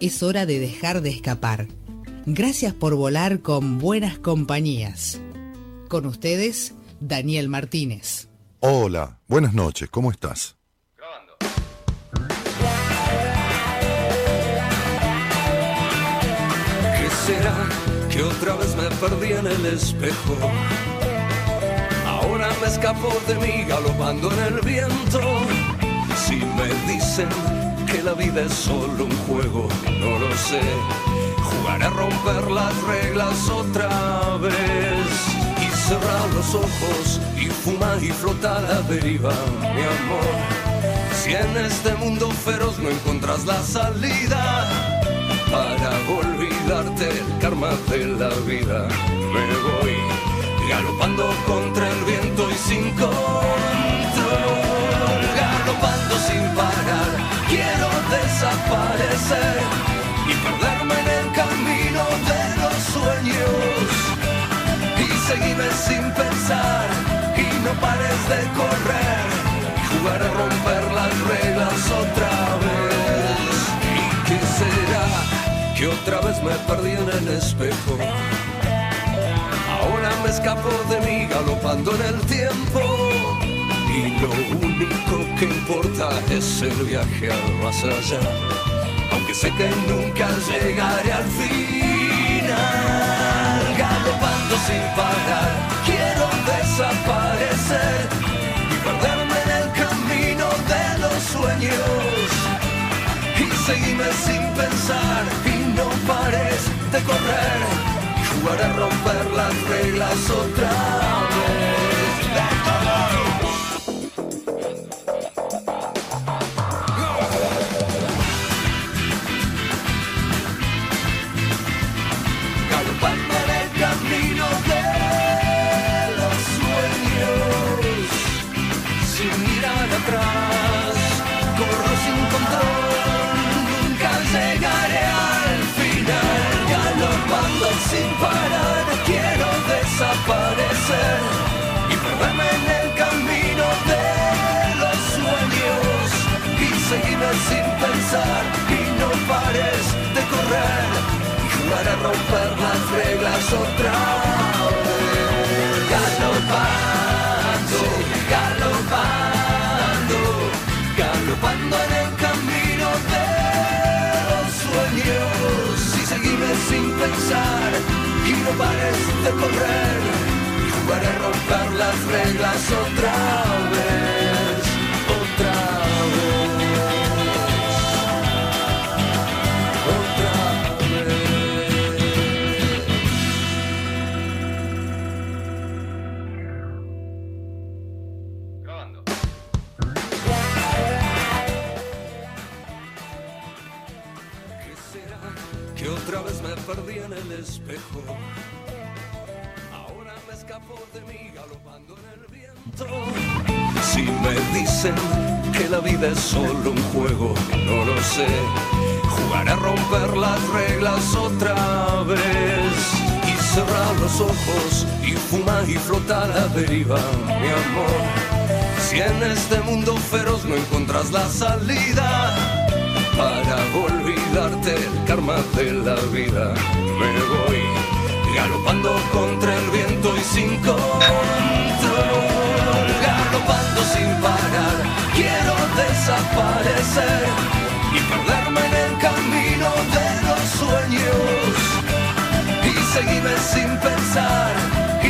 Es hora de dejar de escapar. Gracias por volar con buenas compañías. Con ustedes, Daniel Martínez. Hola, buenas noches, ¿cómo estás? ¿Qué será que otra vez me perdí en el espejo? Ahora me escapo de mí galopando en el viento. Si me dicen que la vida es solo un juego, no lo sé. Jugaré a romper las reglas otra vez. Y cerrar los ojos y fumar y flotar a deriva, mi amor. Si en este mundo feroz no encuentras la salida para olvidarte el karma de la vida, me voy galopando contra el viento y sin control, galopando sin parar. Quiero desaparecer y perderme en el camino de los sueños y seguirme sin pensar y no pares de correr y jugar a romper las reglas otra vez. ¿Y qué será que otra vez me perdí en el espejo? Ahora me escapo de mí galopando en el tiempo y lo único que importa es el viaje al más allá. Aunque sé que nunca llegaré al final, galopando sin parar, quiero desaparecer y perderme en el camino de los sueños y seguirme sin pensar y no pares de correr jugar a romper las reglas otra vez. Y no pares de correr y jugar a romper las reglas otra vez. Galopando, galopando, galopando en el camino de los sueños y seguirme sin pensar y no pares de correr y jugar a romper las reglas otra vez, perdí en el espejo? Ahora me escapo de mí galopando en el viento. Si me dicen que la vida es solo un juego, no lo sé. Jugaré a romper las reglas otra vez. Y cerrar los ojos y fumar y flotar a deriva, mi amor. Si en este mundo feroz no encuentras la salida para olvidarte el karma de la vida. Me voy galopando contra el viento y sin control, galopando sin parar. Quiero desaparecer y perderme en el camino de los sueños y seguirme sin pensar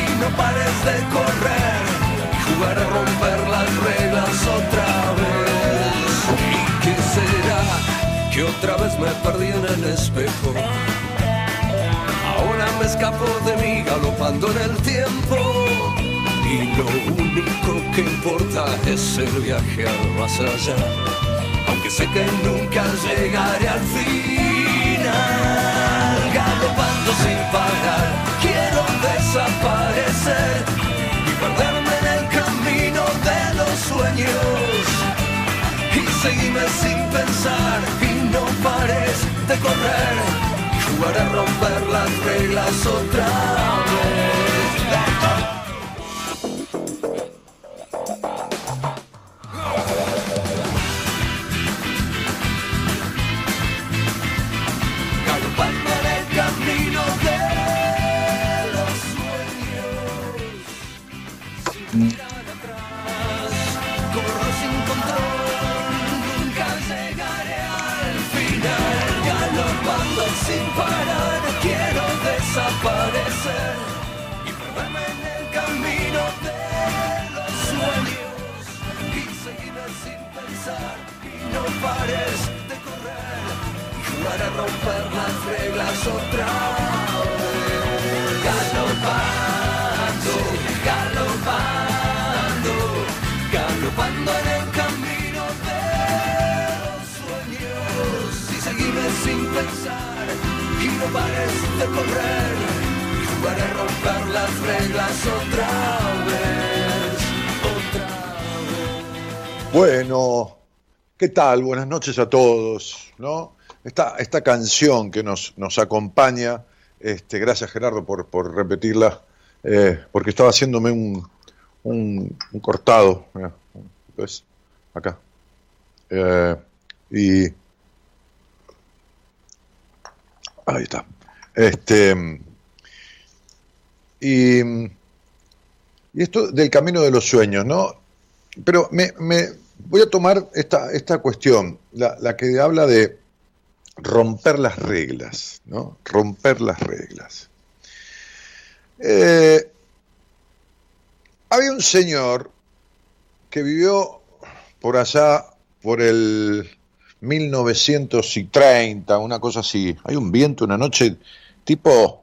y no pares de correr y jugar a romper las reglas otra vez. ¿Y qué será que otra vez me perdí en el espejo. Ahora me escapo de mí galopando en el tiempo. Y lo único que importa es el viaje al más allá. Aunque sé que nunca llegaré al final. Galopando sin parar, quiero desaparecer y perderme en el camino de los sueños seguime sin pensar y no pares de correr y jugar a romper las reglas otra vez. ¿Qué tal? Buenas noches a todos, ¿no? Esta, esta canción que nos, nos acompaña, este, gracias Gerardo por, por repetirla, eh, porque estaba haciéndome un, un, cortado, ¿ves? Acá. Eh, y... Ahí está. Este... Y, y esto del camino de los sueños, ¿no? Pero me voy a tomar esta, esta cuestión, la, la que habla de romper las reglas, ¿no? Romper las reglas. Eh, había un señor que vivió por allá, por el 1930, una cosa así. Hay un viento, una noche tipo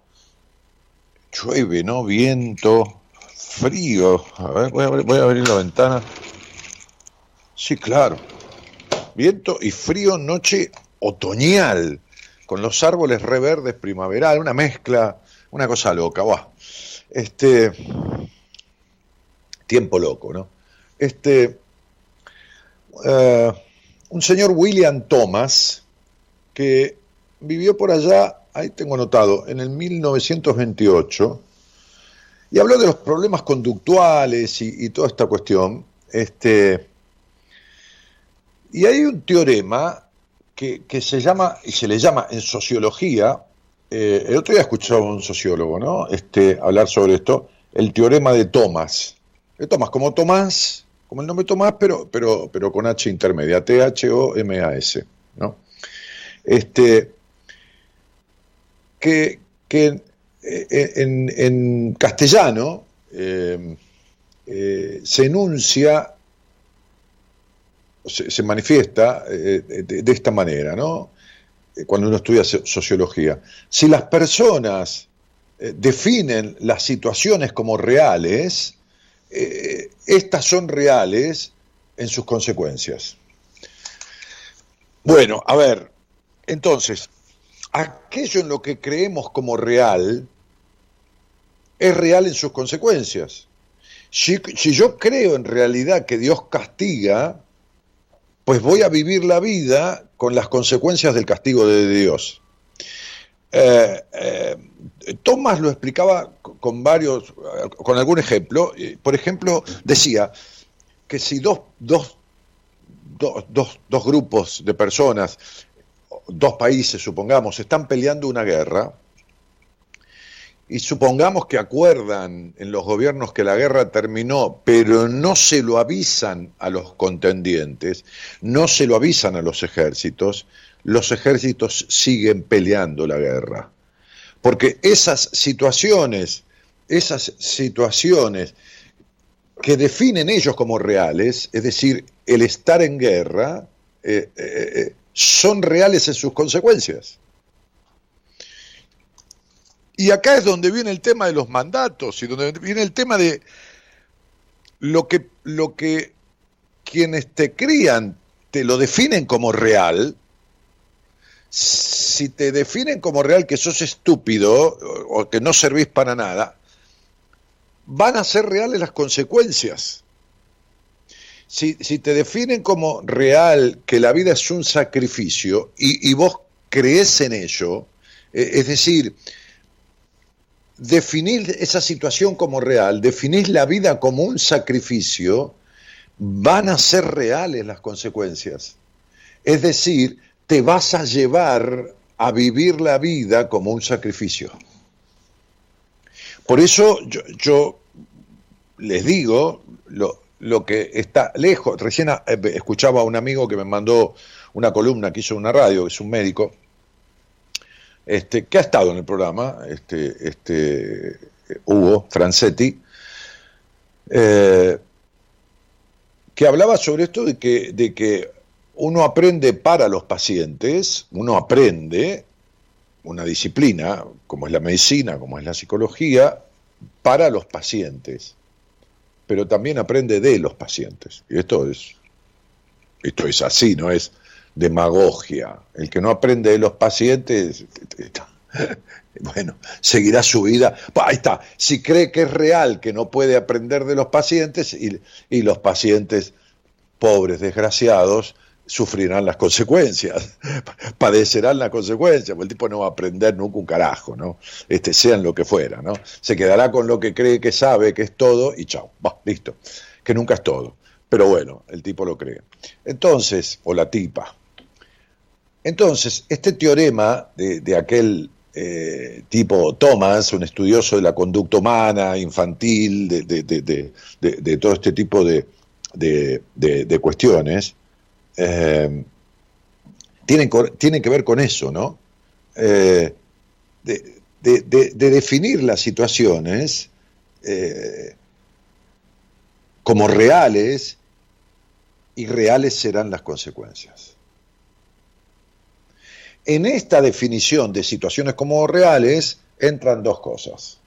llueve, ¿no? Viento, frío. A ver, voy a, abrir- voy a abrir la ventana. Sí, claro. Viento y frío, noche otoñal, con los árboles reverdes primaveral, una mezcla, una cosa loca, buah. Este tiempo loco, ¿no? Este eh, un señor William Thomas que vivió por allá, ahí tengo anotado, en el 1928 y habló de los problemas conductuales y, y toda esta cuestión. Este, y hay un teorema que, que se llama, y se le llama en sociología, eh, el otro día escuchaba a un sociólogo, ¿no? Este, hablar sobre esto, el teorema de Thomas. De Thomas, como Tomás, como el nombre Tomás, pero, pero, pero con H intermedia, T-H-O-M-A-S, ¿no? Este, que, que eh, en, castellano eh, se enuncia, se, manifiesta eh, de, de esta manera, ¿no? Eh, Cuando uno estudia so- sociología. Si las personas eh, definen las situaciones como reales, eh, estas son reales en sus consecuencias. Bueno, a ver, entonces, aquello en lo que creemos como real es real en sus consecuencias. Si yo creo en realidad que Dios castiga, pues voy a vivir la vida con las consecuencias del castigo de Dios. Eh, eh, Tomás lo explicaba con varios, con algún ejemplo. Por ejemplo, decía que si dos, dos, dos, dos grupos de personas, dos países, supongamos, están peleando una guerra, y supongamos que acuerdan en los gobiernos que la guerra terminó, pero no se lo avisan a los contendientes, no se lo avisan a los ejércitos, los ejércitos siguen peleando la guerra. Porque esas situaciones, esas situaciones que definen ellos como reales, es decir, el estar en guerra, eh, eh, eh, son reales en sus consecuencias. Y acá es donde viene el tema de los mandatos y donde viene el tema de lo que, lo que quienes te crían te lo definen como real. Si te definen como real que sos estúpido o, que no servís para nada, van a ser reales las consecuencias. si, te definen como real que la vida es un sacrificio y, vos crees en ello, e, es decir, definir esa situación como real, definir la vida como un sacrificio, van a ser reales las consecuencias. Es decir, te vas a llevar a vivir la vida como un sacrificio. Por eso yo, les digo lo, lo, que está lejos. Recién eh, escuchaba a un amigo que me mandó una columna que hizo una radio, que es un médico, este, que ha estado en el programa, este, este, Hugo Francetti, eh, que hablaba sobre esto de que, de que uno aprende para los pacientes, uno aprende una disciplina, como es la medicina, como es la psicología, para los pacientes, pero también aprende de los pacientes. Y esto es, esto es así, no es demagogia. El que no aprende de los pacientes, bueno, seguirá su vida. Ahí está, si cree que es real que no puede aprender de los pacientes y, y los pacientes, pobres, desgraciados, sufrirán las consecuencias, padecerán las consecuencias, porque el tipo no va a aprender nunca un carajo, ¿no? Este, sean lo que fuera, ¿no? Se quedará con lo que cree que sabe, que es todo, y chao, va, listo. Que nunca es todo. Pero bueno, el tipo lo cree. Entonces, o la tipa. Entonces, este teorema de, aquel eh, tipo Thomas, un estudioso de la conducta humana, infantil, de, todo este tipo de, cuestiones, eh, tienen, que ver con eso, ¿no? Eh, de, definir las situaciones eh, como reales y reales serán las consecuencias. En esta definición de situaciones como reales entran dos cosas.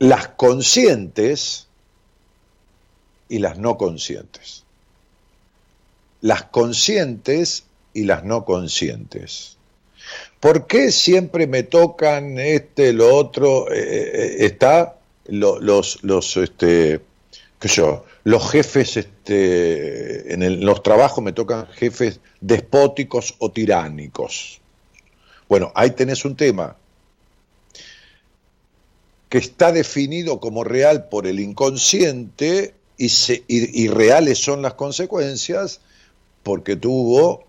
Las conscientes y las no conscientes las conscientes y las no conscientes. ¿Por qué siempre me tocan este, lo otro? Eh, eh, está los, los, este, qué yo, los jefes, este, en los trabajos me tocan jefes despóticos o tiránicos. Bueno, ahí tenés un tema que está definido como real por el inconsciente y, y reales son las consecuencias porque tuvo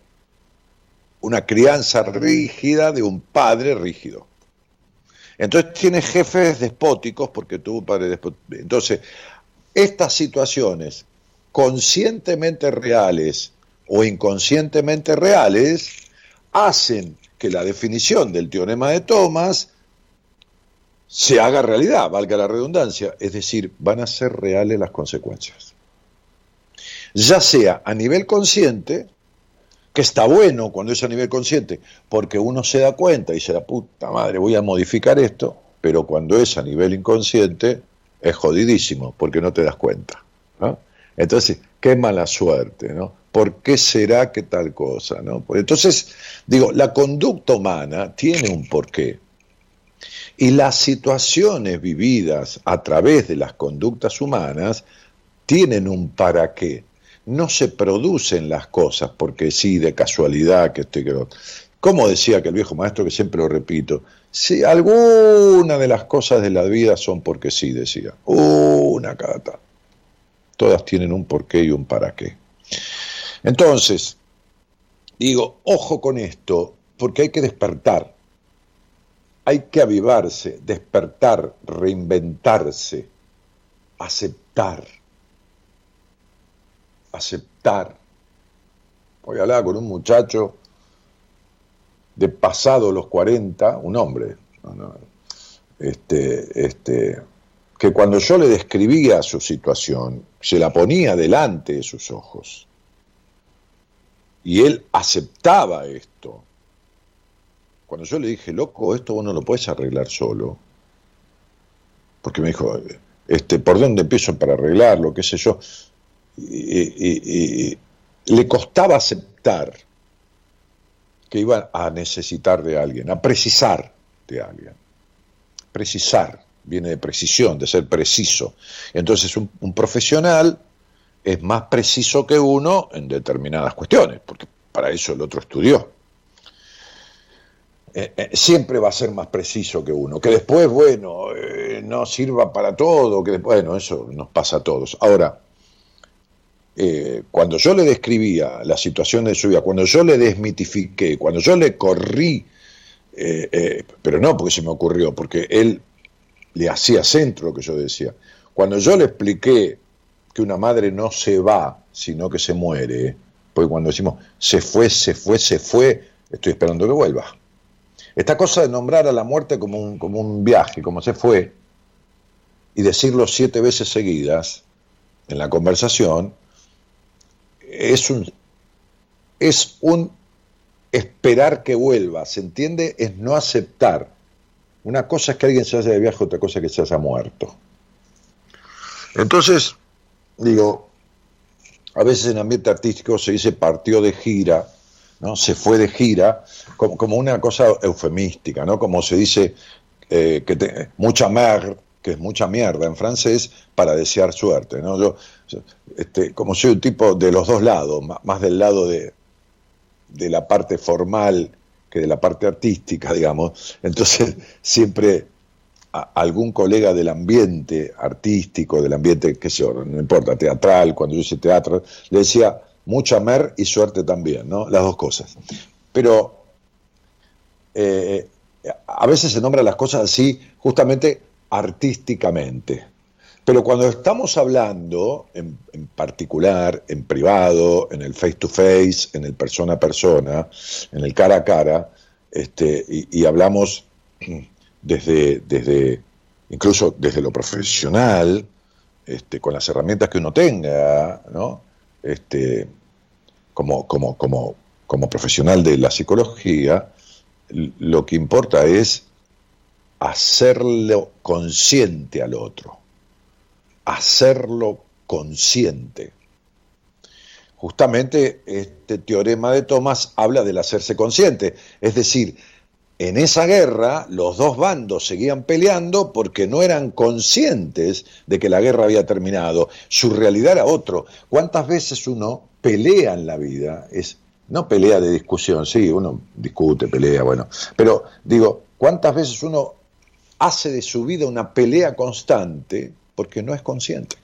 una crianza rígida de un padre rígido. Entonces tiene jefes despóticos porque tuvo un padre despótico. Entonces, estas situaciones conscientemente reales o inconscientemente reales hacen que la definición del teorema de Thomas se haga realidad, valga la redundancia, es decir, van a ser reales las consecuencias. Ya sea a nivel consciente, que está bueno cuando es a nivel consciente, porque uno se da cuenta y se da puta madre, voy a modificar esto, pero cuando es a nivel inconsciente, es jodidísimo, porque no te das cuenta. Entonces, qué mala suerte, ¿no? ¿Por qué será que tal cosa? ¿no? Pues entonces, digo, la conducta humana tiene un porqué. Y las situaciones vividas a través de las conductas humanas tienen un para qué no se producen las cosas porque sí, de casualidad, que estoy que Como decía que el viejo maestro, que siempre lo repito, si alguna de las cosas de la vida son porque sí, decía, una cata. Todas tienen un porqué y un para qué. Entonces, digo, ojo con esto, porque hay que despertar, hay que avivarse, despertar, reinventarse, aceptar aceptar. Hoy hablaba con un muchacho de pasado los 40, un hombre, este, este, que cuando yo le describía su situación, se la ponía delante de sus ojos. Y él aceptaba esto. Cuando yo le dije, loco, esto vos no lo puedes arreglar solo. Porque me dijo, este, ¿por dónde empiezo para arreglarlo? ¿Qué sé yo? y, le costaba aceptar que iba a necesitar de alguien, a precisar de alguien. Precisar viene de precisión, de ser preciso. Entonces un, profesional es más preciso que uno en determinadas cuestiones, porque para eso el otro estudió. Eh, eh, siempre va a ser más preciso que uno, que después, bueno, eh, no sirva para todo, que después, bueno, eso nos pasa a todos. Ahora, cuando yo le describía la situación de su vida, cuando yo le desmitifiqué, cuando yo le corrí, pero no porque se me ocurrió, porque él le hacía centro lo que yo decía, cuando yo le expliqué que una madre no se va, sino que se muere, porque cuando decimos se fue, se fue, se fue, estoy esperando que vuelva. Esta cosa de nombrar a la muerte como un, como un viaje, como se fue, y decirlo siete veces seguidas en la conversación, es un, es un esperar que vuelva, ¿se entiende? Es no aceptar. Una cosa es que alguien se haya de viaje, otra cosa es que se haya muerto. Entonces, digo, a veces en ambiente artístico se dice partió de gira, ¿no? Se fue de gira, como, una cosa eufemística, ¿no? Como se dice eh, que mucha mer, que es mucha mierda en francés, para desear suerte, ¿no? Yo, este, como soy un tipo de los dos lados, más del lado de, la parte formal que de la parte artística, digamos, entonces siempre algún colega del ambiente artístico, del ambiente, qué sé no importa, teatral, cuando yo hice teatro, le decía mucha mer y suerte también, ¿no? Las dos cosas. Pero eh, a veces se nombran las cosas así justamente artísticamente. Pero cuando estamos hablando en, particular, en privado, en el face to face, en el persona a persona, en el cara a cara, este, y hablamos desde, desde incluso desde lo profesional, este, con las herramientas que uno tenga, ¿no? Este, como, como, como, como profesional de la psicología, lo que importa es hacerlo consciente al otro, hacerlo consciente. Justamente este teorema de Thomas habla del hacerse consciente, es decir, en esa guerra los dos bandos seguían peleando porque no eran conscientes de que la guerra había terminado. Su realidad era otro. ¿Cuántas veces uno pelea en la vida? Es no pelea de discusión, sí, uno discute, pelea, bueno, pero digo, ¿cuántas veces uno hace de su vida una pelea constante porque no es consciente?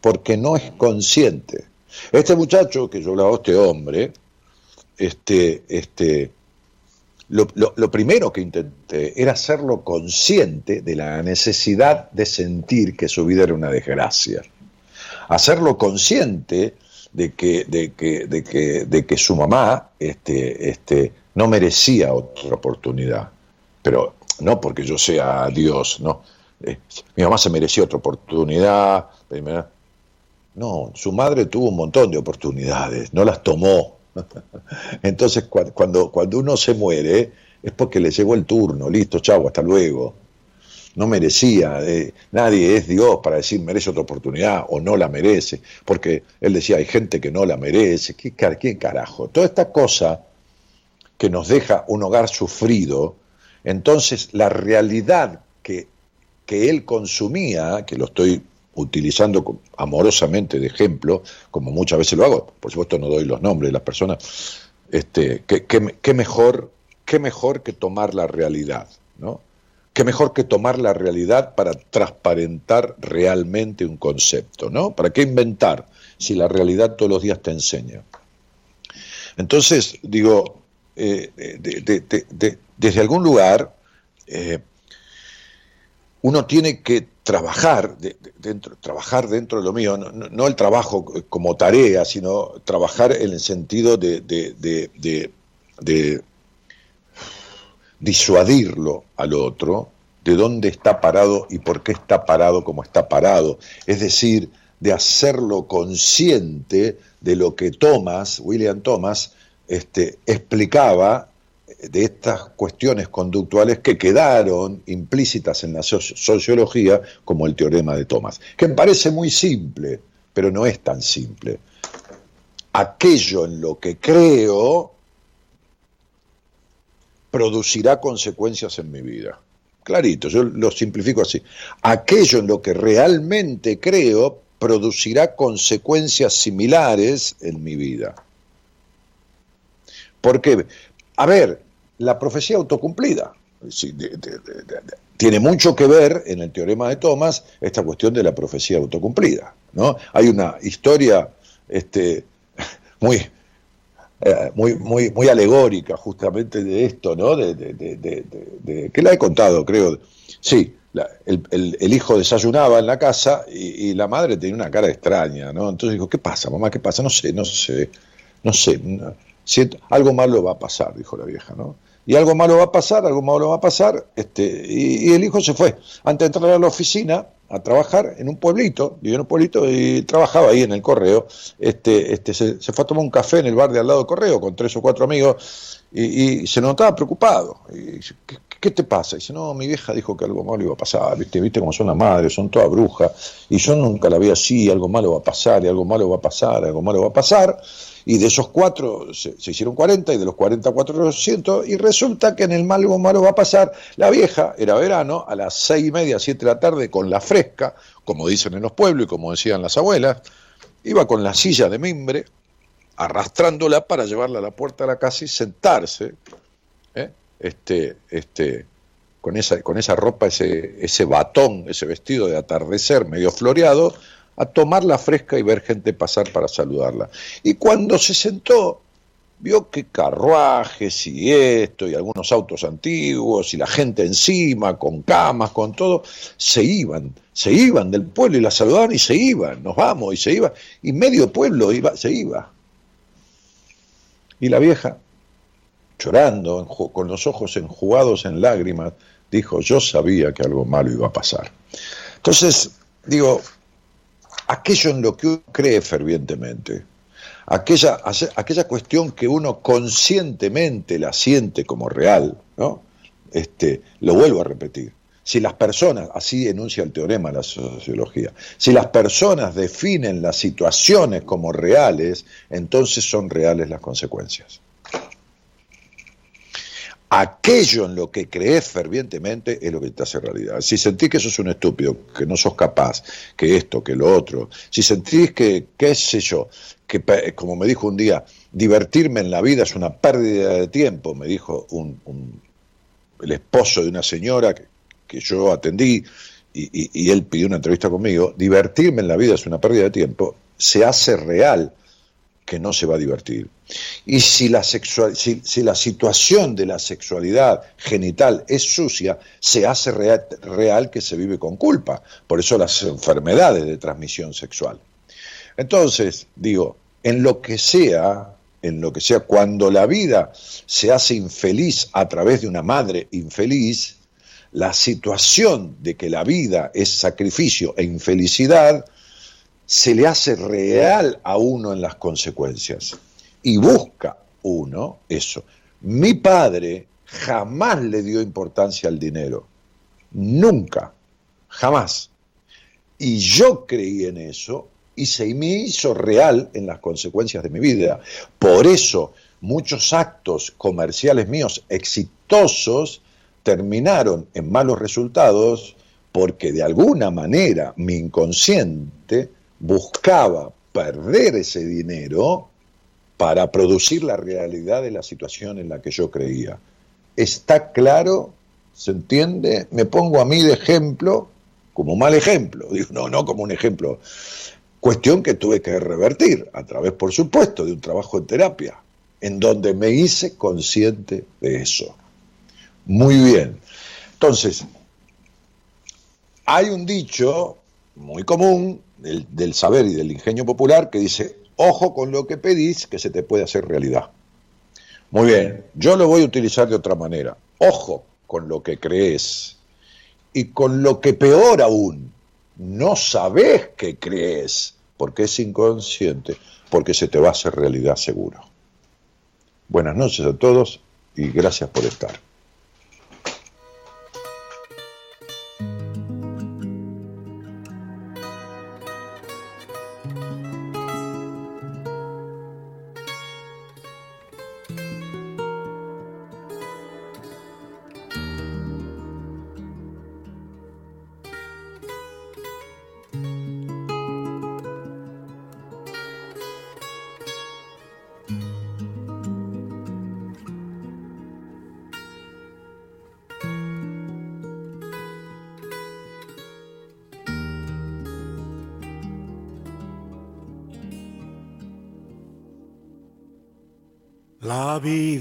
Porque no es consciente. Este muchacho que yo hablaba, este hombre, este, este, lo, primero que intenté era hacerlo consciente de la necesidad de sentir que su vida era una desgracia. Hacerlo consciente de que, de que, de que, de que su mamá este, este, no merecía otra oportunidad. Pero no porque yo sea Dios, no. Mi mamá se merecía otra oportunidad. No, su madre tuvo un montón de oportunidades, no las tomó. Entonces, cuando, cuando uno se muere, es porque le llegó el turno, listo, chau, hasta luego. No merecía, eh, nadie es Dios para decir merece otra oportunidad o no la merece, porque él decía, hay gente que no la merece, ¿Qué, ¿quién carajo? Toda esta cosa que nos deja un hogar sufrido, entonces la realidad que, que él consumía, que lo estoy utilizando amorosamente de ejemplo, como muchas veces lo hago, por supuesto no doy los nombres de las personas, este, qué mejor, qué mejor que tomar la realidad, ¿no? Qué mejor que tomar la realidad para transparentar realmente un concepto, ¿no? ¿Para qué inventar si la realidad todos los días te enseña? Entonces, digo, eh, desde algún lugar, eh, uno tiene que trabajar, dentro, trabajar dentro de lo mío, no, el trabajo como tarea, sino trabajar en el sentido de, disuadirlo al otro, de dónde está parado y por qué está parado como está parado. Es decir, de hacerlo consciente de lo que Thomas, William Thomas, este, explicaba de estas cuestiones conductuales que quedaron implícitas en la sociología como el teorema de Thomas, que parece muy simple, pero no es tan simple. Aquello en lo que creo producirá consecuencias en mi vida. Clarito, yo lo simplifico así. Aquello en lo que realmente creo producirá consecuencias similares en mi vida. Porque, a ver, la profecía autocumplida tiene mucho que ver en el teorema de Thomas esta cuestión de la profecía autocumplida. ¿no? Hay una historia este, muy, eh, muy, muy, muy alegórica justamente de esto, ¿no? De, que la he contado, creo. Sí, el, hijo desayunaba en la casa y, la madre tenía una cara extraña, ¿no? Entonces dijo, ¿qué pasa, mamá? ¿Qué pasa? No sé, no sé, no sé. Algo malo va a pasar, dijo la vieja, ¿no? Y algo malo va a pasar, algo malo va a pasar, este, y, y el hijo se fue. Antes de entrar a la oficina, a trabajar en un pueblito, vivía en un pueblito y trabajaba ahí en el correo. Este, este, se, fue a tomar un café en el bar de al lado del correo con tres o cuatro amigos y, se notaba preocupado. Y, ¿qué, te pasa? Y dice, no, mi vieja dijo que algo malo iba a pasar, viste, viste cómo son las madres, son todas brujas, y yo nunca la vi así, algo malo va a pasar, y algo malo va a pasar, algo malo va a pasar y de esos cuatro se, hicieron 40 y de los 40 400 y resulta que en el malo malo va a pasar la vieja, era verano, a las seis y media, siete de la tarde con la fresca, como dicen en los pueblos y como decían las abuelas, iba con la silla de mimbre arrastrándola para llevarla a la puerta de la casa y sentarse, ¿eh? este, este, con esa, con esa ropa, ese, ese batón, ese vestido de atardecer medio floreado, a tomarla fresca y ver gente pasar para saludarla. Y cuando se sentó, vio que carruajes y esto, y algunos autos antiguos, y la gente encima, con camas, con todo, se iban, se iban del pueblo y la saludaban y se iban, nos vamos, y se iba, y medio pueblo iba, se iba. Y la vieja, llorando, con los ojos enjugados en lágrimas, dijo, yo sabía que algo malo iba a pasar. Entonces, digo, aquello en lo que uno cree fervientemente, aquella, aquella cuestión que uno conscientemente la siente como real, ¿no? Este, lo vuelvo a repetir. Si las personas, así enuncia el teorema de la sociología, si las personas definen las situaciones como reales, entonces son reales las consecuencias aquello en lo que crees fervientemente es lo que te hace realidad. Si sentís que sos un estúpido, que no sos capaz, que esto, que lo otro, si sentís que, qué sé yo, que como me dijo un día, divertirme en la vida es una pérdida de tiempo, me dijo un, el esposo de una señora que, yo atendí y, y él pidió una entrevista conmigo, divertirme en la vida es una pérdida de tiempo, se hace real que no se va a divertir. Y si la, sexual, si, la situación de la sexualidad genital es sucia, se hace real, que se vive con culpa. Por eso las enfermedades de transmisión sexual. Entonces, digo, en lo que sea, en lo que sea, cuando la vida se hace infeliz a través de una madre infeliz, la situación de que la vida es sacrificio e infelicidad se le hace real a uno en las consecuencias y busca uno eso. Mi padre jamás le dio importancia al dinero, nunca, jamás. Y yo creí en eso y se me hizo real en las consecuencias de mi vida. Por eso muchos actos comerciales míos exitosos terminaron en malos resultados porque de alguna manera mi inconsciente buscaba perder ese dinero para producir la realidad de la situación en la que yo creía. ¿Está claro? ¿Se entiende? Me pongo a mí de ejemplo, como mal ejemplo, digo, no, no como un ejemplo. Cuestión que tuve que revertir a través, por supuesto, de un trabajo en terapia, en donde me hice consciente de eso. Muy bien. Entonces, hay un dicho muy común del, saber y del ingenio popular que dice, ojo con lo que pedís que se te puede hacer realidad. Muy bien, yo lo voy a utilizar de otra manera. Ojo con lo que crees y con lo que peor aún, no sabes que crees porque es inconsciente, porque se te va a hacer realidad seguro. Buenas noches a todos y gracias por estar.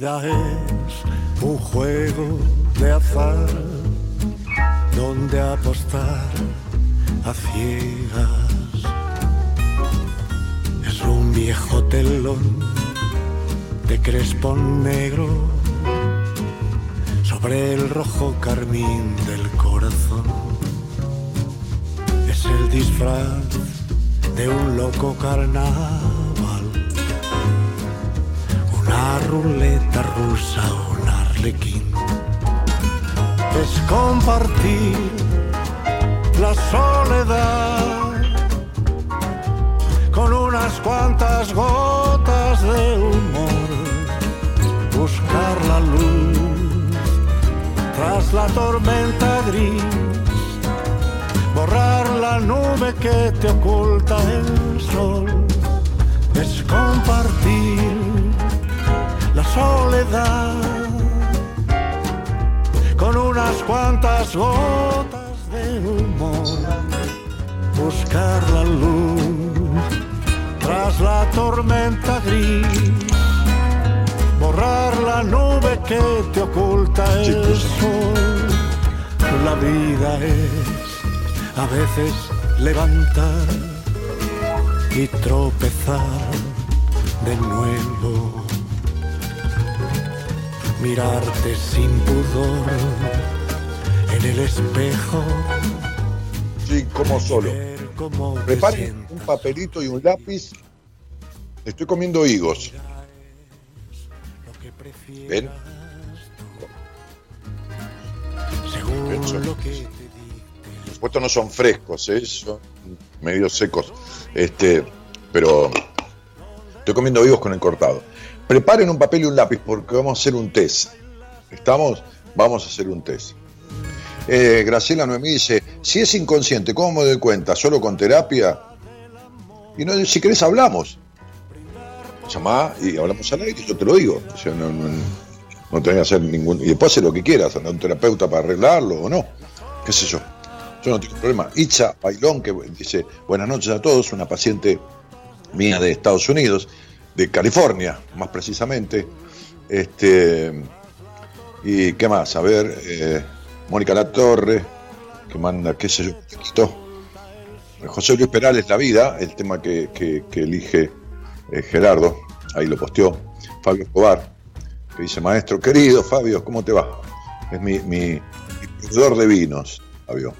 Es un juego de azar donde apostar a ciegas. Es un viejo telón de crespón negro sobre el rojo carmín del corazón. Es el disfraz de un loco carnaval, ruleta rusa, un arlequín. Es compartir la soledad con unas cuantas gotas de humor, buscar la luz tras la tormenta gris, borrar la nube que te oculta el sol, es compartir soledad con unas cuantas gotas de humor, buscar la luz tras la tormenta gris, borrar la nube que te oculta el sol. La vida es a veces levantar y tropezar de nuevo. Mirarte sin pudor en el espejo. Sí, como solo. Preparen un papelito y un lápiz. Estoy comiendo higos. ¿Ven? Según lo que. Por supuesto no son frescos, ¿eh? son medio secos. Este, pero estoy comiendo higos con el cortado. Preparen un papel y un lápiz porque vamos a hacer un test. ¿Estamos? Vamos a hacer un test. Eh, Graciela Noemí dice, si es inconsciente, ¿cómo me doy cuenta? ¿Solo con terapia? Y no, si querés hablamos. Llamá y hablamos al aire, yo te lo digo. No, no, no tenés que hacer ningún... Y después hacer lo que quieras, a un terapeuta para arreglarlo o no. ¿Qué sé yo? Yo no tengo problema. Itza Bailón, que dice, buenas noches a todos, una paciente mía de Estados Unidos, de California, más precisamente. Este, y qué más, a ver, eh, Mónica Latorre, que manda, qué sé yo, poquito. José Luis Perales, La Vida, el tema que, que- elige eh, Gerardo, ahí lo posteó. Fabio Escobar, que dice, maestro querido, Fabio, ¿cómo te va? Es mi, mi, de vinos, Fabio,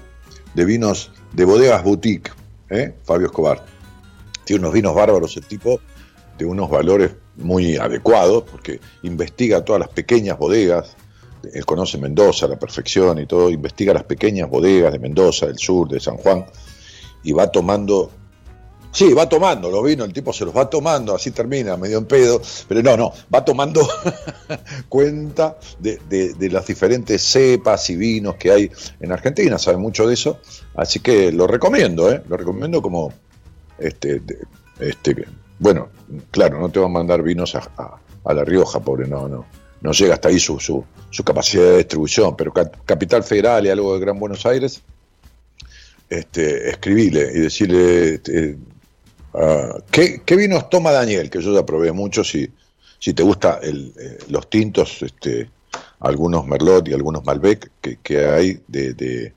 de vinos de bodegas boutique, ¿eh? Fabio Escobar. Tiene unos vinos bárbaros el tipo, de unos valores muy adecuados, porque investiga todas las pequeñas bodegas, él conoce Mendoza a la perfección y todo, investiga las pequeñas bodegas de Mendoza, del sur, de San Juan, y va tomando, sí, va tomando los vinos, el tipo se los va tomando, así termina, medio en pedo, pero no, no, va tomando cuenta de, de- de las diferentes cepas y vinos que hay en Argentina, sabe mucho de eso, así que lo recomiendo, ¿eh? lo recomiendo como, este, este, bueno, claro, no te va a mandar vinos a, a- La Rioja, pobre, no, no, no llega hasta ahí su, su, su capacidad de distribución, pero Ca- Capital Federal y algo de Gran Buenos Aires, este, escribile y decirle este, ah, ¿qué, qué vinos toma Daniel, que yo ya probé muchos, si, si te gusta el, eh, los tintos, este, algunos Merlot y algunos Malbec que, que hay de, de,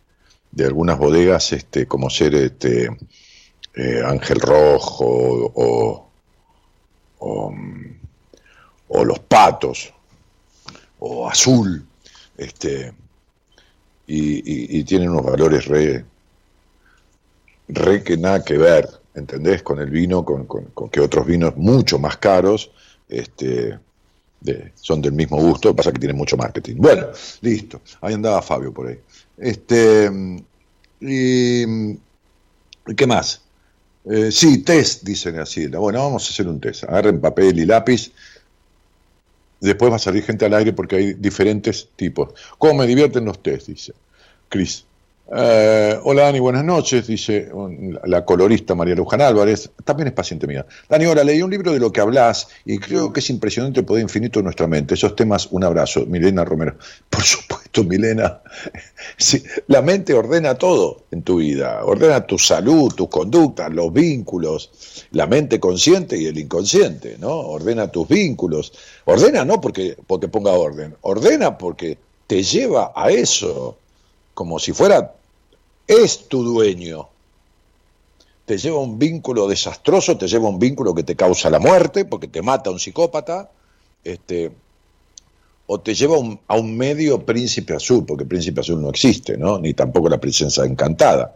de algunas bodegas, este, como ser este, eh, Ángel Rojo o, o, Los Patos o Azul, este, y, tienen unos valores re, re que nada que ver, ¿entendés? Con el vino, con, con- que otros vinos mucho más caros este, son del mismo gusto, pasa que tienen mucho marketing. Bueno, listo, ahí andaba Fabio por ahí. Este, ¿y ¿Qué más? Eh, sí, test, dice Graciela. Bueno, vamos a hacer un test. Agarren papel y lápiz. Después va a salir gente al aire porque hay diferentes tipos. ¿Cómo me divierten los test? Dice Cris. Eh, hola Dani, buenas noches, dice la colorista María Luján Álvarez, también es paciente mía. Dani, ahora leí un libro de lo que hablas y creo que es impresionante el poder infinito de nuestra mente. Esos temas, un abrazo. Milena Romero. Por supuesto, Milena. Sí, la mente ordena todo en tu vida, ordena tu salud, tus conductas, los vínculos, la mente consciente y el inconsciente, ¿no? Ordena tus vínculos, Ordena no porque, porque ponga orden, ordena porque te lleva a eso, como si fuera, es tu dueño. Te lleva un vínculo desastroso, te lleva un vínculo que te causa la muerte, porque te mata un psicópata, este, o te lleva a un medio príncipe azul, porque príncipe azul no existe, ¿no? Ni tampoco la princesa encantada.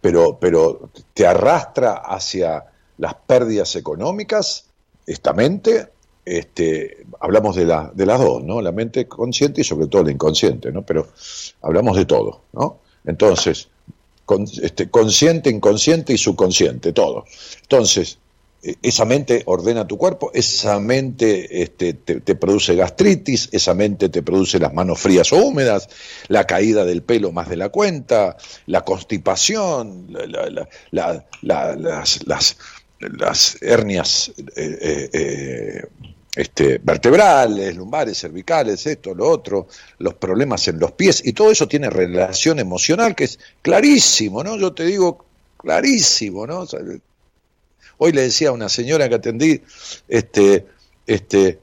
Pero, pero te arrastra hacia las pérdidas económicas, esta mente, este, hablamos de, la, de las dos, ¿no? La mente consciente y sobre todo la inconsciente, ¿no? Pero hablamos de todo, ¿no? Entonces, este, consciente, inconsciente y subconsciente, todo. Entonces, e, esa mente ordena tu cuerpo, esa mente este, te, produce gastritis, esa mente te produce las manos frías o húmedas, la caída del pelo más de la cuenta, la constipación, las, las, hernias eh, eh, eh, este, vertebrales, lumbares, cervicales, esto, lo otro, los problemas en los pies, y todo eso tiene relación emocional que es clarísimo, ¿no? Yo te digo, clarísimo, ¿no? hoy le decía a una señora que atendí, este, este,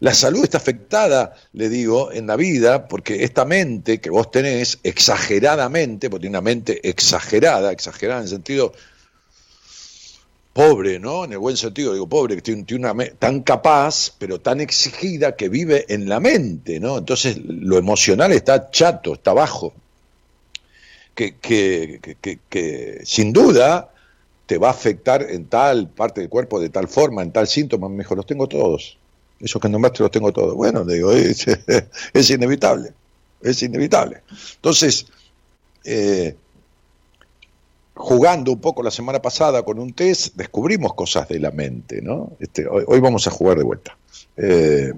la salud está afectada, le digo, en la vida, porque esta mente que vos tenés exageradamente, porque tiene una mente exagerada, exagerada en el sentido pobre, ¿no? En el buen sentido, digo pobre, que tiene, una tan capaz, pero tan exigida que vive en la mente, ¿no? Entonces lo emocional está chato, está bajo. Que, que, que, que, sin duda te va a afectar en tal parte del cuerpo, de tal forma, en tal síntoma, mejor los tengo todos. Esos que nombraste los tengo todos. Bueno, digo, es, es inevitable, es inevitable. Entonces, eh, jugando un poco la semana pasada con un test, descubrimos cosas de la mente, ¿no? Este, hoy, vamos a jugar de vuelta. Eh,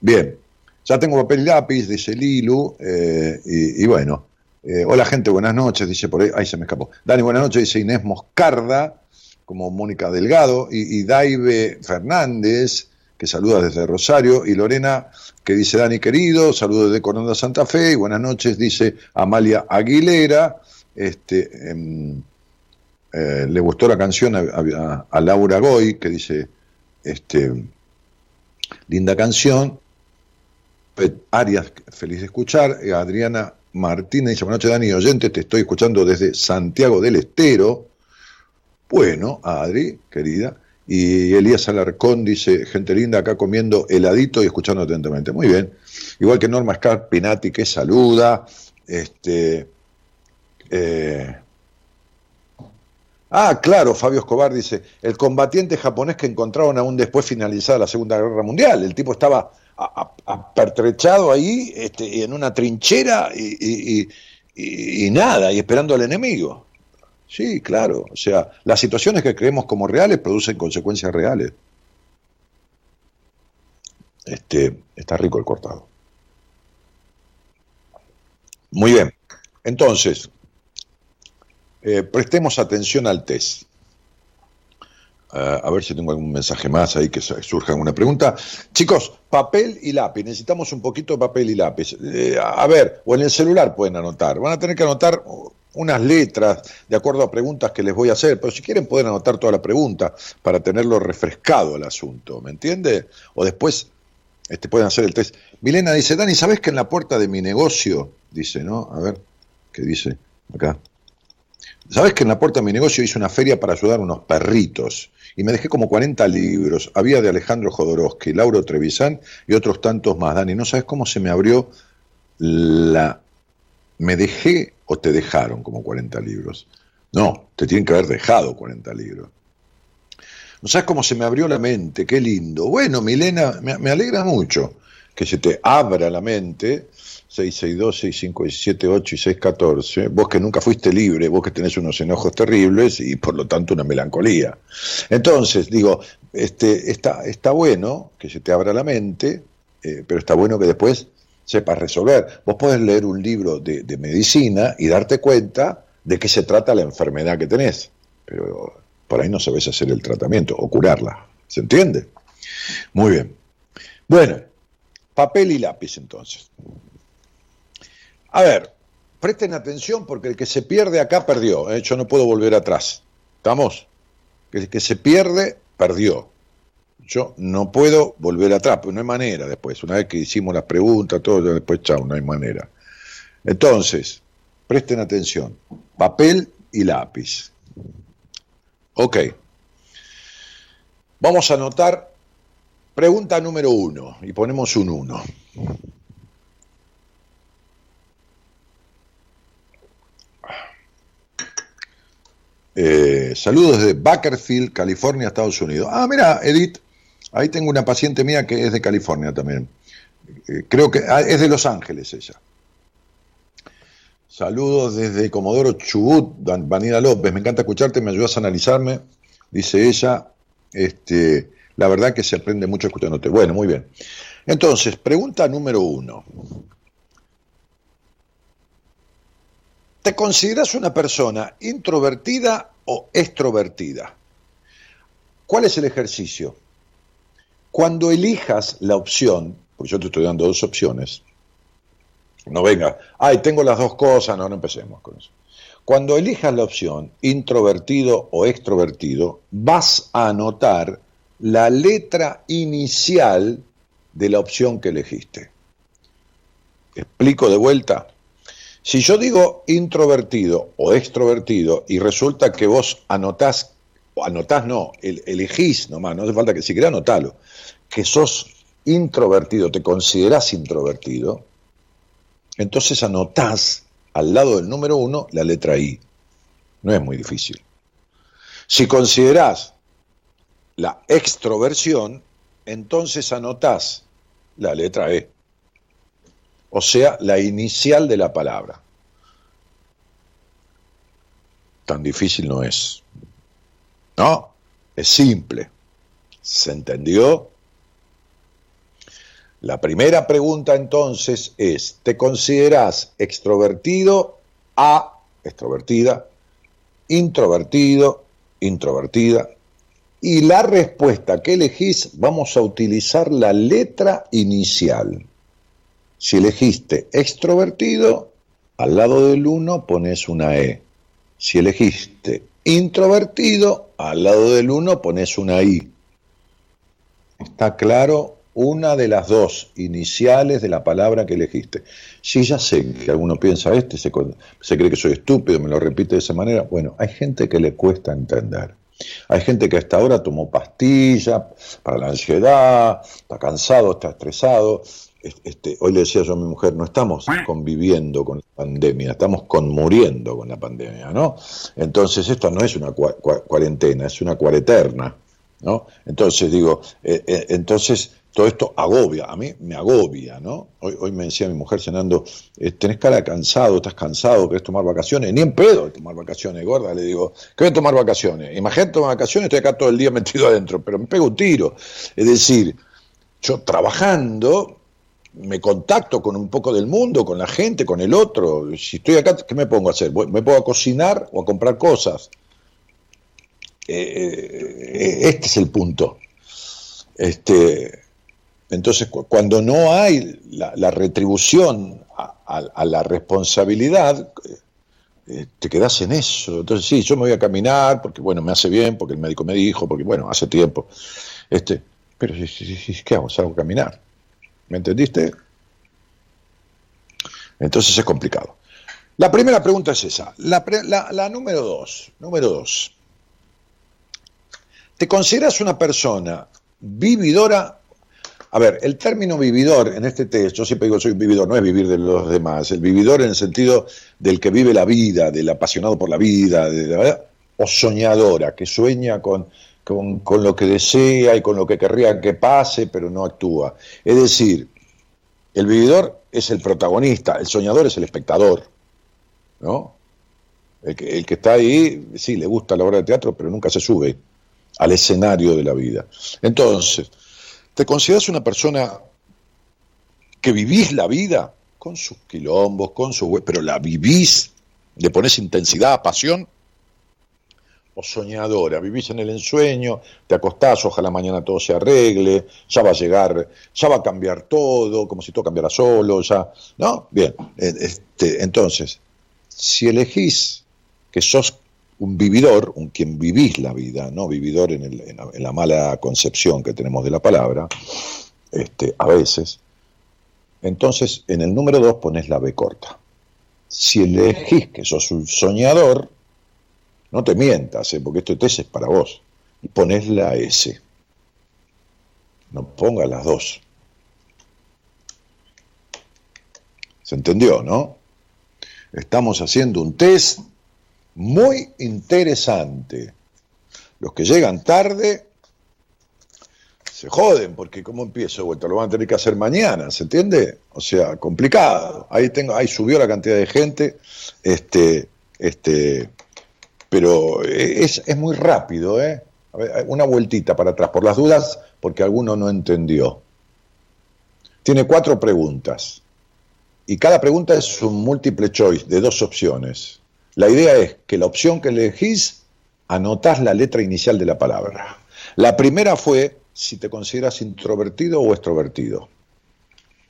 bien, ya tengo papel y lápiz, dice Lilu, eh, y, bueno, eh, hola gente, buenas noches, dice por ahí, ahí se me escapó. Dani, buenas noches, dice Inés Moscarda, como Mónica Delgado, y, y Daive Fernández, que saluda desde Rosario, y Lorena, que dice Dani querido, saludos desde Coronda Santa Fe, y buenas noches, dice Amalia Aguilera, este, em, eh, le gustó la canción a, Laura Goy, que dice, este, linda canción. Arias, feliz de escuchar. Eh, Adriana Martínez dice, buenas noches Dani, oyente, te estoy escuchando desde Santiago del Estero. Bueno, Adri, querida. Y Elías Alarcón dice, gente linda, acá comiendo heladito y escuchando atentamente. Muy bien. Igual que Norma Scarpinati, que saluda. Este, eh, ah, claro, Fabio Escobar dice, el combatiente japonés que encontraron aún después finalizada la Segunda Guerra Mundial. El tipo estaba apertrechado ahí este, en una trinchera y, nada, y esperando al enemigo. Sí, claro. O sea, las situaciones que creemos como reales producen consecuencias reales. Este, está rico el cortado. Muy bien. Entonces, eh, prestemos atención al test. a ver si tengo algún mensaje más ahí que surja alguna pregunta. Chicos, papel y lápiz. Necesitamos un poquito de papel y lápiz. Eh, a ver, o en el celular pueden anotar. Van a tener que anotar unas letras de acuerdo a preguntas que les voy a hacer, pero si quieren pueden anotar toda la pregunta para tenerlo refrescado el asunto, ¿me entiende? O después este, pueden hacer el test. Milena dice, Dani, ¿sabes que en la puerta de mi negocio, dice, ¿no? A ver, ¿qué dice acá? ¿Sabes que en la puerta de mi negocio hice una feria para ayudar a unos perritos? Y me dejé como 40 libros. Había de Alejandro Jodorowsky, Lauro Trevisan y otros tantos más. Dani, ¿no sabes cómo se me abrió la... ¿Me dejé o te dejaron como 40 libros? No, te tienen que haber dejado 40 libros. ¿No sabes cómo se me abrió la mente? Qué lindo. Bueno, Milena, me, me alegra mucho que se te abra la mente 662, 6578 y 614, vos que nunca fuiste libre, vos que tenés unos enojos terribles y por lo tanto una melancolía. Entonces, digo, este, está, está bueno que se te abra la mente, eh, pero está bueno que después sepas resolver. Vos podés leer un libro de, de medicina y darte cuenta de qué se trata la enfermedad que tenés, pero por ahí no sabés hacer el tratamiento o curarla. ¿Se entiende? Muy bien. Bueno, papel y lápiz entonces. A ver, presten atención porque el que se pierde acá perdió. ¿eh? Yo no puedo volver atrás. ¿Estamos? El que se pierde, perdió. Yo no puedo volver atrás, pues no hay manera después. Una vez que hicimos las preguntas, todo, después chao, no hay manera. Entonces, presten atención. Papel y lápiz. Ok. Vamos a anotar pregunta número uno y ponemos un uno. Eh, saludos desde Bakersfield, California, Estados Unidos. Ah, mira, Edith, ahí tengo una paciente mía que es de California también. Eh, creo que ah, es de Los Ángeles ella. Saludos desde Comodoro Chubut, Vanina López. Me encanta escucharte, me ayudas a analizarme, dice ella. Este, la verdad que se aprende mucho escuchándote. Bueno, muy bien. Entonces, pregunta número uno. ¿Te consideras una persona introvertida o extrovertida? ¿Cuál es el ejercicio? Cuando elijas la opción, porque yo te estoy dando dos opciones, no venga, ay, tengo las dos cosas, no, no empecemos con eso. Cuando elijas la opción introvertido o extrovertido, vas a anotar la letra inicial de la opción que elegiste. Explico de vuelta. Si yo digo introvertido o extrovertido y resulta que vos anotás, o anotás no, elegís nomás, no hace falta que siquiera anotalo, que sos introvertido, te considerás introvertido, entonces anotás al lado del número uno la letra I. No es muy difícil. Si considerás la extroversión, entonces anotás la letra E o sea, la inicial de la palabra. Tan difícil no es. No, es simple. ¿Se entendió? La primera pregunta entonces es, ¿te consideras extrovertido a extrovertida, introvertido, introvertida? Y la respuesta que elegís, vamos a utilizar la letra inicial. Si elegiste extrovertido, al lado del 1 pones una E. Si elegiste introvertido, al lado del 1 pones una I. ¿Está claro? Una de las dos iniciales de la palabra que elegiste. Si ya sé que alguno piensa, este se, se cree que soy estúpido, me lo repite de esa manera. Bueno, hay gente que le cuesta entender. Hay gente que hasta ahora tomó pastilla para la ansiedad, está cansado, está estresado, este, hoy le decía yo a mi mujer, no estamos conviviendo con la pandemia, estamos conmuriendo con la pandemia, ¿no? Entonces esto no es una cuarentena, es una cuareterna, ¿no? Entonces digo, eh, eh, entonces todo esto agobia, a mí me agobia, ¿no? Hoy, hoy me decía mi mujer cenando, eh, tenés cara cansado, estás cansado, querés tomar vacaciones, ni en pedo de tomar vacaciones, gorda, le digo, ¿qué voy a tomar vacaciones? Imagínate tomar vacaciones, estoy acá todo el día metido adentro, pero me pego un tiro. Es decir, yo trabajando, me contacto con un poco del mundo, con la gente, con el otro. Si estoy acá, ¿qué me pongo a hacer? ¿Me puedo a cocinar o a comprar cosas? Eh, eh, este es el punto. Este, entonces, cuando no hay la, retribución a, la responsabilidad, eh, te quedas en eso. Entonces, sí, yo me voy a caminar porque, bueno, me hace bien, porque el médico me dijo, porque, bueno, hace tiempo. Este, pero, ¿qué hago? Salgo a caminar. ¿Me entendiste? Entonces es complicado. La primera pregunta es esa. La, número dos. Número dos. ¿Te consideras una persona vividora? A ver, el término vividor en este texto, yo siempre digo soy vividor, no es vivir de los demás, el vividor en el sentido del que vive la vida, del apasionado por la vida, de la, o soñadora, que sueña con, con, lo que desea y con lo que querría que pase, pero no actúa. Es decir, el vividor es el protagonista, el soñador es el espectador, ¿no? El que, el que está ahí, sí, le gusta la obra de teatro, pero nunca se sube al escenario de la vida. Entonces, ¿te consideras una persona que vivís la vida con sus quilombos, con su... pero la vivís, le pones intensidad, pasión? Soñadora, vivís en el ensueño, te acostás, ojalá mañana todo se arregle, ya va a llegar, ya va a cambiar todo, como si todo cambiara solo, ya, ¿no? Bien, este, entonces, si elegís que sos un vividor, un quien vivís la vida, no vividor en, la, mala concepción que tenemos de la palabra, este, a veces, entonces en el número 2 pones la B corta. Si elegís que sos un soñador, no te mientas, ¿eh? porque este test es para vos, y pones la S. No pongas las dos. ¿Se entendió, no? Estamos haciendo un test muy interesante. Los que llegan tarde se joden, porque ¿cómo empiezo vuelta? Lo van a tener que hacer mañana, ¿se entiende? O sea, complicado. Ahí tengo, ahí subió la cantidad de gente, este, este, pero es, es muy rápido, ¿eh? una vueltita para atrás, por las dudas, porque alguno no entendió. Tiene cuatro preguntas. Y cada pregunta es un múltiple choice de dos opciones. La idea es que la opción que elegís, anotás la letra inicial de la palabra. La primera fue si te consideras introvertido o extrovertido.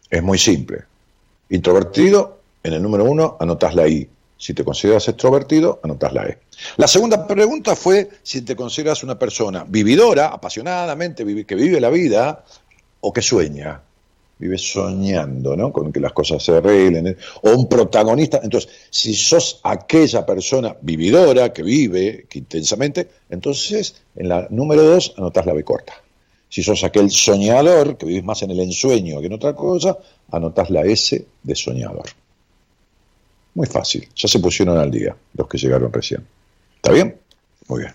Es muy simple. Introvertido, en el número uno, anotás la I. Si te consideras extrovertido, anotás la E. La segunda pregunta fue si te consideras una persona vividora, apasionadamente, que vive la vida o que sueña vive soñando, ¿no? Con que las cosas se arreglen, ¿eh? o un protagonista. Entonces, si sos aquella persona vividora que vive intensamente, entonces en la número dos anotás la B corta. Si sos aquel soñador que vivís más en el ensueño que en otra cosa, anotás la S de soñador. Muy fácil, ya se pusieron al día los que llegaron recién. ¿Está bien? Muy bien.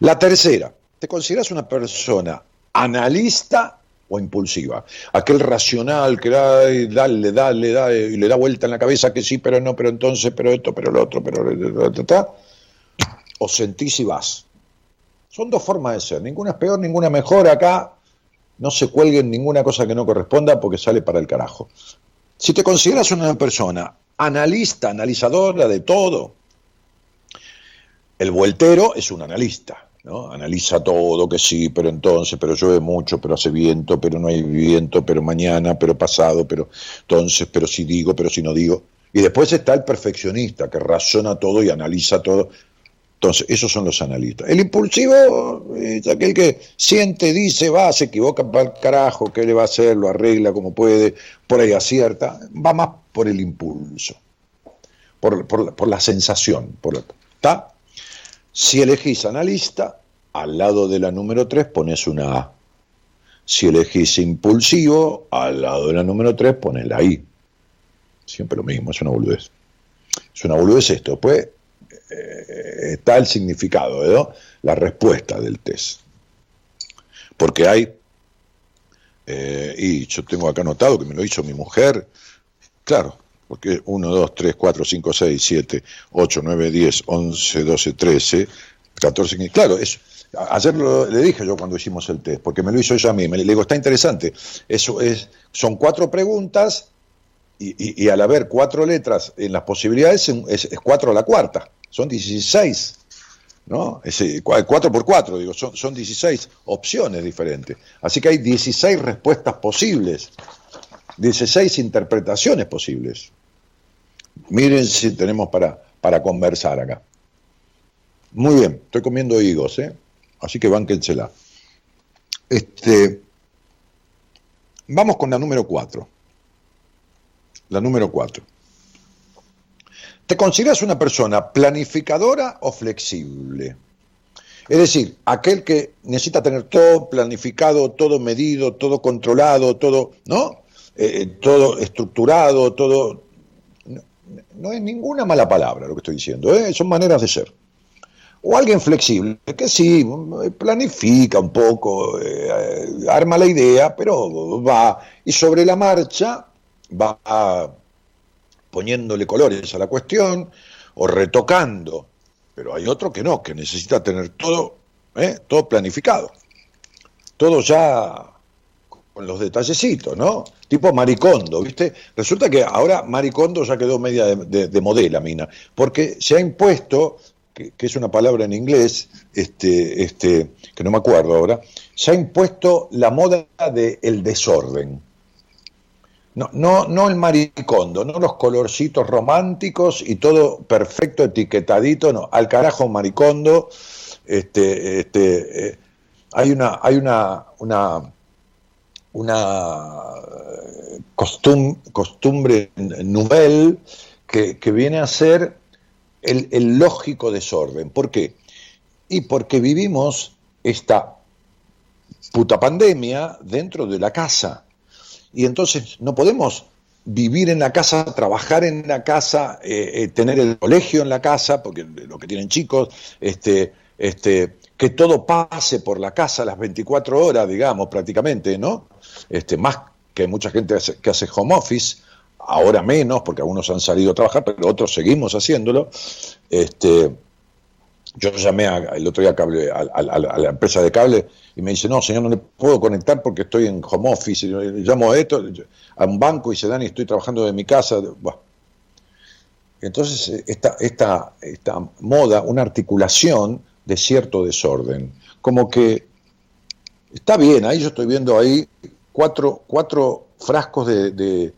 La tercera, ¿te consideras una persona analista o impulsiva. Aquel racional que da, dale, dale, da, y le da vuelta en la cabeza que sí, pero no, pero entonces, pero esto, pero lo otro, pero... O sentís y vas. Son dos formas de ser. Ninguna es peor, ninguna mejor. Acá no se cuelguen ninguna cosa que no corresponda porque sale para el carajo. Si te consideras una persona analista, analizadora de todo, el vueltero es un analista. ¿no? Analiza todo, que sí, pero entonces, pero llueve mucho, pero hace viento, pero no hay viento, pero mañana, pero pasado, pero entonces, pero si digo, pero si no digo. Y después está el perfeccionista, que razona todo y analiza todo. Entonces, esos son los analistas. El impulsivo es aquel que siente, dice, va, se equivoca para el carajo, ¿qué le va a hacer? Lo arregla como puede, por ahí acierta. Va más por el impulso, por, por la sensación. Por ¿Está? Si elegís analista, al lado de la número 3 pones una A. Si elegís impulsivo, al lado de la número 3 pones la I. Siempre lo mismo, es una boludez. Es una boludez esto. Pues está el significado, ¿no? la respuesta del test. Porque hay, eh, y yo tengo acá anotado que me lo hizo mi mujer, claro, porque 1, 2, 3, 4, 5, 6, 7, 8, 9, 10, 11, 12, 13, 14, 15. Claro, es, ayer le dije yo cuando hicimos el test, porque me lo hizo ella a mí, me le digo, está interesante. Eso es, son cuatro preguntas y, y, al haber cuatro letras en las posibilidades es, es, cuatro a la cuarta, son 16. ¿no? Es, 4 por 4, digo, son, son 16 opciones diferentes. Así que hay 16 respuestas posibles 16 interpretaciones posibles. Miren si tenemos para, para conversar acá. Muy bien, estoy comiendo higos, ¿eh? así que bánquensela. Este, vamos con la número 4. La número 4. ¿Te consideras una persona planificadora o flexible? Es decir, aquel que necesita tener todo planificado, todo medido, todo controlado, todo, ¿no? Eh, todo estructurado, todo... No, es ninguna mala palabra lo que estoy diciendo, ¿eh? son maneras de ser. O alguien flexible, que sí, planifica un poco, eh, arma la idea, pero va, y sobre la marcha va poniéndole colores a la cuestión o retocando. Pero hay otro que no, que necesita tener todo, todo planificado. Todo ya con los detallecitos, ¿no? Tipo Maricondo, ¿viste? Resulta que ahora Maricondo ya quedó media de, de, modela, mina, porque se ha impuesto, que, es una palabra en inglés, este, este, que no me acuerdo ahora, se ha impuesto la moda del el desorden. No, no, no el maricondo, no los colorcitos románticos y todo perfecto, etiquetadito, no, al carajo maricondo. Este, este, eh, hay una, hay una, una, una costumbre nouvelle que, que, viene a ser el lógico desorden. ¿Por qué? Y porque vivimos esta puta pandemia dentro de la casa. Y entonces no podemos vivir en la casa, trabajar en la casa, eh, eh, tener el colegio en la casa, porque lo que tienen chicos, este, este, que todo pase por la casa las 24 horas, digamos, prácticamente, ¿no? Este, más que mucha gente que hace home office, ahora menos, porque algunos han salido a trabajar, pero otros seguimos haciéndolo. Este, yo llamé el otro día a, cable, a, la empresa de cable y me dice, no, señor, no le puedo conectar porque estoy en home office. Y llamo a esto, a un banco y se dan y estoy trabajando de mi casa. Entonces, esta, esta, esta moda, una articulación de cierto desorden. Como que está bien, ahí yo estoy viendo ahí cuatro, cuatro frascos de,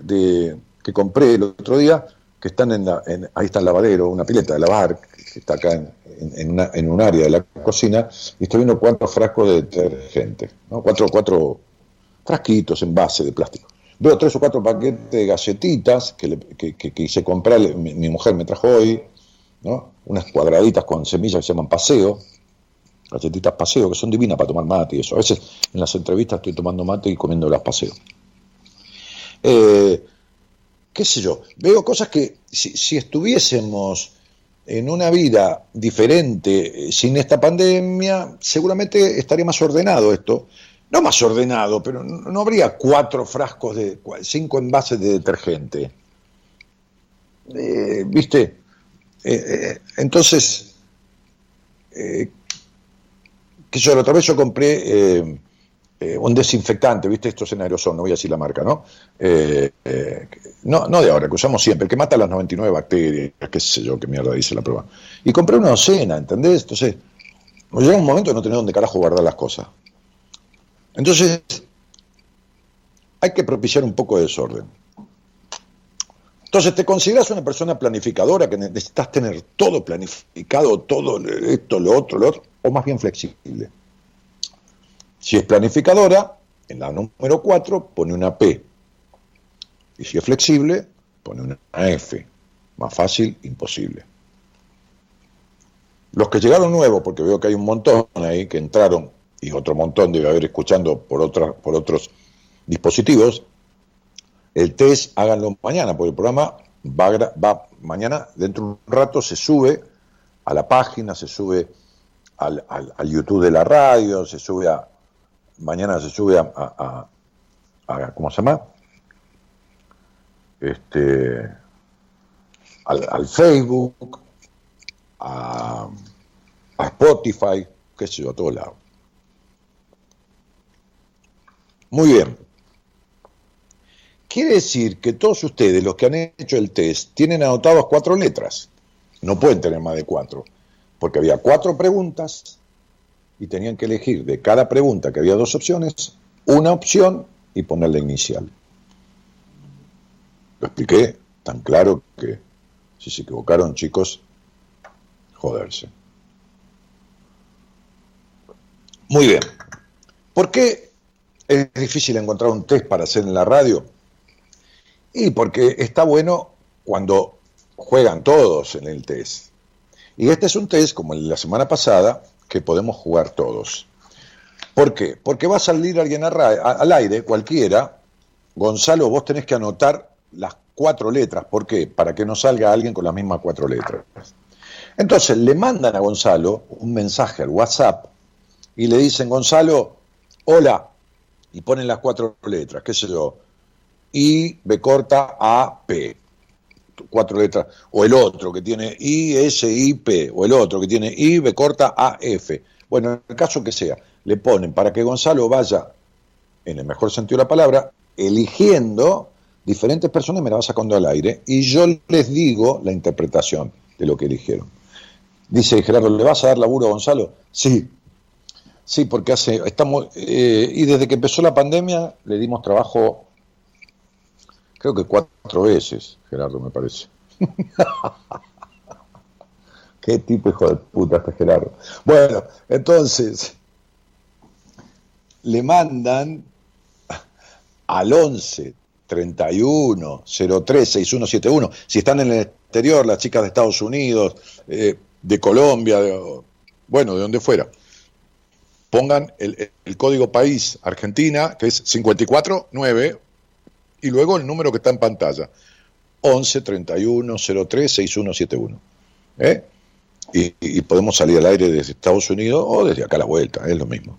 de, que compré el otro día, que están en, la, ahí está el lavadero, una pileta de lavar, que está acá en, en, un área de la cocina, y estoy viendo cuatro frascos de detergente, ¿no? cuatro, cuatro frasquitos en base de plástico. Veo tres o cuatro paquetes de galletitas que, que, que, quise comprar, mi, mujer me trajo hoy, ¿no? unas cuadraditas con semillas que se llaman paseo, galletitas paseo, que son divinas para tomar mate y eso. A veces en las entrevistas estoy tomando mate y comiendo las paseo. Eh, ¿Qué sé yo? Veo cosas que si, si estuviésemos en una vida diferente eh, sin esta pandemia, seguramente estaría más ordenado esto. No más ordenado, pero no habría cuatro frascos de cinco envases de detergente. Eh, ¿Viste? Eh, entonces, que yo la otra vez yo compré eh, un desinfectante, ¿viste? Esto es en aerosol, no voy a decir la marca, ¿no? Eh, eh, no, no de ahora, que usamos siempre, el que mata las 99 bacterias, qué sé yo, qué mierda dice la prueba. Y compré una docena, ¿entendés? Entonces, llega un momento no tener dónde carajo guardar las cosas. Entonces, hay que propiciar un poco de desorden. Entonces, ¿te consideras una persona planificadora que necesitas tener todo planificado, todo esto, lo otro, lo otro, o más bien flexible? Si es planificadora, en la número 4 pone una P. Y si es flexible, pone una F. Más fácil, imposible. Los que llegaron nuevos, porque veo que hay un montón ahí que entraron, y otro montón debe haber escuchando por, por otros dispositivos, el test háganlo mañana, porque el programa va, va mañana, dentro de un rato se sube a la página, se sube al, al YouTube de la radio, se sube a, mañana se sube a, ¿cómo se llama? Este, al, Facebook, a, Spotify, qué sé yo, a todos lados. Muy bien. Quiere decir que todos ustedes, los que han hecho el test, tienen anotados cuatro letras. No pueden tener más de cuatro, porque había cuatro preguntas y tenían que elegir de cada pregunta, que había dos opciones, una opción y ponerla inicial. Lo expliqué tan claro que si se equivocaron, chicos, joderse. Muy bien. ¿Por qué es difícil encontrar un test para hacer en la radio? Y porque está bueno cuando juegan todos en el test. Y este es un test, como la semana pasada, que podemos jugar todos. ¿Por qué? Porque va a salir alguien al aire, cualquiera. Gonzalo, vos tenés que anotar las cuatro letras. ¿Por qué? Para que no salga alguien con las mismas cuatro letras. Entonces le mandan a Gonzalo un mensaje al WhatsApp y le dicen, Gonzalo, hola, y ponen las cuatro letras, qué sé yo, I, B corta, A, P cuatro letras, o el otro que tiene I, S, I, P, o el otro que tiene I, B corta, A, F. Bueno, en el caso que sea, le ponen para que Gonzalo vaya, en el mejor sentido de la palabra, eligiendo diferentes personas, me la va sacando al aire, y yo les digo la interpretación de lo que eligieron. Dice Gerardo, ¿le vas a dar laburo a Gonzalo? Sí, sí, porque hace, estamos, eh, y desde que empezó la pandemia le dimos trabajo Creo que cuatro veces, Gerardo, me parece. Qué tipo hijo de puta este Gerardo. Bueno, entonces, le mandan al 11 31 03 6171. Si están en el exterior, las chicas de Estados Unidos, eh, de Colombia, de, bueno, de donde fuera, pongan el, el, código país Argentina, que es 549, y luego el número que está en pantalla, 11 31 03 6171. ¿Eh? Y, y, podemos salir al aire desde Estados Unidos o desde acá a la vuelta, es lo mismo.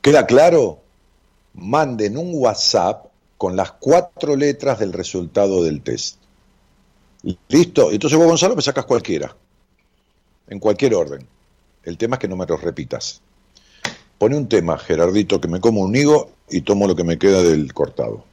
¿Queda claro? Manden un WhatsApp con las cuatro letras del resultado del test. ¿Listo? Entonces vos, Gonzalo, me sacas cualquiera. En cualquier orden. El tema es que no me lo repitas. Pone un tema, Gerardito, que me como un higo y tomo lo que me queda del cortado.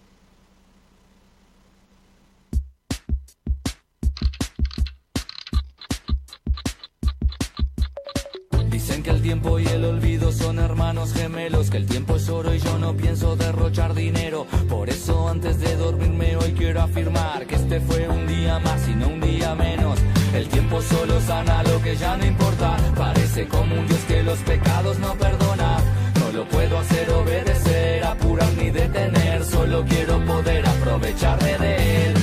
Dicen que el tiempo y el olvido son hermanos gemelos, que el tiempo es oro y yo no pienso derrochar dinero. Por eso antes de dormirme hoy quiero afirmar que este fue un día más y no un día menos. El tiempo solo sana lo que ya no importa. Parece como un Dios que los pecados no perdona. Lo puedo hacer obedecer, apurar ni detener. Solo quiero poder aprovecharme de él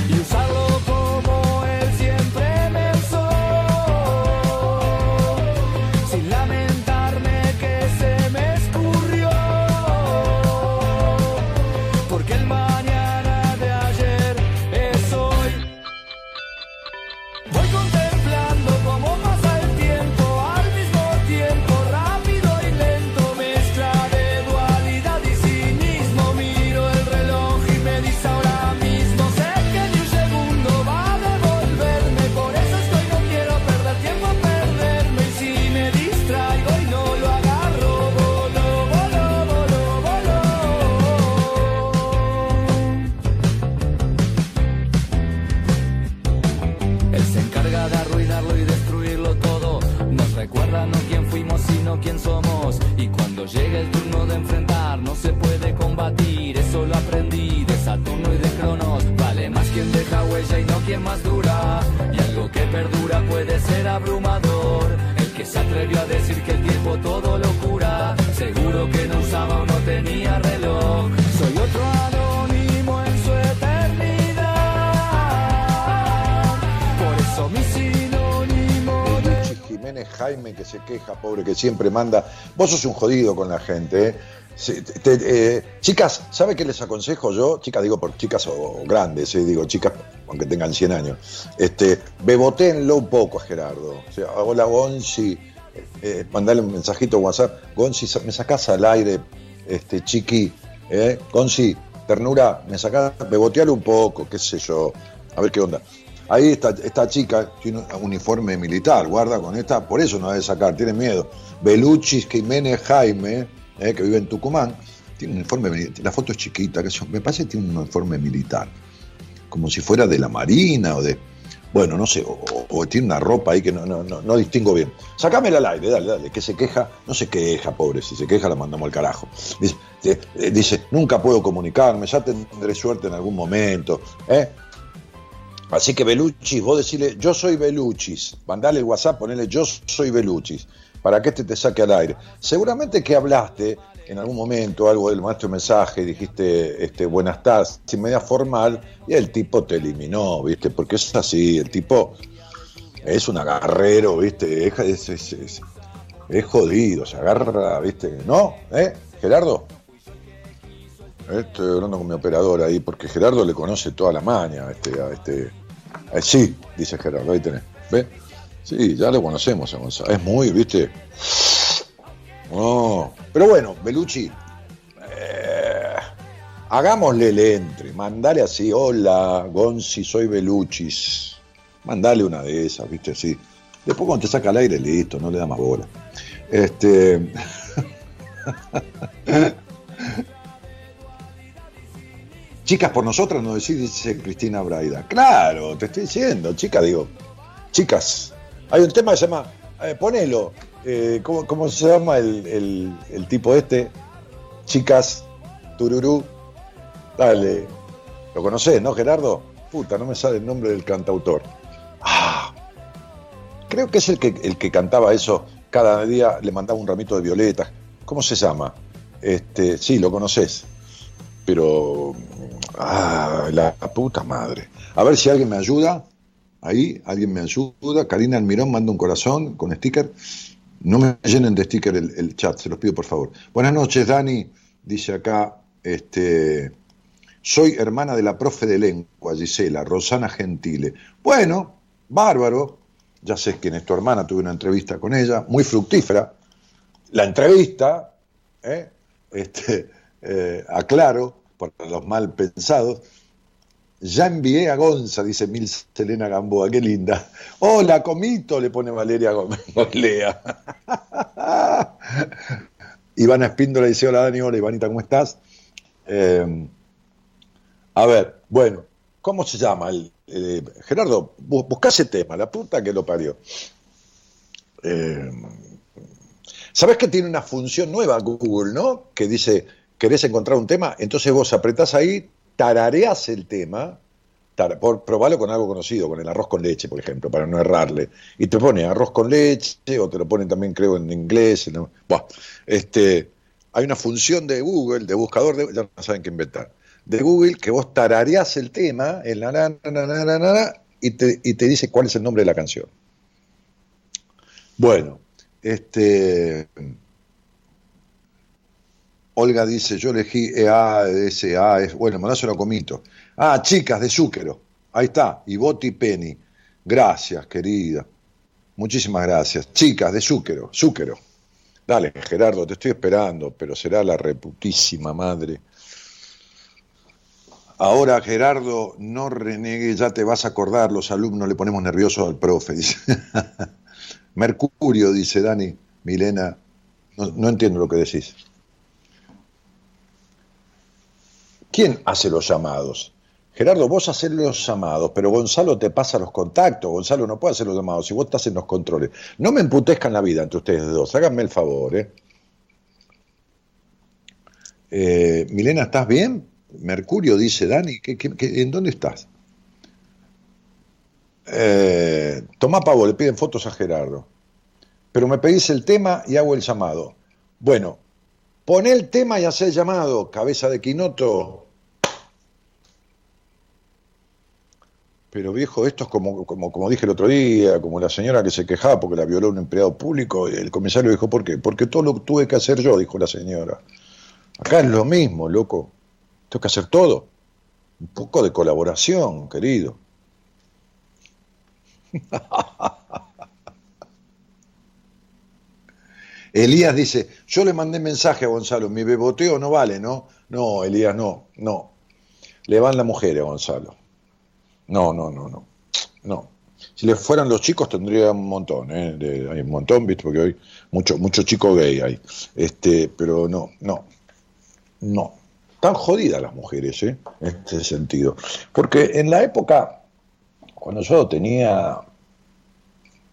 quién somos. Y cuando llega el turno de enfrentar, no se puede combatir. Eso lo aprendí de Saturno y de Cronos. Vale más quien deja huella y no quien más dura. Y algo que perdura puede ser abrumador. El que se atrevió a decir que el tiempo todo lo cura. Seguro que no usaba o no tenía reloj. Soy otro Jaime que se queja, pobre, que siempre manda. Vos sos un jodido con la gente, ¿eh? Eh, chicas, ¿sabe qué les aconsejo yo? Chicas, digo por chicas o grandes, eh, digo chicas, aunque tengan 100 años. Este, un poco a Gerardo. Hola Gonzi, mandale un mensajito a WhatsApp. Gonzi, me sacás al aire, este, chiqui. Gonzi, ternura, me sacás, bebotealo un poco, qué sé yo, a ver qué onda. Ahí esta, esta chica tiene un uniforme militar, guarda con esta, por eso no debe sacar, tiene miedo. Beluchis Jiménez Jaime, eh, que vive en Tucumán, tiene un uniforme militar, la foto es chiquita, que me parece que tiene un uniforme militar, como si fuera de la Marina o de, bueno, no sé, o, tiene una ropa ahí que no, no, no, no distingo bien. Sacámela al aire, dale, dale, que se queja, no se queja, pobre, si se queja la mandamos al carajo. Dice, eh, nunca puedo comunicarme, ya tendré suerte en algún momento, ¿eh? Así que Beluchis, vos decirle, yo soy Beluchis, mandale el WhatsApp, ponele yo soy Beluchis, para que este te saque al aire. Seguramente que hablaste en algún momento algo del maestro mensaje, dijiste este, buenas tardes, sin media formal, y el tipo te eliminó, ¿viste? Porque es así, el tipo es un agarrero, ¿viste? Es, jodido, se agarra, ¿viste? ¿No? ¿Eh? Gerardo. Estoy hablando con mi operador ahí, porque Gerardo le conoce toda la maña este, a este. Eh, sí, dice Gerardo, ahí tenés. ¿Ve? Sí, ya lo conocemos a Gonzalo. Es muy, ¿viste? No. Pero bueno, Belucci, eh, hagámosle el entre, mandale así, hola, Gonzi, soy Beluchis. Mandale una de esas, ¿viste? Así. Después cuando te saca al aire, listo, no le da más bola. Este. Chicas por nosotras nos decís, dice Cristina Braida. Claro, te estoy diciendo, chicas, digo. Chicas, hay un tema que se llama, eh, ponelo, eh, ¿cómo, cómo se llama el, el- tipo este? Chicas, tururú, Dale. ¿Lo conocés, no, Gerardo? Puta, no me sale el nombre del cantautor. Ah, creo que es el que, el que cantaba eso. Cada día le mandaba un ramito de violetas. ¿Cómo se llama? Este, sí, lo conoces. Pero. Ah, la puta madre. A ver si alguien me ayuda. Ahí, alguien me ayuda. Karina Almirón manda un corazón con sticker. No me llenen de sticker el, chat, se los pido por favor. Buenas noches, Dani. Dice acá, este, soy hermana de la profe de lengua, Gisela, Rosana Gentile. Bueno, bárbaro. Ya sé quién es tu hermana, tuve una entrevista con ella, muy fructífera. La entrevista, ¿eh? este, eh, aclaro, para los mal pensados, ya envié a Gonza, dice Mil Selena Gamboa, qué linda. Hola, comito, le pone Valeria Gómez. Ivana Espíndola dice, hola Dani, hola Ivanita, ¿cómo estás? Eh, a ver, bueno, ¿cómo se llama? Eh, Gerardo, busca ese tema, la puta que lo parió. Eh, ¿Sabes que tiene una función nueva Google, no? Que dice, querés encontrar un tema, entonces vos apretás ahí, tarareas el tema, tar, por, probalo con algo conocido, con el arroz con leche, por ejemplo, para no errarle. Y te pone arroz con leche, o te lo ponen también, creo, en inglés. ¿no? Buah, este, hay una función de Google, de buscador, de, ya no saben qué inventar, de Google, que vos tarareás el tema, el na, na, na y, te, y te dice cuál es el nombre de la canción. Bueno, este. Olga dice, yo elegí EA, SA, es, bueno, mandáselo a comito. Ah, chicas de Zúquero, ahí está, y Boti Penny. Gracias, querida. Muchísimas gracias. Chicas de Zúquero, Zúquero. Dale, Gerardo, te estoy esperando, pero será la reputísima madre. Ahora, Gerardo, no renegue, ya te vas a acordar, los alumnos le ponemos nervioso al profe. Mercurio, dice Dani, Milena, no, no entiendo lo que decís. ¿Quién hace los llamados? Gerardo, vos haces los llamados, pero Gonzalo te pasa los contactos. Gonzalo no puede hacer los llamados si vos estás en los controles. No me emputezcan la vida entre ustedes dos, háganme el favor. ¿eh? Eh, Milena, ¿estás bien? Mercurio dice, Dani, ¿qué, qué, qué, en dónde estás? Eh, Tomá Pavo, le piden fotos a Gerardo. Pero me pedís el tema y hago el llamado. Bueno, pon el tema y haz el llamado, cabeza de quinoto. Pero viejo, esto es como, como, como dije el otro día, como la señora que se quejaba porque la violó un empleado público, el comisario dijo, ¿por qué? Porque todo lo tuve que hacer yo, dijo la señora. Acá es lo mismo, loco. Tengo que hacer todo. Un poco de colaboración, querido. Elías dice, yo le mandé mensaje a Gonzalo, mi beboteo no vale, ¿no? No, Elías, no, no. Le van las mujeres a Gonzalo. No, no, no, no. No. Si le fueran los chicos tendría un montón, ¿eh? Hay un montón, ¿viste? Porque hoy mucho, mucho chico gay hay. Este, pero no, no. No. Están jodidas las mujeres, ¿eh? En este sentido. Porque en la época, cuando yo tenía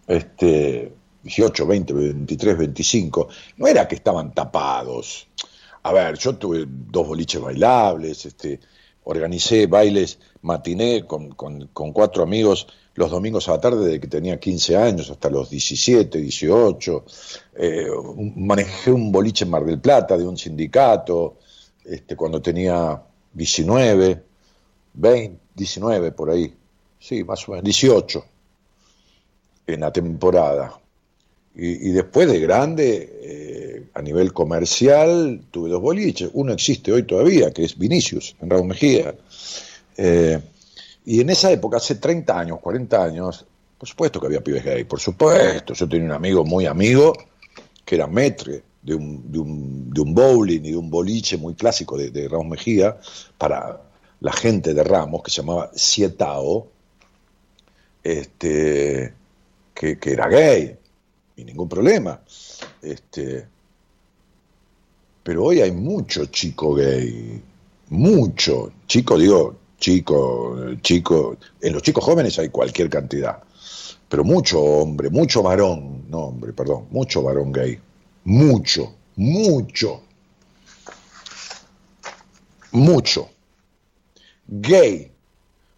este, 18, 20, 23, 25, no era que estaban tapados. A ver, yo tuve dos boliches bailables, este, organicé bailes matiné con, con, cuatro amigos los domingos a la tarde desde que tenía 15 años hasta los 17, 18. Eh, manejé un boliche en Mar del Plata de un sindicato este, cuando tenía 19, 20, 19 por ahí. Sí, más o menos, 18 en la temporada. Y, y después de grande, eh, a nivel comercial, tuve dos boliches. Uno existe hoy todavía, que es Vinicius, en Raúl Mejía. Eh, y en esa época, hace 30 años, 40 años, por supuesto que había pibes gay, por supuesto. Yo tenía un amigo muy amigo, que era metre de un, de un, bowling y de un boliche muy clásico de, de Ramos Mejía, para la gente de Ramos, que se llamaba Sietao, este, que, que era gay, y ningún problema. Este, pero hoy hay mucho chico gay, mucho. Chico, digo, chico, chico. En los chicos jóvenes hay cualquier cantidad. Pero mucho hombre, mucho varón, no hombre, perdón, mucho varón gay. Mucho, mucho. Mucho. gay,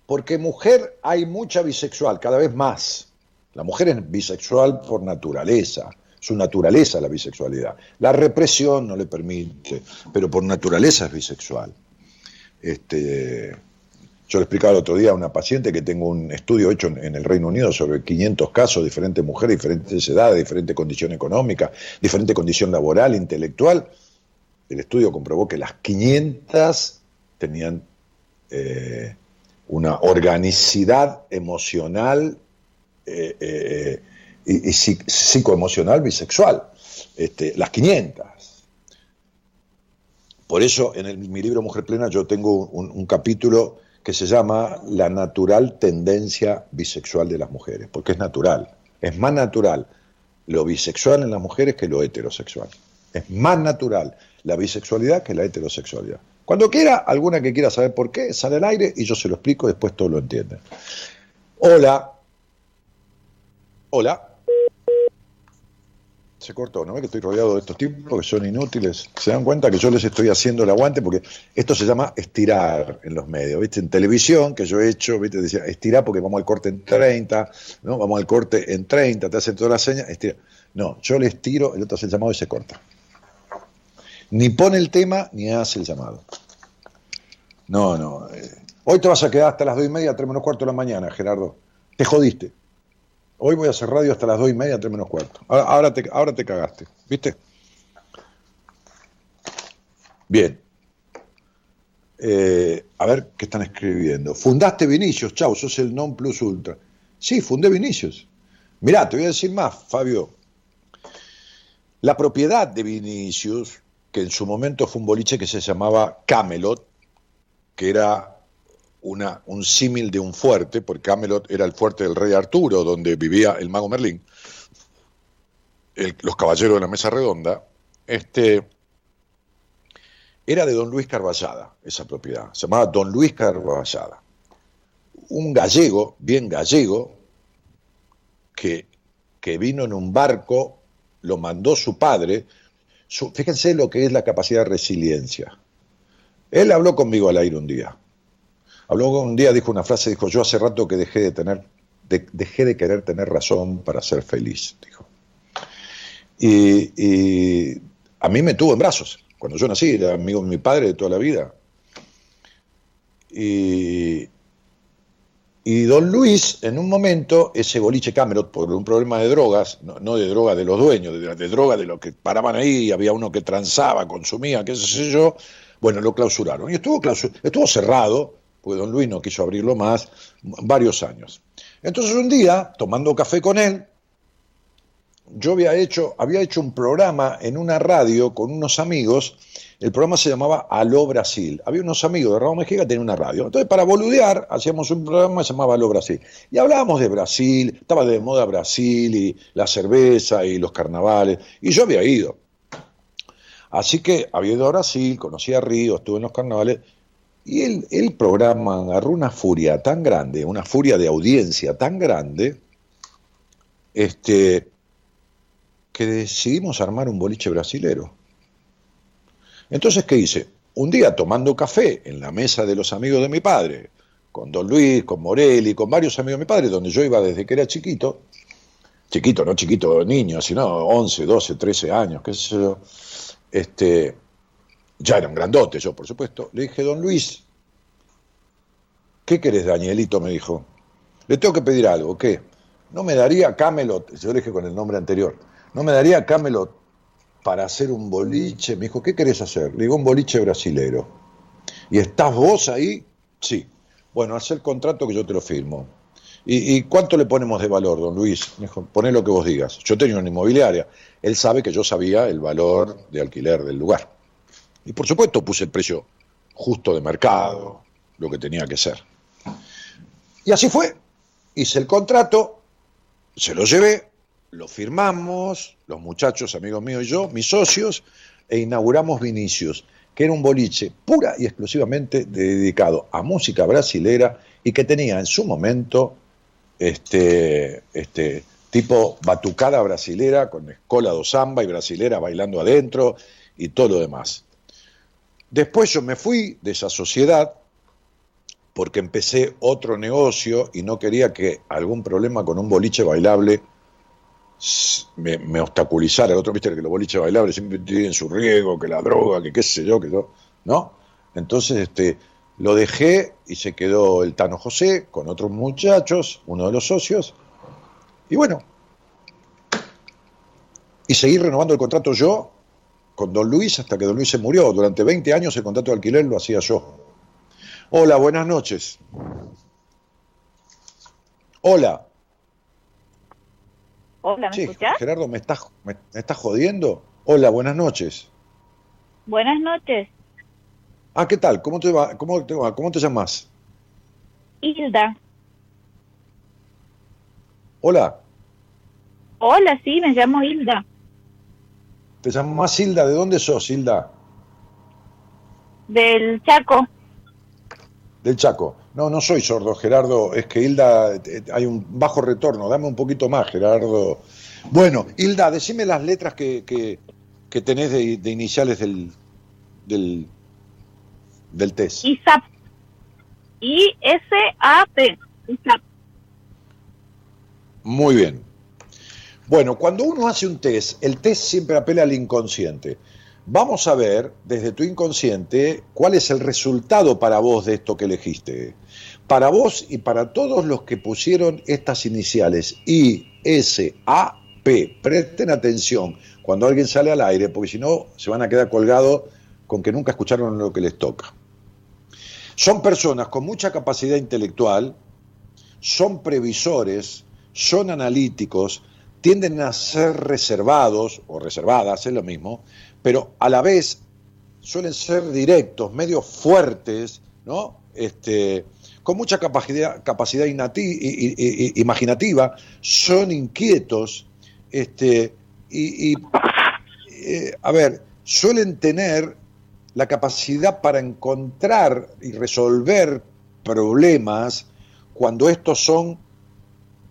porque mujer hay mucha bisexual, cada vez más. La mujer es bisexual por naturaleza, su naturaleza la bisexualidad. La represión no le permite, pero por naturaleza es bisexual. Este, yo le explicaba el otro día a una paciente que tengo un estudio hecho en el Reino Unido sobre 500 casos, diferentes mujeres, diferentes edades, diferente condición económica, diferente condición laboral, intelectual. El estudio comprobó que las 500 tenían eh, una organicidad emocional eh, eh, y, psicoemocional bisexual. Este, las 500. Por eso en mi libro Mujer Plena yo tengo un capítulo que se llama La natural tendencia bisexual de las mujeres, porque es natural, es más natural lo bisexual en las mujeres que lo heterosexual. Es más natural la bisexualidad que la heterosexualidad. Cuando quiera, alguna que quiera saber por qué, sale al aire y yo se lo explico, después todo lo entienden. Hola. Hola se cortó, ¿no? Que estoy rodeado de estos tipos que son inútiles. Se dan cuenta que yo les estoy haciendo el aguante porque esto se llama estirar en los medios, ¿viste? En televisión, que yo he hecho, ¿viste? Decía, estirar porque vamos al corte en 30, ¿no? Vamos al corte en 30, te hacen toda la seña, estira. No, yo le estiro, el otro hace el llamado y se corta. Ni pone el tema ni hace el llamado. No, no. Eh, hoy te vas a quedar hasta las 2 y media, 3 menos cuarto de la mañana, Gerardo. Te jodiste. Hoy voy a hacer radio hasta las dos y media, tres menos cuarto. Ahora, te, ahora te cagaste, ¿viste? Bien. Eh, a ver qué están escribiendo. Fundaste Vinicius, chau, sos el non plus ultra. Sí, fundé Vinicius. Mirá, te voy a decir más, Fabio. La propiedad de Vinicius, que en su momento fue un boliche que se llamaba Camelot, que era una, un símil de un fuerte, porque Camelot era el fuerte del rey Arturo, donde vivía el mago Merlín, los caballeros de la mesa redonda, este, era de don Luis Carballada, esa propiedad, se llamaba don Luis Carballada, un gallego, bien gallego, que, que vino en un barco, lo mandó su padre, fíjense lo que es la capacidad de resiliencia. Él habló conmigo al aire un día Habló un día, dijo una frase, dijo, yo hace rato que dejé de tener, dejé de querer tener razón para ser feliz, dijo. Y, a mí me tuvo en brazos. Cuando yo nací, era amigo de mi padre de toda la vida. Y, y don Luis, en un momento, ese boliche Camelot, por un problema de drogas, no, de droga de los dueños, de, de, droga de los que paraban ahí, había uno que transaba, consumía, qué sé yo, bueno, lo clausuraron. Y estuvo, estuvo cerrado porque don Luis no quiso abrirlo más, varios años. Entonces un día, tomando café con él, yo había hecho, había hecho un programa en una radio con unos amigos, el programa se llamaba Aló Brasil. Había unos amigos de Raúl Mejía que tenían una radio. Entonces, para boludear, hacíamos un programa que se llamaba Aló Brasil. Y hablábamos de Brasil, estaba de moda Brasil y la cerveza y los carnavales. Y yo había ido. Así que había ido a Brasil, conocí a Río, estuve en los carnavales y el, programa agarró una furia tan grande, una furia de audiencia tan grande, este, que decidimos armar un boliche brasilero. Entonces, ¿qué hice? Un día tomando café en la mesa de los amigos de mi padre, con Don Luis, con Morelli, con varios amigos de mi padre, donde yo iba desde que era chiquito, chiquito, no chiquito niño, sino 11, 12, 13 años, qué sé yo, este, ya era un grandote yo, por supuesto, le dije, don Luis, ¿qué querés, Danielito? me dijo. Le tengo que pedir algo, ¿qué? ¿No me daría Camelot? Yo le dije con el nombre anterior. ¿No me daría Camelot para hacer un boliche? Me dijo, ¿qué querés hacer? Le digo, un boliche brasilero. ¿Y estás vos ahí? Sí. Bueno, haz el contrato que yo te lo firmo. ¿Y, ¿Y, cuánto le ponemos de valor, don Luis? Me dijo, poné lo que vos digas. Yo tenía una inmobiliaria. Él sabe que yo sabía el valor de alquiler del lugar. Y por supuesto puse el precio justo de mercado, lo que tenía que ser. Y así fue. Hice el contrato, se lo llevé, lo firmamos, los muchachos, amigos míos y yo, mis socios, e inauguramos Vinicius, que era un boliche pura y exclusivamente dedicado a música brasilera y que tenía en su momento este, este tipo batucada brasilera con escola do samba y brasilera bailando adentro y todo lo demás. Después yo me fui de esa sociedad porque empecé otro negocio y no quería que algún problema con un boliche bailable me, obstaculizara. El otro, viste, que los boliches bailables siempre tienen su riesgo, que la droga, que qué sé yo, que yo, ¿no? Entonces, este, lo dejé y se quedó el Tano José con otros muchachos, uno de los socios, y bueno, y seguí renovando el contrato yo con don Luis hasta que don Luis se murió. Durante 20 años el contrato de alquiler lo hacía yo. Hola, buenas noches. Hola. Hola, ¿me escuchás? Gerardo, ¿me estás, me, estás jodiendo? Hola, buenas noches. Buenas noches. Ah, ¿qué tal? ¿Cómo te va? ¿Cómo te va? ¿Cómo te llamas? Hilda. Hola. Hola, sí, me llamo Hilda. ¿Te llamas Hilda? ¿De dónde sos, Hilda? Del Chaco. Del Chaco. No, no soy sordo, Gerardo. Es que Hilda, eh, hay un bajo retorno. Dame un poquito más, Gerardo. Bueno, Hilda, decime las letras que, que, tenés de, de, iniciales del, del, del test. ISAP. I-S-A-P. ISAP. Muy bien. Bueno, cuando uno hace un test, el test siempre apela al inconsciente. Vamos a ver desde tu inconsciente cuál es el resultado para vos de esto que elegiste. Para vos y para todos los que pusieron estas iniciales I, S, A, P. Presten atención cuando alguien sale al aire, porque si no se van a quedar colgados con que nunca escucharon lo que les toca. Son personas con mucha capacidad intelectual, son previsores, son analíticos, tienden a ser reservados o reservadas, es lo mismo, pero a la vez suelen ser directos, medio fuertes, ¿no? Este, con mucha capacidad, capacidad imaginativa, son inquietos, este, y, eh, a ver, suelen tener la capacidad para encontrar y resolver problemas cuando estos son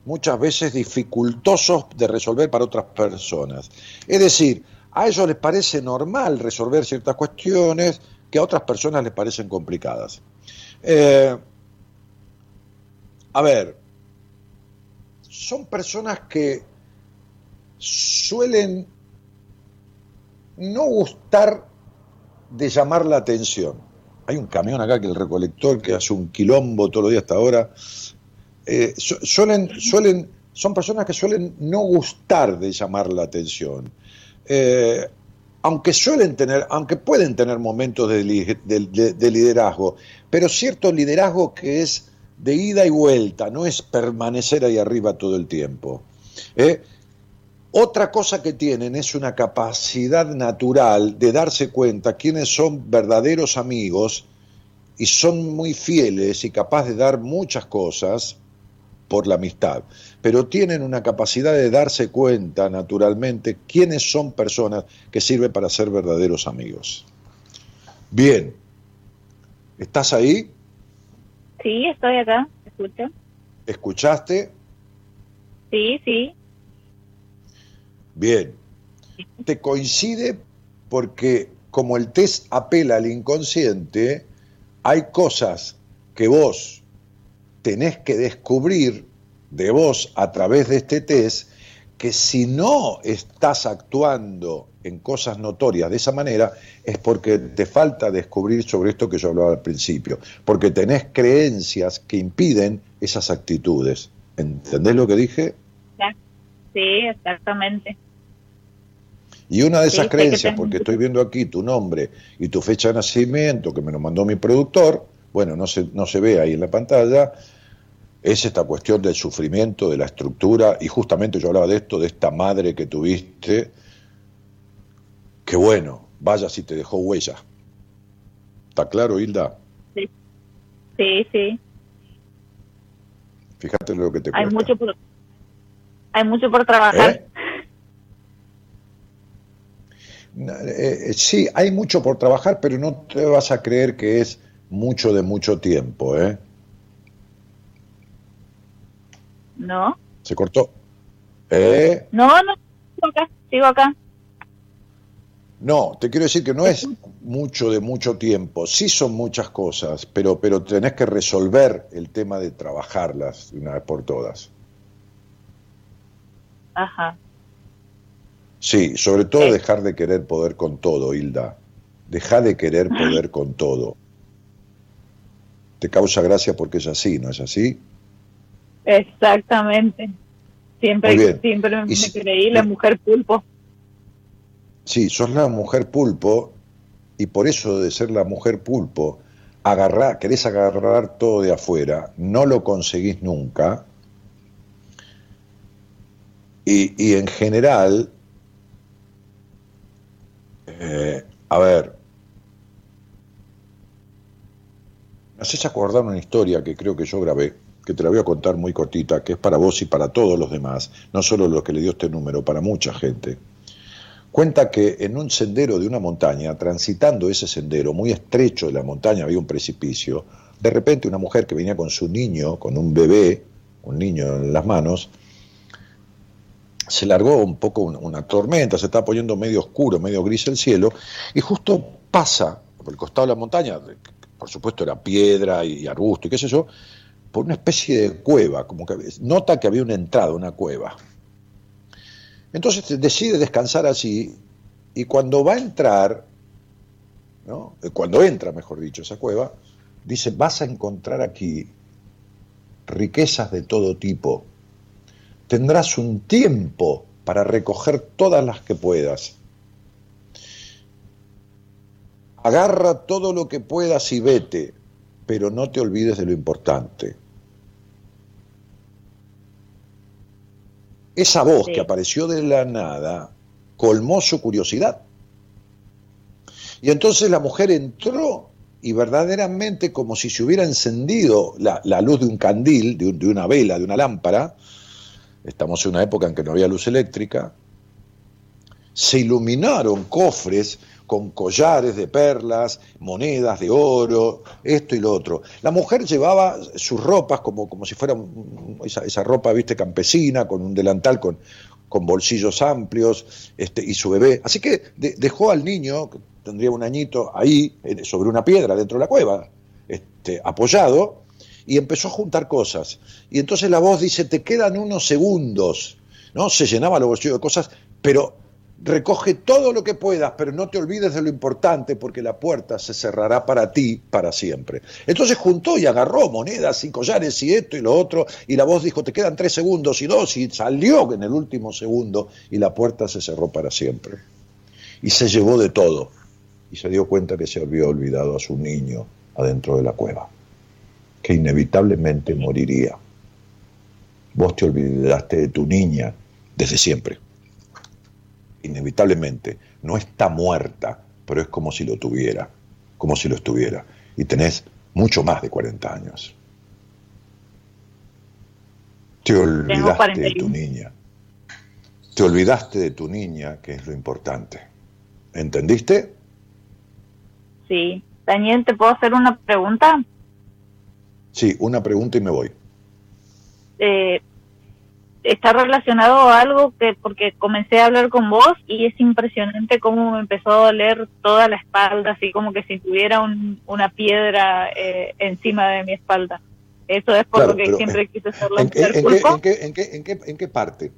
muchas veces dificultosos de resolver para otras personas. Es decir, a ellos les parece normal resolver ciertas cuestiones que a otras personas les parecen complicadas. Eh, a ver, son personas que suelen no gustar de llamar la atención. Hay un camión acá que el recolector que hace un quilombo todo el día hasta ahora eh, suelen, suelen, son personas que suelen no gustar de llamar la atención. Eh, aunque suelen tener, aunque pueden tener momentos de, liderazgo, pero cierto liderazgo que es de ida y vuelta, no es permanecer ahí arriba todo el tiempo. ¿eh? Otra cosa que tienen es una capacidad natural de darse cuenta quiénes son verdaderos amigos y son muy fieles y capaces de dar muchas cosas por la amistad, pero tienen una capacidad de darse cuenta naturalmente quiénes son personas que sirven para ser verdaderos amigos. Bien, ¿estás ahí? Sí, estoy acá, escucho. ¿Escuchaste? Sí, sí. Bien, te coincide porque como el test apela al inconsciente, hay cosas que vos tenés que descubrir de vos a través de este test que si no estás actuando en cosas notorias de esa manera es porque te falta descubrir sobre esto que yo hablaba al principio, porque tenés creencias que impiden esas actitudes. ¿Entendés lo que dije? Sí, exactamente. Y una de esas creencias, porque estoy viendo aquí tu nombre y tu fecha de nacimiento, que me lo mandó mi productor, bueno, no se, no se ve ahí en la pantalla, es esta cuestión del sufrimiento, de la estructura, y justamente yo hablaba de esto, de esta madre que tuviste, que bueno, vaya si te dejó huella. ¿Está claro, Hilda? Sí, sí. sí. Fíjate lo que te hay Mucho por, hay mucho por trabajar. ¿Eh? Eh, sí, hay mucho por trabajar, pero no te vas a creer que es mucho de mucho tiempo, ¿eh? No. ¿Se cortó? ¿Eh? No, no, sigo acá, sigo acá. No, te quiero decir que no es mucho de mucho tiempo, sí son muchas cosas, pero, pero tenés que resolver el tema de trabajarlas de una vez por todas. Ajá. Sí, sobre todo dejar de querer poder con todo, Hilda. Deja de querer poder con todo. Te causa gracia porque es así, ¿no es así? Exactamente. Siempre, siempre me creí la mujer pulpo. Sí, sos la mujer pulpo y por eso de ser la mujer pulpo, agarrar, querés agarrar todo de afuera, no lo conseguís nunca. Y, en general, eh, a ver, me haces acordar una historia que creo que yo grabé, que te la voy a contar muy cortita, que es para vos y para todos los demás, no solo los que le dio este número, para mucha gente. Cuenta que en un sendero de una montaña, transitando ese sendero muy estrecho de la montaña, había un precipicio, de repente una mujer que venía con su niño, con un bebé, un niño en las manos, se largó un poco una, tormenta, se está poniendo medio oscuro, medio gris el cielo, y justo pasa por el costado de la montaña, por supuesto era piedra y arbusto y qué sé yo, por una especie de cueva, como que nota que había una entrada, una cueva. Entonces decide descansar así y cuando va a entrar, ¿no? Eh, cuando entra, mejor dicho, esa cueva, dice, vas a encontrar aquí riquezas de todo tipo. Tendrás un tiempo para recoger todas las que puedas. Agarra todo lo que puedas y vete, pero no te olvides de lo importante. Esa voz que apareció de la nada colmó su curiosidad. Y entonces la mujer entró y verdaderamente como si se hubiera encendido la, luz de un candil, de, de, una vela, de una lámpara, estamos en una época en que no había luz eléctrica, se iluminaron cofres con collares de perlas, monedas de oro, esto y lo otro. La mujer llevaba sus ropas como, como si fuera esa, ropa, viste, campesina, con un delantal con, con bolsillos amplios, este, y su bebé. Así que dejó al niño, que tendría un añito, ahí, sobre una piedra dentro de la cueva, este, apoyado, y empezó a juntar cosas. Y entonces la voz dice, te quedan unos segundos, ¿no? Se llenaba los bolsillos de cosas, pero recoge todo lo que puedas, pero no te olvides de lo importante porque la puerta se cerrará para ti para siempre. Entonces juntó y agarró monedas y collares y esto y lo otro, y la voz dijo, te quedan tres segundos y dos, y salió en el último segundo y la puerta se cerró para siempre. Y se llevó de todo, y se dio cuenta que se había olvidado a su niño adentro de la cueva, que inevitablemente moriría. Vos te olvidaste de tu niña desde siempre inevitablemente, no está muerta, pero es como si lo tuviera, como si lo estuviera. Y tenés mucho más de 40 años. Te olvidaste de tu niña. Te olvidaste de tu niña, que es lo importante. ¿Entendiste? Sí. Daniel, ¿te puedo hacer una pregunta? Sí, una pregunta y me voy. Eh, está relacionado a algo que porque comencé a hablar con vos y es impresionante cómo me empezó a doler toda la espalda, así como que si tuviera una piedra eh, encima de mi espalda. Eso es por lo que siempre quise ser la ¿en, qué, en, qué, en, qué, ¿En qué parte?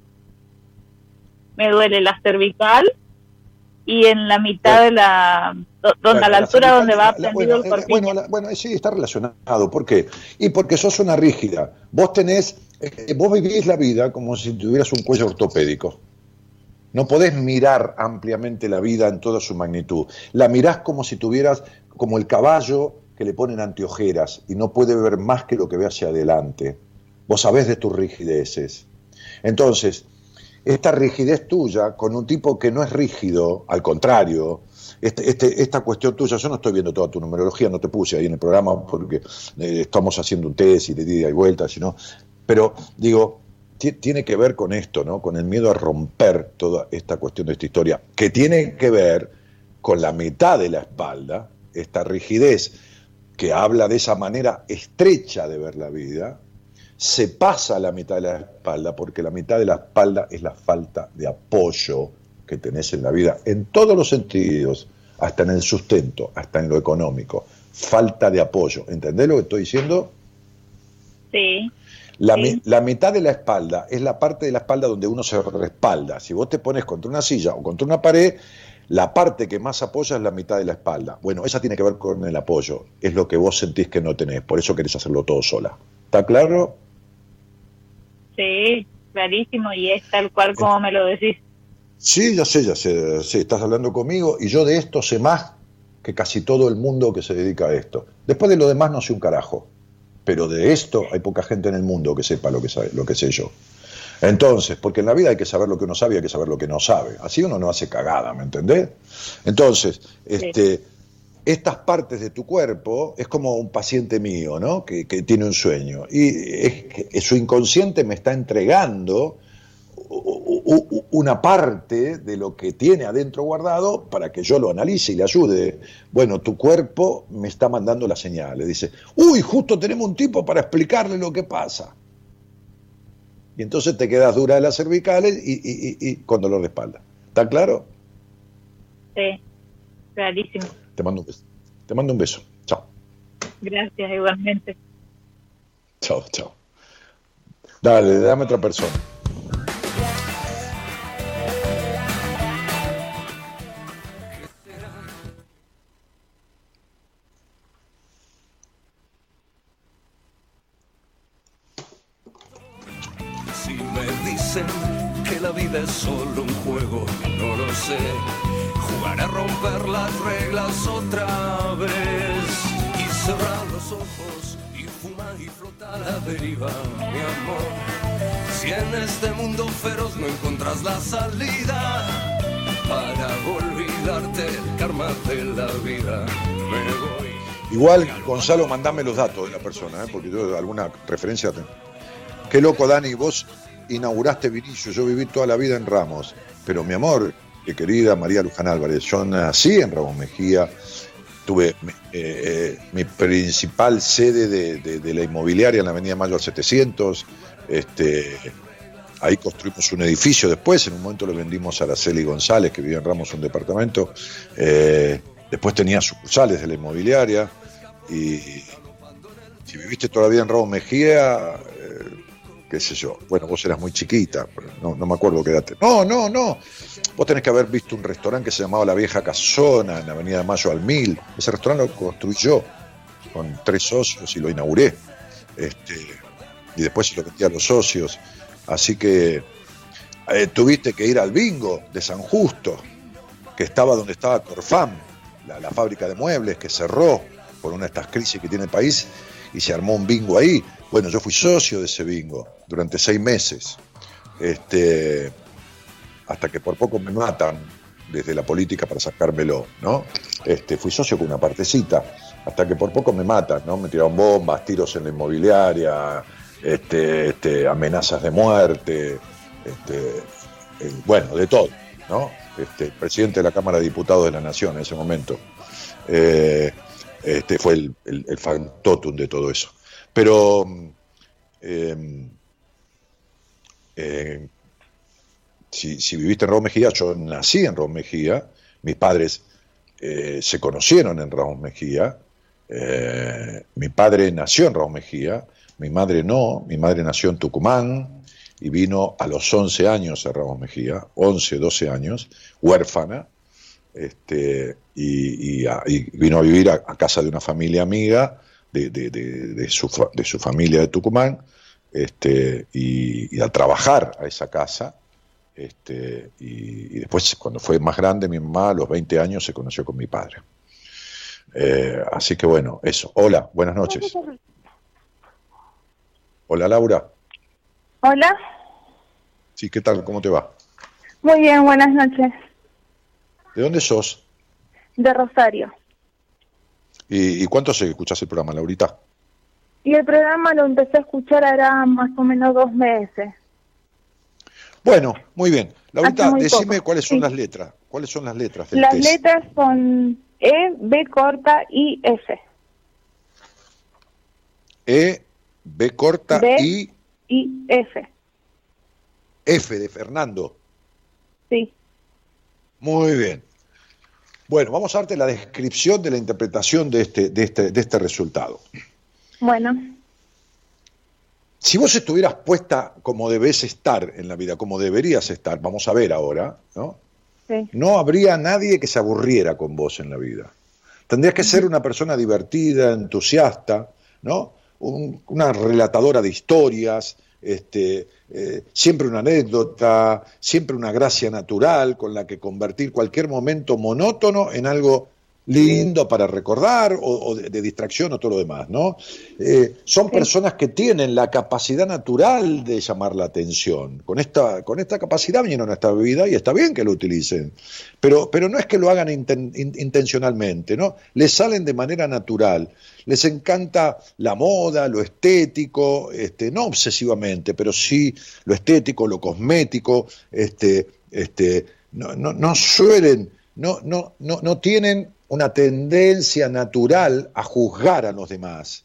Me duele la cervical y en la mitad de la donde a la, altura donde va prendido el corpiño. Bueno, bueno, sí, está relacionado. ¿Por qué? Y porque sos una rígida. Vos tenés, eh, vos vivís la vida como si tuvieras un cuello ortopédico. No podés mirar ampliamente la vida en toda su magnitud. La mirás como si tuvieras, como el caballo que le ponen anteojeras y no puede ver más que lo que ve hacia adelante. Vos sabés de tus rigideces. Entonces, esta rigidez tuya con un tipo que no es rígido, al contrario, este, este, esta cuestión tuya, yo no estoy viendo toda tu numerología, no te puse ahí en el programa porque eh, estamos haciendo un test y de ida y vuelta, sino, pero digo, tiene que ver con esto, ¿no? Con el miedo a romper toda esta cuestión de esta historia, que tiene que ver con la mitad de la espalda, esta rigidez que habla de esa manera estrecha de ver la vida, se pasa la mitad de la espalda, porque la mitad de la espalda es la falta de apoyo que tenés en la vida, en todos los sentidos, hasta en el sustento, hasta en lo económico, falta de apoyo. ¿Entendés lo que estoy diciendo? Sí. La, Sí. la mitad de la espalda es la parte de la espalda donde uno se respalda. Si vos te pones contra una silla o contra una pared, la parte que más apoya es la mitad de la espalda. Bueno, esa tiene que ver con el apoyo. Es lo que vos sentís que no tenés. Por eso querés hacerlo todo sola. ¿Está claro? Sí, clarísimo, y es tal cual como me lo decís. Sí, ya sé, ya sé, sí, estás hablando conmigo y yo de esto sé más que casi todo el mundo que se dedica a esto. Después de lo demás no sé un carajo, pero de esto hay poca gente en el mundo que sepa lo que, sabe, lo que sé yo. Entonces, porque en la vida hay que saber lo que uno sabe y hay que saber lo que no sabe. Así uno no hace cagada, ¿me entendés? Entonces, este, estas partes de tu cuerpo es como un paciente mío, ¿no? Que, que tiene un sueño. Y es que su inconsciente me está entregando una parte de lo que tiene adentro guardado para que yo lo analice y le ayude. Bueno, tu cuerpo me está mandando la señal. Le dice, uy, justo tenemos un tipo para explicarle lo que pasa. Y entonces te quedas dura de las cervicales y, y- y- y con dolor de espalda. ¿Está claro? Sí, clarísimo. Te mando un beso. Te mando un beso. Chao. Gracias, igualmente. Chao, chao. Dale, dame otra persona. Las reglas otra vez y cerrar los ojos y fumar y flotar a la deriva, mi amor. Si en este mundo feroz no encuentras la salida para olvidarte el karma de la vida, me voy. Igual, Gonzalo, mandame los datos de la persona, ¿eh? porque yo alguna referencia tengo. Qué loco, Dani, vos inauguraste Vinicio, yo viví toda la vida en Ramos, pero mi amor, mi querida María Luján Álvarez, yo nací en Ramos Mejía, tuve eh, eh, mi principal sede de, de- la inmobiliaria en la Avenida Mayo al 700, este, ahí construimos un edificio después, en un momento lo vendimos a Araceli González, que vivía en Ramos, un departamento, eh, después tenía sucursales de la inmobiliaria, y si viviste todavía en Ramos Mejía, qué sé yo, bueno, vos eras muy chiquita, no, no me acuerdo qué edad. No, no, no, vos tenés que haber visto un restaurante que se llamaba La Vieja Casona, en la Avenida de Mayo al Mil, ese restaurante lo construí yo, con tres socios y lo inauguré, este, y después se lo vendí a los socios, así que eh, tuviste que ir al bingo de San Justo, que estaba donde estaba Corfam, la, la fábrica de muebles que cerró por una de estas crisis que tiene el país y se armó un bingo ahí. Bueno, yo fui socio de ese bingo durante seis meses, este, hasta que por poco me matan desde la política para sacármelo, ¿no? Este, fui socio con una partecita, hasta que por poco me matan, ¿no? Me tiraron bombas, tiros en la inmobiliaria, este, este, amenazas de muerte, este, bueno, de todo, ¿no? Este, presidente de la Cámara de Diputados de la Nación en ese momento. Eh, este fue el, el, el factotum de todo eso. Pero eh, eh, si, viviste en Raúl Mejía, yo nací en Raúl Mejía, mis padres eh, se conocieron en Raúl Mejía, eh, mi padre nació en Raúl Mejía, mi madre no, mi madre nació en Tucumán y vino a los 11 años a Ramos Mejía, 11, 12 años, huérfana, este, y, vino a vivir a, casa de una familia amiga de, su, su familia de Tucumán, este, y, y a trabajar a esa casa. Este, y, y después, cuando fue más grande, mi mamá a los 20 años se conoció con mi padre. Eh, así que bueno, eso. Hola, buenas noches. Hola Laura. Hola, Sí, ¿qué tal? ¿Cómo te va? muy bien, buenas noches. ¿De dónde sos? De Rosario. ¿Y, y cuánto se escuchás el programa, Laurita? Y el programa lo empecé a escuchar hará más o menos dos meses. Bueno, muy bien. Laurita, muy decime poco, cuáles son sí. las letras. ¿Cuáles son las letras del Las test? letras son E, B corta y F. E, B corta B. y Y F, F de Fernando. sí. Muy bien. Bueno, vamos a darte la descripción de la interpretación de este, de este, de este resultado. Bueno, Si vos estuvieras puesta como debes estar en la vida, como deberías estar, vamos a ver ahora, ¿no? sí, No habría nadie que se aburriera con vos en la vida. Tendrías que ser una persona divertida, entusiasta, ¿no? Un- una relatadora de historias, este, eh, siempre una anécdota, siempre una gracia natural con la que convertir cualquier momento monótono en algo lindo para recordar o, o de, de distracción o todo lo demás, ¿no? Eh, son personas que tienen la capacidad natural de llamar la atención. Con esta, con esta capacidad vinieron a esta vida y está bien que lo utilicen. Pero, pero no es que lo hagan inten- in- intencionalmente, ¿no? Les salen de manera natural. Les encanta la moda, lo estético, este, no obsesivamente, pero sí lo estético, lo cosmético, este, este, no, no, no suelen, no, no, no, no tienen una tendencia natural a juzgar a los demás.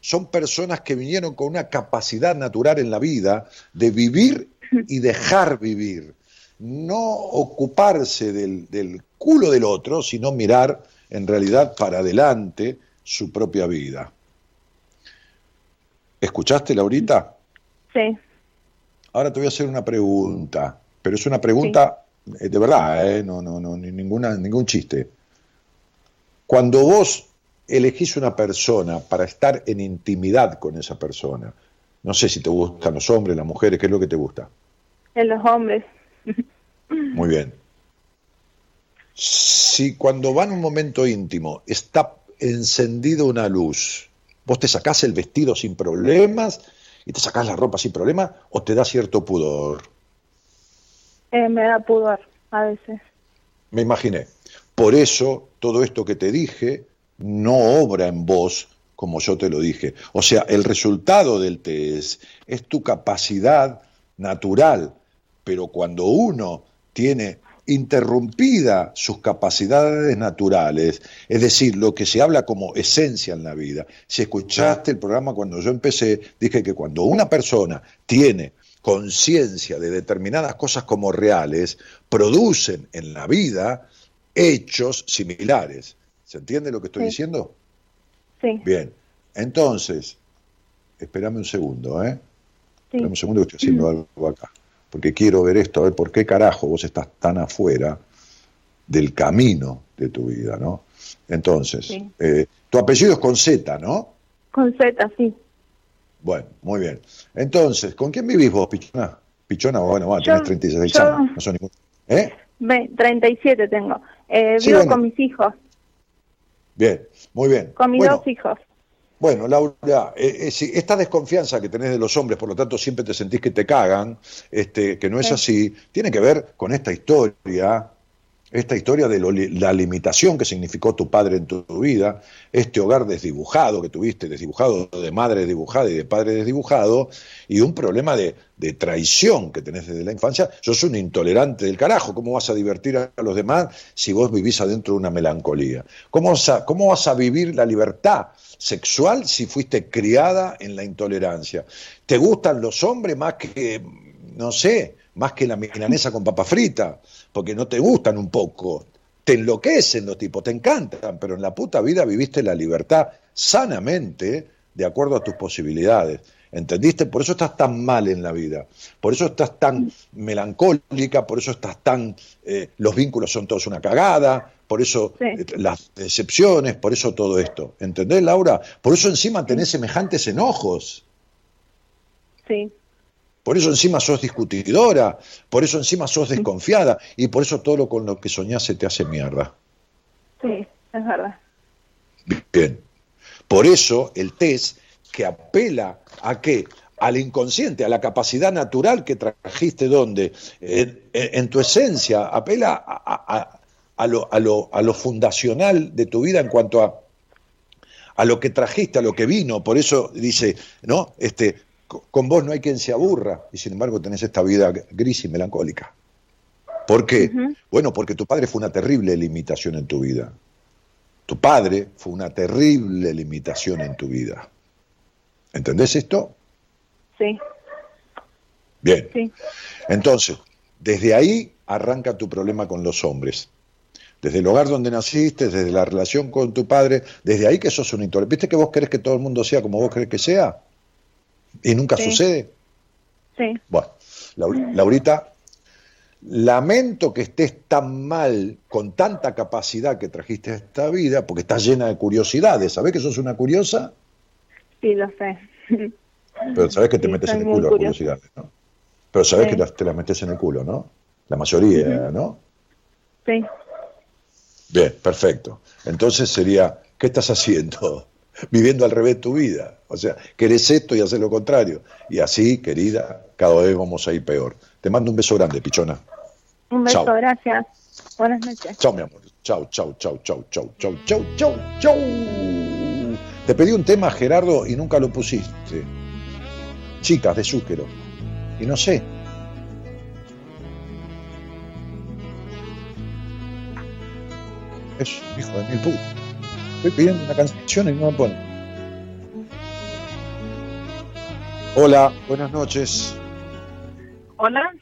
Son personas que vinieron con una capacidad natural en la vida de vivir y dejar vivir. No ocuparse del, del culo del otro, sino mirar en realidad para adelante su propia vida. ¿Escuchaste, Laurita? sí, Ahora te voy a hacer una pregunta, pero es una pregunta eh, de verdad, ¿eh? no, no, no, ni ninguna, ningún chiste. Cuando vos elegís una persona para estar en intimidad con esa persona, no sé si te gustan los hombres, las mujeres, ¿qué es lo que te gusta? en los hombres. Muy bien. Si cuando va en un momento íntimo está encendida una luz, vos te sacás el vestido sin problemas y te sacás la ropa sin problema o te da cierto pudor. Eh, me da pudor a veces. Me imaginé. Por eso todo esto que te dije no obra en vos como yo te lo dije. O sea, el resultado del test es tu capacidad natural, pero cuando uno tiene interrumpida sus capacidades naturales, es decir, lo que se habla como esencia en la vida. Si escuchaste el programa cuando yo empecé, dije que cuando una persona tiene conciencia de determinadas cosas como reales, producen en la vida hechos similares. ¿Se entiende lo que estoy Sí. diciendo? Sí, Bien. Entonces, espérame un segundo, ¿eh? sí. Espérame un segundo que estoy haciendo algo acá. Porque quiero ver esto, a ver por qué carajo vos estás tan afuera del camino de tu vida, ¿no? Entonces, Sí. eh, tu apellido es con Z, ¿no? Con Z, sí. Bueno, muy bien. Entonces, ¿con quién vivís vos, Pichona? Pichona, bueno, va, Yo- tenés 36 yo- años, no son ningún... ¿Eh? Ve, 37 tengo. Eh, Sí, vivo bueno. con mis hijos, Bien, muy bien. con mis bueno, dos hijos. Bueno, Laura, eh, eh, si esta desconfianza que tenés de los hombres, por lo tanto siempre te sentís que te cagan, este, que no es Sí. así, tiene que ver con esta historia, esta historia de la limitación que significó tu padre en tu, vida, este hogar desdibujado que tuviste, desdibujado de madre desdibujada y de padre desdibujado, y un problema de, traición que tenés desde la infancia. Sos un intolerante del carajo, ¿cómo vas a divertir a los demás si vos vivís adentro de una melancolía? ¿Cómo cómo vas a vivir la libertad sexual si fuiste criada en la intolerancia? ¿Te gustan los hombres más que, no sé, más que la milanesa con papa frita? Porque no te gustan un poco. Te enloquecen los tipos, te encantan, pero en la puta vida viviste la libertad sanamente de acuerdo a tus posibilidades. ¿Entendiste? Por eso estás tan mal en la vida, por eso estás tan melancólica, por eso estás tan... eh, los vínculos son todos una cagada, por eso Sí. eh, las decepciones, por eso todo esto. ¿Entendés, Laura? Por eso encima tenés semejantes enojos. Sí, Por eso encima sos discutidora, por eso encima sos desconfiada y por eso todo lo con lo que soñás se te hace mierda. sí, es verdad. Bien. Por eso el test que apela a qué? Al inconsciente, a la capacidad natural que trajiste donde, en, tu esencia, apela a, a- lo, a lo- a lo fundacional de tu vida en cuanto a, a lo que trajiste, a lo que vino. Por eso dice, ¿no? Este, con vos no hay quien se aburra y sin embargo tenés esta vida gris y melancólica. ¿Por qué? Bueno, porque tu padre fue una terrible limitación en tu vida. Tu padre fue una terrible limitación en tu vida. ¿Entendés esto? Sí, Bien. sí. Entonces, Desde ahí arranca tu problema con los hombres. Desde el hogar donde naciste, desde la relación con tu padre, desde ahí que sos un intolerante. ¿Viste que vos querés que todo el mundo sea como vos querés que sea? ¿Y nunca sucede? Sí. Bueno, Laurita, lamento que estés tan mal, con tanta capacidad que trajiste a esta vida, porque estás llena de curiosidades. ¿Sabés que sos una curiosa? Sí, lo sé. Pero sabés que te metes en el culo las curiosidades, ¿no? Pero sabés que te las metes en el culo, ¿no? La mayoría, ¿no? Sí. Bien, perfecto. Entonces sería, ¿qué estás haciendo? Viviendo al revés tu vida. O sea, querés esto y haces lo contrario. Y así, querida, cada vez vamos a ir peor. Te mando un beso grande, pichona. Un beso, gracias. Buenas noches. Chao, mi amor. Chao, chao, chao, chao, chao, chao, chao, chao, chao. Te pedí un tema, Gerardo, y nunca lo pusiste. Chicas de Zúquero. Y no sé, Es hijo de mil putas. Estoy pidiendo una canción y no me pone. Hola, buenas noches. Hola.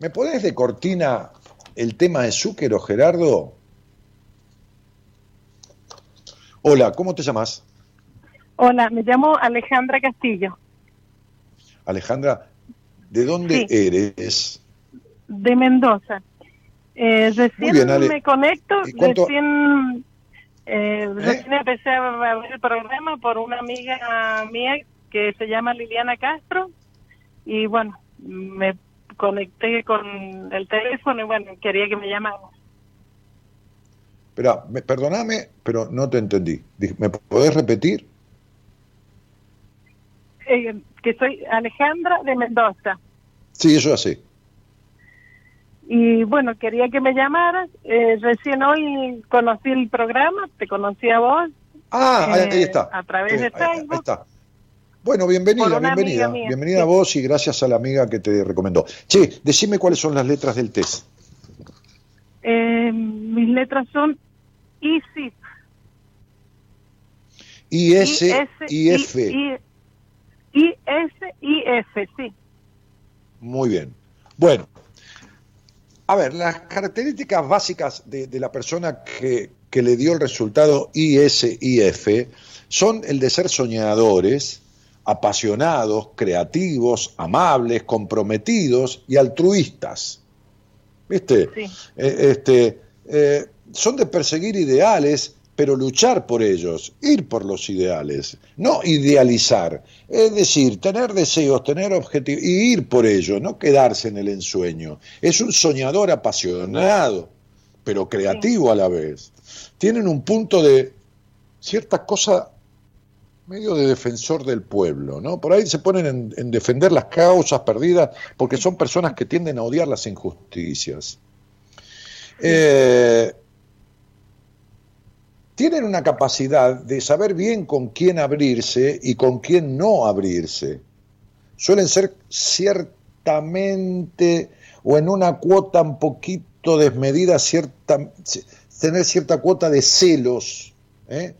¿Me pones de cortina el tema de Zúquero, Gerardo? Hola, ¿cómo te llamas? Hola, me llamo Alejandra Castillo. Alejandra, ¿de dónde eres? De Mendoza. Eh, recién me conecto, recién, eh, ¿Eh? recién empecé a ver el programa por una amiga mía que se llama Liliana Castro y bueno, me conecté con el teléfono y bueno, quería que me llamara. Espera, perdóname, pero no te entendí. ¿Me podés repetir? Eh, que soy Alejandra de Mendoza. Sí, eso así. Y bueno, quería que me llamaras. Eh, recién hoy conocí el programa, te conocí a vos. Ah, ahí eh, está. A través de Facebook. Ahí está. Bueno, bienvenida, bienvenida. Bienvenida a vos y gracias a la amiga que te recomendó. Che, decime cuáles son las letras del test. Eh, mis letras son ISIF. I, S, I, F. I, S, I, F, sí. Muy bien. Bueno, a ver, las características básicas de, la persona que, le dio el resultado ISIF son el de ser soñadores, apasionados, creativos, amables, comprometidos y altruistas. ¿Viste? Sí. Eh, este, eh, son de perseguir ideales pero luchar por ellos, ir por los ideales, no idealizar, es decir, tener deseos, tener objetivos y ir por ellos, no quedarse en el ensueño. Es un soñador apasionado, pero creativo a la vez. Tienen un punto de cierta cosa medio de defensor del pueblo, ¿no? Por ahí se ponen en, defender las causas perdidas porque son personas que tienden a odiar las injusticias. Eh, tienen una capacidad de saber bien con quién abrirse y con quién no abrirse. Suelen ser ciertamente o en una cuota un poquito desmedida, cierta, tener cierta cuota de celos, ¿eh?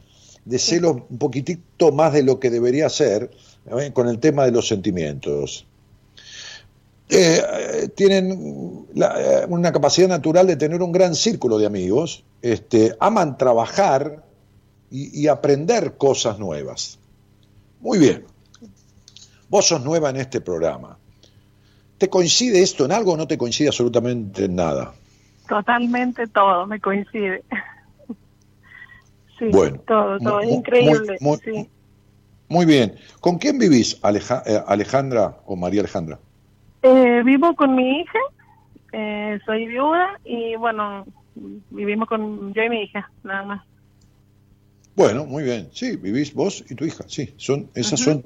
De celos un poquitito más de lo que debería ser ¿eh? con el tema de los sentimientos. Eh, tienen una capacidad natural de tener un gran círculo de amigos, este, aman trabajar y, aprender cosas nuevas. Muy bien. Vos sos nueva en este programa. ¿Te coincide esto en algo o no te coincide absolutamente en nada? Totalmente todo me coincide. Sí, bueno, todo, todo, es increíble. Muy, bien. ¿Con quién vivís, eh, Alejandra o María Alejandra? Eh, vivo con mi hija, eh, soy viuda y bueno, vivimos con yo y mi hija, nada más. Bueno, muy bien. Sí, vivís vos y tu hija. Sí, son esas son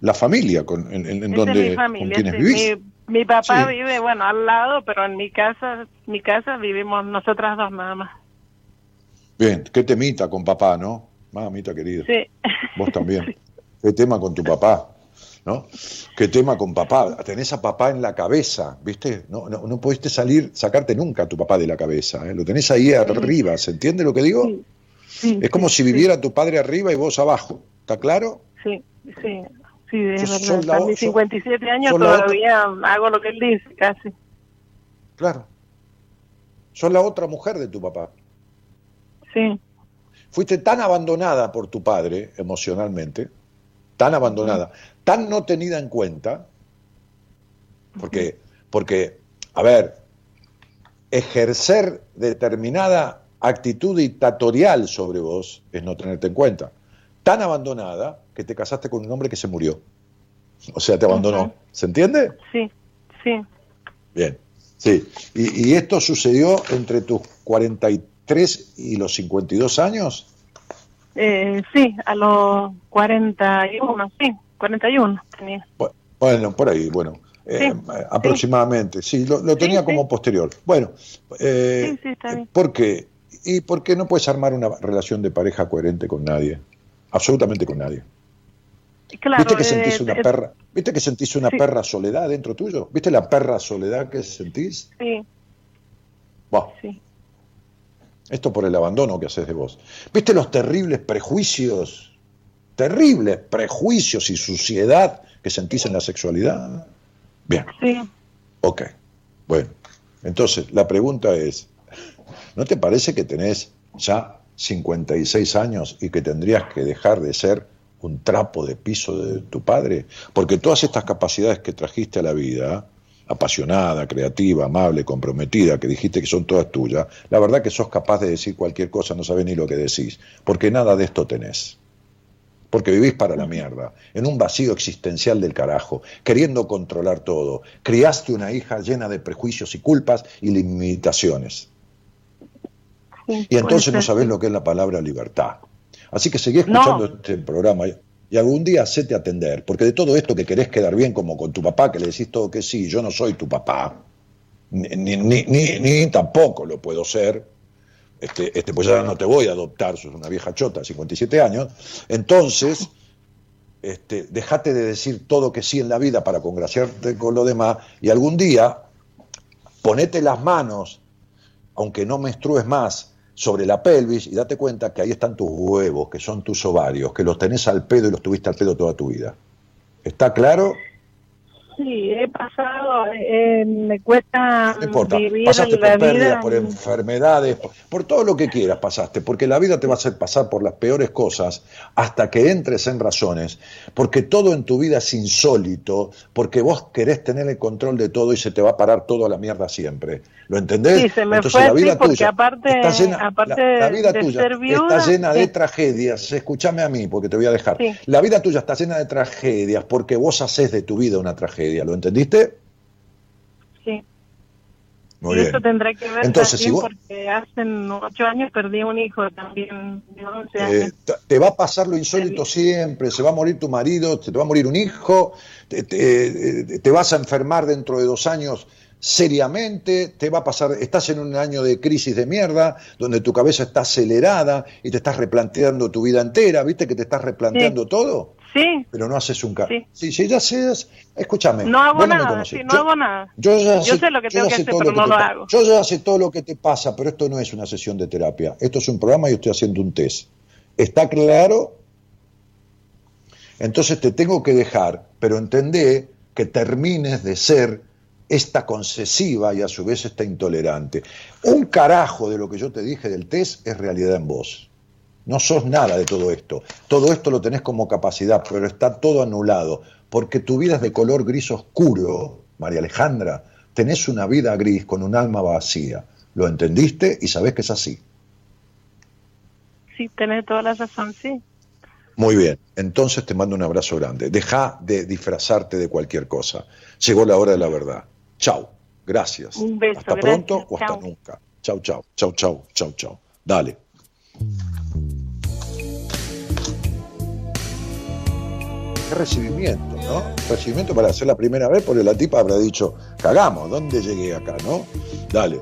la familia con, en, en donde con quienes vivís. Mi, papá vive, bueno, al lado, pero en mi casa, mi casa vivimos nosotras dos nada más. Bien, qué temita con papá, ¿no? Mamita querida. Sí. Vos también. Qué tema con tu papá. ¿no? ¿Qué tema con papá? Tenés a papá en la cabeza, ¿viste? No, no, no pudiste salir, sacarte nunca a tu papá de la cabeza, ¿eh? lo tenés ahí arriba, ¿se entiende lo que digo? es como si viviera tu padre arriba y vos abajo, ¿está claro? Sí, sí, sí, de verdad. mis 57 años todavía hago lo que él dice, casi. Claro. Sos la otra mujer de tu papá. Sí. Fuiste tan abandonada por tu padre emocionalmente, tan abandonada, tan no tenida en cuenta, porque, porque, a ver, ejercer determinada actitud dictatorial sobre vos es no tenerte en cuenta. Tan abandonada que te casaste con un hombre que se murió. O sea, te abandonó. ¿Se entiende? Sí, sí. Bien, sí. ¿Y, esto sucedió entre tus 43 y los 52 años? Eh, sí, a los 41, sí, 41 tenía. Bueno, por ahí, bueno. Eh, aproximadamente, sí, lo, tenía como posterior. Bueno, eh, ¿por qué? ¿Y por qué no puedes armar una relación de pareja coherente con nadie? Absolutamente con nadie. ¿Viste que sentís una perra? ¿Viste que sentís una perra soledad dentro tuyo? ¿Viste la perra soledad que sentís? Sí. sí. Esto por el abandono que haces de vos. ¿Viste los terribles prejuicios? Terribles prejuicios y suciedad que sentís en la sexualidad. Bien. Sí. Ok. Bueno, entonces la pregunta es, ¿no te parece que tenés ya 56 años y que tendrías que dejar de ser un trapo de piso de tu padre? Porque todas estas capacidades que trajiste a la vida, apasionada, creativa, amable, comprometida, que dijiste que son todas tuyas, la verdad que sos capaz de decir cualquier cosa, no sabes ni lo que decís, porque nada de esto tenés. Porque vivís para la mierda, en un vacío existencial del carajo, queriendo controlar todo. Criaste una hija llena de prejuicios y culpas y limitaciones. y entonces no sabés lo que es la palabra libertad. Así que seguí escuchando este programa y algún día hacete atender, porque de todo esto que querés quedar bien como con tu papá, que le decís todo que sí, yo no soy tu papá, ni, ni, tampoco lo puedo ser, este, este, pues ya no te voy a adoptar, sos una vieja chota, 57 años, entonces, este, dejate de decir todo que sí en la vida para congraciarte con lo demás y algún día ponete las manos, aunque no menstrues más, sobre la pelvis y date cuenta que ahí están tus huevos, que son tus ovarios, que los tenés al pedo y los tuviste al pedo toda tu vida. ¿Está claro? Sí, he pasado, eh, me cuesta no importa, pasaste por pérdidas, por enfermedades, por, todo lo que quieras pasaste, porque la vida te va a hacer pasar por las peores cosas hasta que entres en razones, porque todo en tu vida es insólito, porque vos querés tener el control de todo y se te va a parar todo a la mierda siempre. ¿Lo entendés? Sí, se me Entonces, fue la vida tuya aparte, está llena, aparte la, vida tuya está llena de tragedias. Escúchame a mí, porque te voy a dejar. La vida tuya está llena de tragedias porque vos haces de tu vida una tragedia. ¿Lo entendiste? Sí. Muy y eso tendrá que ver Entonces, también porque hace ocho años perdí un hijo también eh, te va a pasar lo insólito siempre, se va a morir tu marido, se te va a morir un hijo, te, te vas a enfermar dentro de dos años seriamente, te va a pasar, estás en un año de crisis de mierda, donde tu cabeza está acelerada y te estás replanteando tu vida entera, ¿viste que te estás replanteando todo? Sí. Pero no haces un cambio. Sí. sí, ya sé, escúchame. No hago nada, sí, no hago nada. Yo, ya sé, lo que tengo que hacer, pero no lo hago. Yo ya sé todo lo que te pasa, pero esto no es una sesión de terapia. Esto es un programa y estoy haciendo un test. ¿Está claro? Entonces te tengo que dejar, pero entendé que termines de ser esta concesiva y a su vez esta intolerante. Un carajo de lo que yo te dije del test es realidad en vos. No sos nada de todo esto. Todo esto lo tenés como capacidad, pero está todo anulado, porque tu vida es de color gris oscuro, María Alejandra. Tenés una vida gris con un alma vacía. ¿Lo entendiste? Y sabés que es así. Sí, tenés toda la razón, sí. Muy bien, entonces te mando un abrazo grande. Deja de disfrazarte de cualquier cosa. Llegó la hora de la verdad. Chao. Gracias. Un beso. Hasta pronto o hasta nunca. Chau, chau, chau, chau, chau, chau. Dale. Qué recibimiento, ¿no? Recibimiento para hacer la primera vez, porque la tipa habrá dicho, cagamos, ¿dónde llegué acá, no? Dale.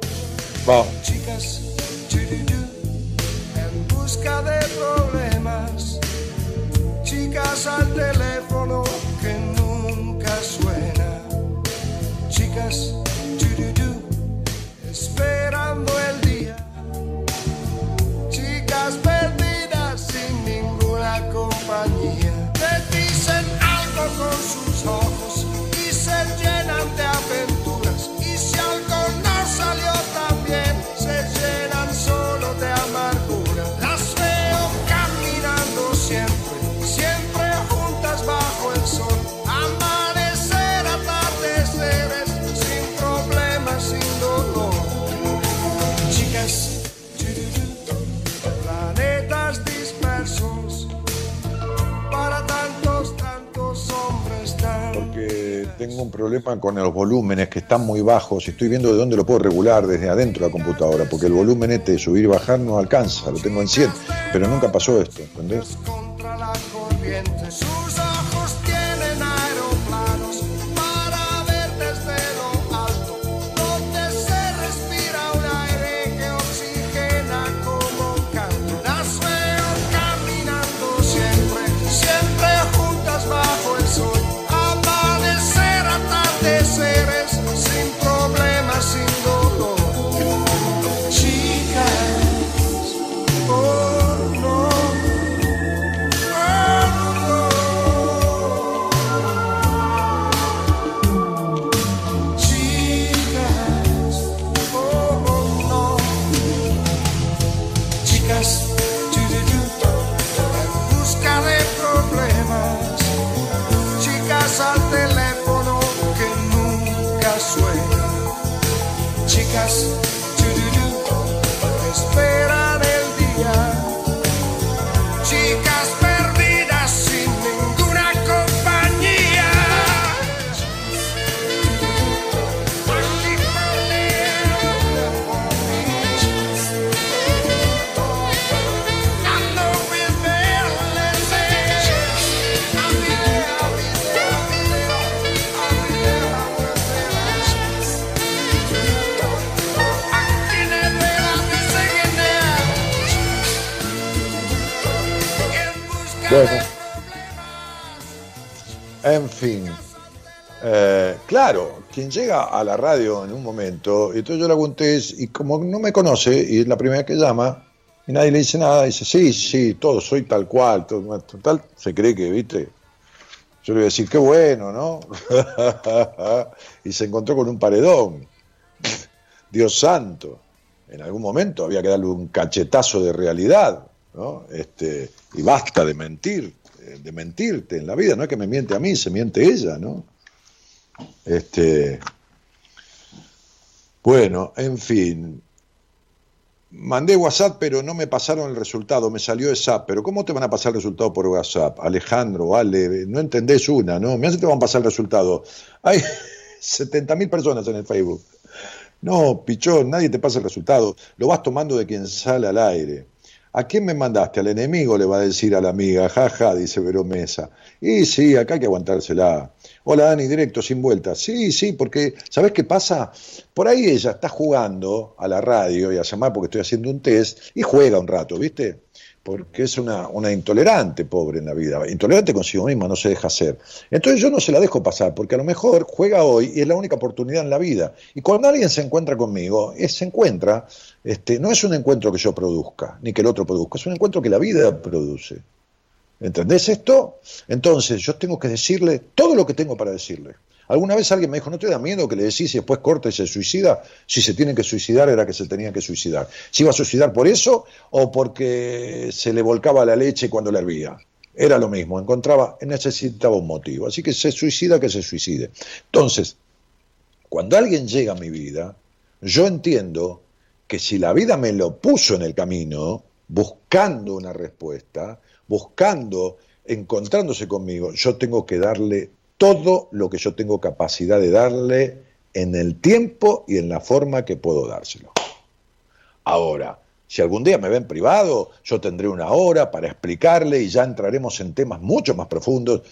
Vamos. Chicas, en busca de problemas. Chicas al teléfono esperando el día. Chicas perdidas sin ninguna compañía. grandes aventuras. Y si algo no salió tengo un problema con los volúmenes que están muy bajos estoy viendo de dónde lo puedo regular desde adentro de la computadora, porque el volumen este de subir y bajar no alcanza, lo tengo en 100, pero nunca pasó esto, ¿entendés? castle En fin. Eh, claro, quien llega a la radio en un momento, y entonces yo le test y como no me conoce y es la primera que llama y nadie le dice nada, dice, sí, sí, todo, soy tal cual, total, se cree que, viste, yo le voy a decir, qué bueno, ¿no? y se encontró con un paredón. Dios santo, en algún momento había que darle un cachetazo de realidad. Este, y basta de mentir, eh, de mentirte en la vida, no es que me miente a mí, se miente ella, ¿no? Este, bueno, en fin, mandé WhatsApp, pero no me pasaron el resultado, me salió esa pero ¿cómo te van a pasar el resultado por WhatsApp? Alejandro, Ale, no entendés una, ¿no? Me hace te van a pasar el resultado. Hay 70.000 personas en el Facebook. No, pichón, nadie te pasa el resultado. Lo vas tomando de quien sale al aire. ¿A quién me mandaste? Al enemigo le va a decir a la amiga, jaja, dice Vero Mesa. Y sí, acá hay que aguantársela. Hola Dani, directo, sin vuelta. Sí, sí, porque, ¿sabes qué pasa? Por ahí ella está jugando a la radio y a llamar porque estoy haciendo un test y juega un rato, ¿viste? Porque es una, una, intolerante, pobre en la vida, intolerante consigo misma, no se deja hacer. Entonces yo no se la dejo pasar, porque a lo mejor juega hoy y es la única oportunidad en la vida. Y cuando alguien se encuentra conmigo, es, se encuentra, este, no es un encuentro que yo produzca, ni que el otro produzca, es un encuentro que la vida produce. ¿Entendés esto? Entonces yo tengo que decirle todo lo que tengo para decirle. Alguna vez alguien me dijo, ¿no te da miedo que le decís y después corta y se suicida? Si se tiene que suicidar era que se tenía que suicidar. ¿Se iba a suicidar por eso o porque se le volcaba la leche cuando la hervía? Era lo mismo, encontraba, necesitaba un motivo. Así que se suicida, que se suicide. Entonces, cuando alguien llega a mi vida, yo entiendo que si la vida me lo puso en el camino, buscando una respuesta, buscando, encontrándose conmigo, yo tengo que darle todo lo que yo tengo capacidad de darle en el tiempo y en la forma que puedo dárselo. Ahora, si algún día me ven privado, yo tendré una hora para explicarle y ya entraremos en temas mucho más profundos,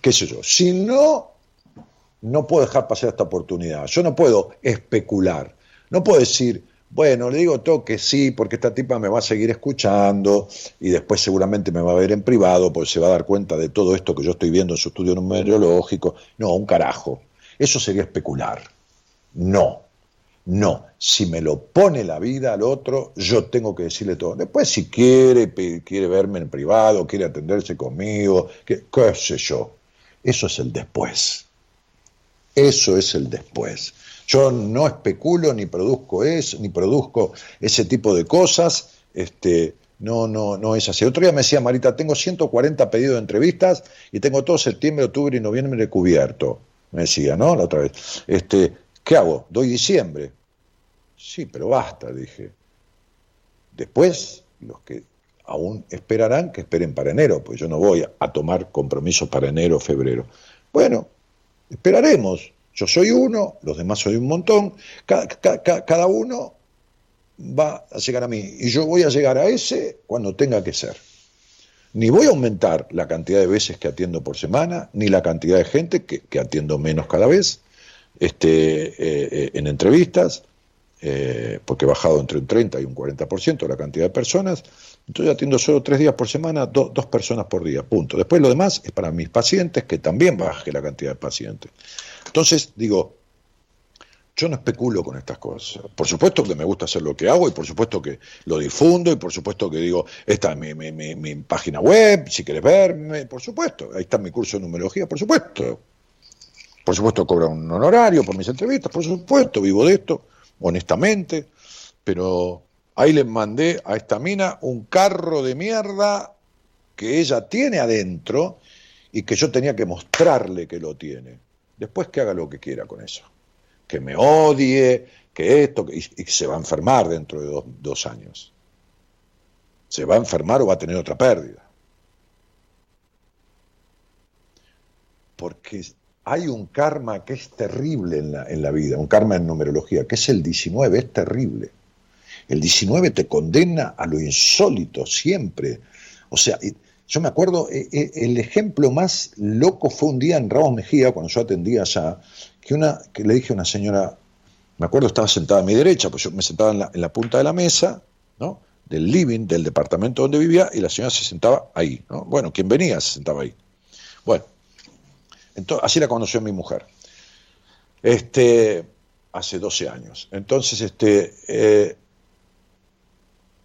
qué sé yo. Si no, no puedo dejar pasar esta oportunidad. Yo no puedo especular. No puedo decir, bueno, le digo todo que sí, porque esta tipa me va a seguir escuchando y después seguramente me va a ver en privado, porque se va a dar cuenta de todo esto que yo estoy viendo en su estudio numerológico. No, un carajo. Eso sería especular. No, no. Si me lo pone la vida al otro, yo tengo que decirle todo. Después, si quiere, quiere verme en privado, quiere atenderse conmigo, qué sé yo. Eso es el después. Eso es el después. Yo no especulo ni produzco eso, ni produzco ese tipo de cosas. Este, no, no, no es así. Otro día me decía Marita, tengo 140 pedidos de entrevistas y tengo todo septiembre, octubre y noviembre cubierto. Me decía, ¿no? La otra vez. Este, ¿qué hago? ¿Doy diciembre? Sí, pero basta, dije. Después, los que aún esperarán, que esperen para enero, pues yo no voy a tomar compromisos para enero o febrero. Bueno, Esperaremos. Yo soy uno, los demás soy un montón. cada uno va a llegar a mí y yo voy a llegar a ese cuando tenga que ser. Ni voy a aumentar la cantidad de veces que atiendo por semana, ni la cantidad de gente que, atiendo menos cada vez este, eh, en entrevistas, eh, porque he bajado entre un 30 y un 40% la cantidad de personas. Entonces atiendo solo tres días por semana, dos personas por día, punto. Después lo demás es para mis pacientes, que también baje la cantidad de pacientes. Entonces, digo, yo no especulo con estas cosas. Por supuesto que me gusta hacer lo que hago y por supuesto que lo difundo y por supuesto que digo, esta es mi, página web, si quieres verme, por supuesto. Ahí está mi curso de numerología, por supuesto. Por supuesto cobro un honorario por mis entrevistas, por supuesto, vivo de esto, honestamente. Pero ahí le mandé a esta mina un carro de mierda que ella tiene adentro y que yo tenía que mostrarle que lo tiene. Después que haga lo que quiera con eso que me odie, que esto, y, se va a enfermar dentro de dos, años. Se va a enfermar o va a tener otra pérdida. Porque hay un karma que es terrible en la, en la, vida, un karma en numerología, que es el 19, es terrible. El 19 te condena a lo insólito siempre. O sea, yo me acuerdo, eh, eh, el ejemplo más loco fue un día en Ramos Mejía, cuando yo atendía allá, que, una, que le dije a una señora, me acuerdo estaba sentada a mi derecha, pues yo me sentaba en la, punta de la mesa, ¿no? del living, del departamento donde vivía, y la señora se sentaba ahí. ¿no? Bueno, quien venía se sentaba ahí. Bueno, así la conoció mi mujer. Este, hace 12 años. Entonces, este, eh,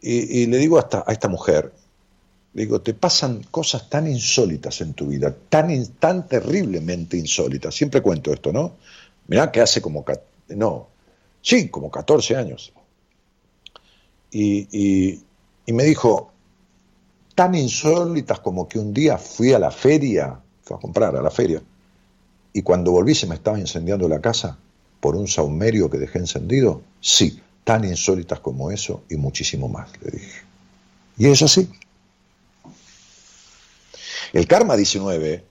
y, le digo a esta mujer, digo, te pasan cosas tan insólitas en tu vida, tan, tan terriblemente insólitas. Siempre cuento esto, ¿no? Mirá que hace como, no, sí, como 14 años. Y, y, me dijo, tan insólitas como que un día fui a la feria, fui a comprar a la feria, y cuando volví se me estaba incendiando la casa por un saumerio que dejé encendido. Sí, tan insólitas como eso y muchísimo más, le dije. Y es así. El karma 19,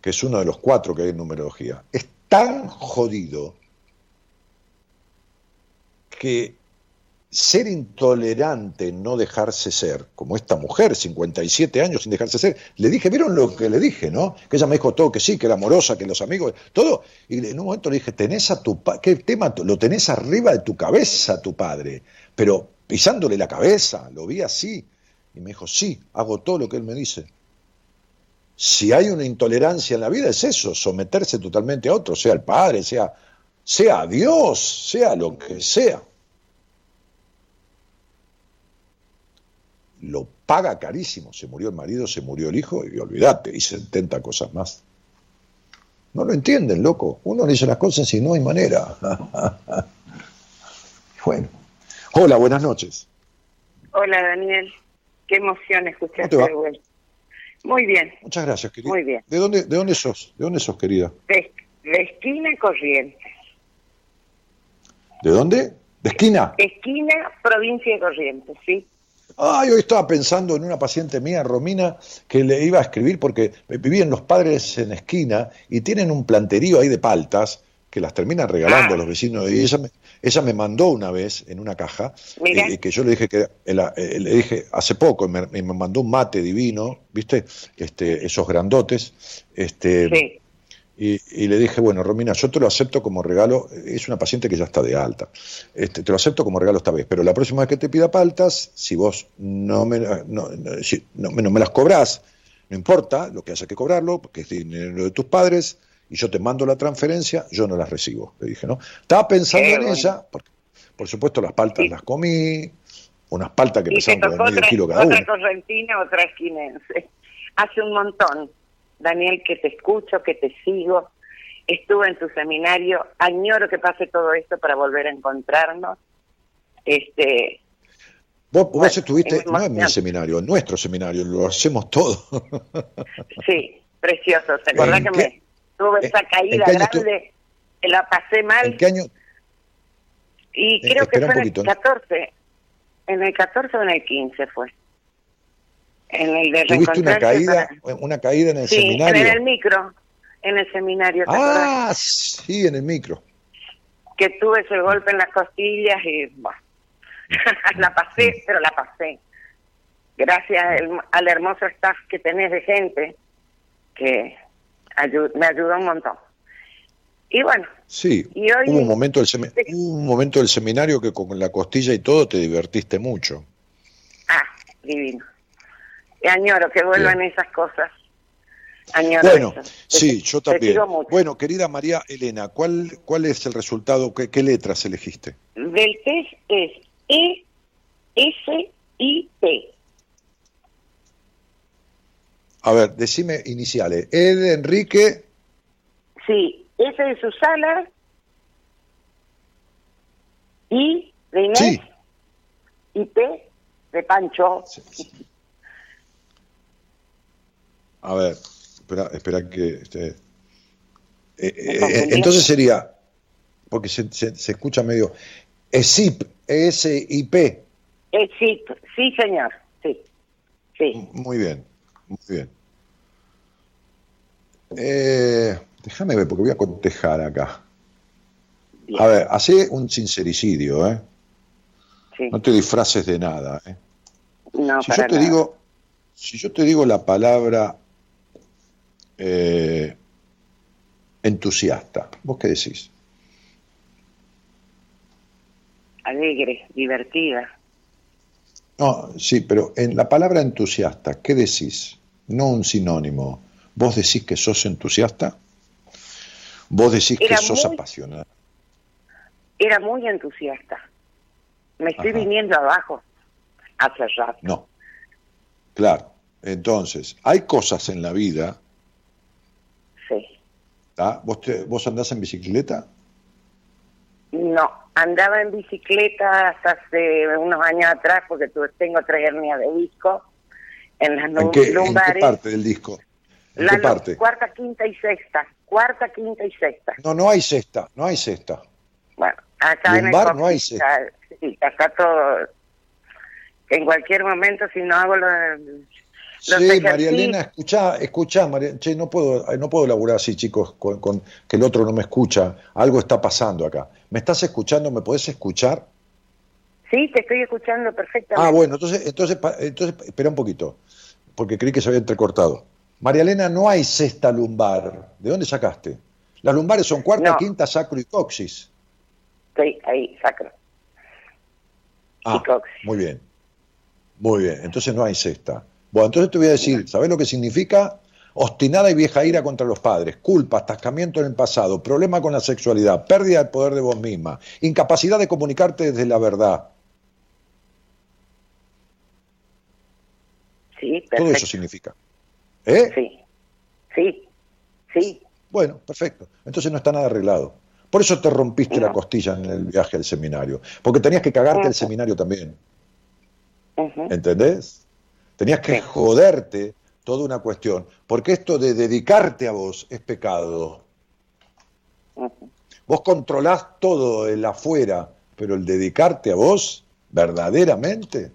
que es uno de los cuatro que hay en numerología, es tan jodido que ser intolerante, no dejarse ser, como esta mujer, 57 años sin dejarse ser, le dije, ¿vieron lo que le dije, no? Que ella me dijo todo que sí, que era amorosa, que los amigos, todo. Y en un momento le dije, tenés a tu padre, ¿qué tema? Lo tenés arriba de tu cabeza, tu padre, pero pisándole la cabeza, lo vi así. Y me dijo, sí, hago todo lo que él me dice si hay una intolerancia en la vida es eso, someterse totalmente a otro, sea el padre, sea, sea Dios, sea lo que sea. Lo paga carísimo, se murió el marido, se murió el hijo y olvídate, y 70 cosas más. No lo entienden, loco. Uno le dice las cosas y no hay manera. bueno. Hola, buenas noches. Hola, Daniel. Qué emoción escucharte de vuelta. Muy bien. Muchas gracias, querida. Muy bien. ¿De dónde, de dónde sos? ¿De dónde sos, querida? De, esquina Corrientes. ¿De dónde? ¿De esquina? Esquina, provincia de Corrientes, sí. Ah, yo estaba pensando en una paciente mía, Romina, que le iba a escribir porque vivían los padres en esquina y tienen un planterío ahí de paltas que las terminan regalando a los vecinos. Y ella me, ella me mandó una vez en una caja, eh, que yo le dije que eh, le dije hace poco, me, me, mandó un mate divino, ¿viste? Este, esos grandotes. Este, y, le dije, bueno, Romina, yo te lo acepto como regalo, es una paciente que ya está de alta, este, te lo acepto como regalo esta vez, pero la próxima vez que te pida paltas, si vos no me, no, si, no, no me las cobrás, no importa lo que haya que cobrarlo, porque es dinero de tus padres, y yo te mando la transferencia, yo no las recibo, le dije, ¿no? Estaba pensando en ella, porque por supuesto las paltas las comí, unas paltas que pesaban como medio kilo cada otra correntina, otra esquinense. Hace un montón, Daniel, que te escucho, que te sigo, estuve en tu seminario, añoro que pase todo esto para volver a encontrarnos. Este, Vos, estuviste, no en mi seminario, en nuestro seminario, lo hacemos todo. sí, precioso. ¿Se acuerdan que me, tuve esa caída grande, la pasé mal. ¿En qué año? Y eh, creo que fue en el 14. En el 14 o en el 15 fue. En el de ¿Tuviste una caída, una caída en el sí, seminario? en el micro. en el seminario. ah, sí, en el micro. Que tuve ese golpe en las costillas y bueno, la pasé, pero la pasé. Gracias al, hermoso staff que tenés de gente que me ayudó un montón. Y bueno. Sí, hubo, un momento del un momento del seminario que con la costilla y todo te divertiste mucho. Ah, divino. Añoro que vuelvan esas cosas. Añoro bueno, sí, yo también. Bueno, querida María Elena, ¿cuál, cuál es el resultado? ¿Qué, qué letras elegiste? Del test es E, S, I, P. A ver, decime iniciales. E de Enrique. Sí, S de Susana. I de Inés. Y P de Pancho. A ver, espera, espera que... Este, eh, eh, entonces sería, porque se, se, escucha medio, ESIP, E-S-I-P. ESIP, sí señor, sí. sí. Muy bien, muy bien. Eh, déjame ver, porque voy a cotejar acá. A ver, hace un sincericidio, ¿eh? No te disfraces de nada, ¿eh? No, si yo te digo, si yo te digo la palabra eh, entusiasta, ¿vos qué decís? Alegre, divertida. No, sí, pero en la palabra entusiasta, ¿qué decís? No un sinónimo. ¿Vos decís que sos entusiasta? ¿Vos decís que sos apasionada? Era muy entusiasta. Me estoy viniendo abajo hace rato. No. Claro. Entonces, hay cosas en la vida. Sí. ¿Vos, ¿Vos andás en bicicleta? No, andaba en bicicleta hasta hace unos años atrás porque tengo tres hernias de disco en las ¿En qué, ¿En qué parte del disco? ¿En la qué parte? Cuarta, quinta y sexta. Cuarta, quinta y sexta. No, no hay sexta, no hay sexta. Bueno, acá en el no hay sexta. Sí, acá todo. En cualquier momento, si no hago lo, sí, María Elena, escuchá, escuchá, María, che, no puedo, no puedo laburar así, chicos, con, con, que el otro no me escucha. Algo está pasando acá. ¿Me estás escuchando? ¿Me podés escuchar? Sí, te estoy escuchando perfectamente. Ah, bueno, entonces, entonces, entonces, espera un poquito, porque creí que se había entrecortado. María Elena, no hay cesta lumbar. ¿De dónde sacaste? Las lumbares son cuarta, quinta, sacro y coxis. Sí, ahí, sacro. Ah, muy bien. Muy bien, entonces no hay cesta. Bueno, entonces te voy a decir, ¿sabes lo que significa? Obstinada y vieja ira contra los padres, culpa, atascamiento en el pasado, problema con la sexualidad, pérdida del poder de vos misma, incapacidad de comunicarte desde la verdad. Sí, perfecto. Todo eso significa. ¿Eh? Sí, sí, sí. Bueno, perfecto. Entonces no está nada arreglado. Por eso te rompiste la costilla en el viaje al seminario, porque tenías que cagarte el seminario también. ¿Entendés? Tenías que joderte toda una cuestión, porque esto de dedicarte a vos es pecado. Vos controlás todo el afuera, pero el dedicarte a vos, verdaderamente,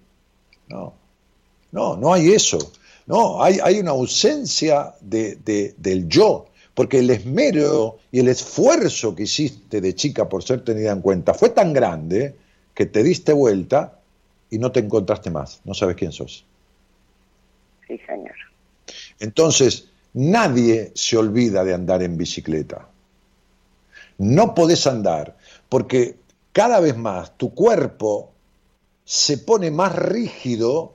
no. No, no hay eso. No, hay, hay una ausencia de, del yo, porque el esmero y el esfuerzo que hiciste de chica por ser tenida en cuenta fue tan grande que te diste vuelta y no te encontraste más, no sabes quién sos. Sí, señor. Entonces, nadie se olvida de andar en bicicleta. No podés andar porque cada vez más tu cuerpo se pone más rígido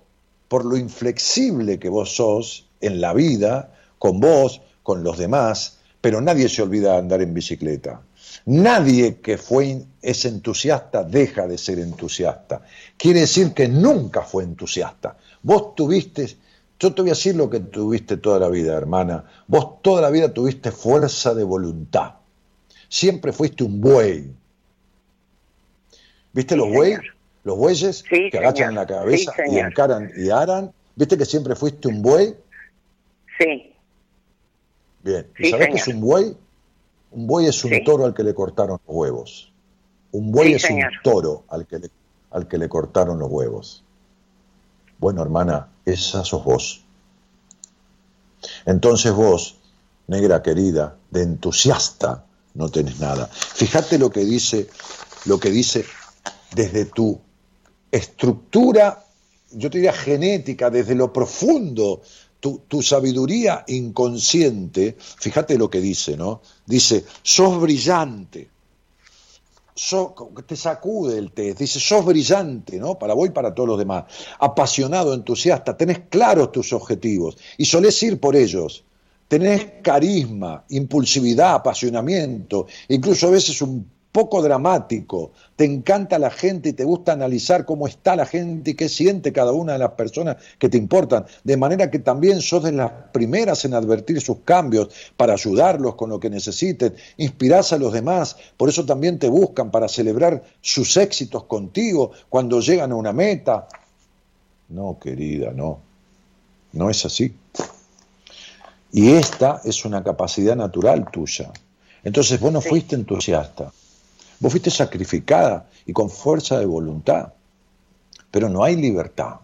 por lo inflexible que vos sos en la vida, con vos, con los demás, pero nadie se olvida de andar en bicicleta. Nadie que fue es entusiasta deja de ser entusiasta. Quiere decir que nunca fue entusiasta. Vos tuviste yo te voy a decir lo que tuviste toda la vida, hermana. Vos toda la vida tuviste fuerza de voluntad. Siempre fuiste un buey. ¿Viste los bueyes? Los bueyes que agachan la cabeza y encaran y aran. ¿Viste que siempre fuiste un buey? Sí. Bien. ¿Y sabés qué es un buey? Un buey es un toro al que le cortaron los huevos. Un buey es un toro al que, le, al que le cortaron los huevos. Bueno, hermana, esa sos vos. Entonces vos, negra querida, de entusiasta no tenés nada. Fíjate lo que dice, lo que dice desde tu estructura, yo te diría genética, desde lo profundo, tu, tu, sabiduría inconsciente, fíjate lo que dice, ¿no? Dice, sos brillante, te sacude el test, dice, sos brillante, ¿no? Para vos y para todos los demás, apasionado, entusiasta, tenés claros tus objetivos y solés ir por ellos. Tenés carisma, impulsividad, apasionamiento, incluso a veces un poco dramático, te encanta la gente y te gusta analizar cómo está la gente y qué siente cada una de las personas que te importan, de manera que también sos de las primeras en advertir sus cambios para ayudarlos con lo que necesiten, inspirás a los demás, por eso también te buscan para celebrar sus éxitos contigo cuando llegan a una meta. No, querida, no, no es así. Y esta es una capacidad natural tuya. Entonces vos no fuiste entusiasta, Vos fuiste sacrificada y con fuerza de voluntad, pero no hay libertad.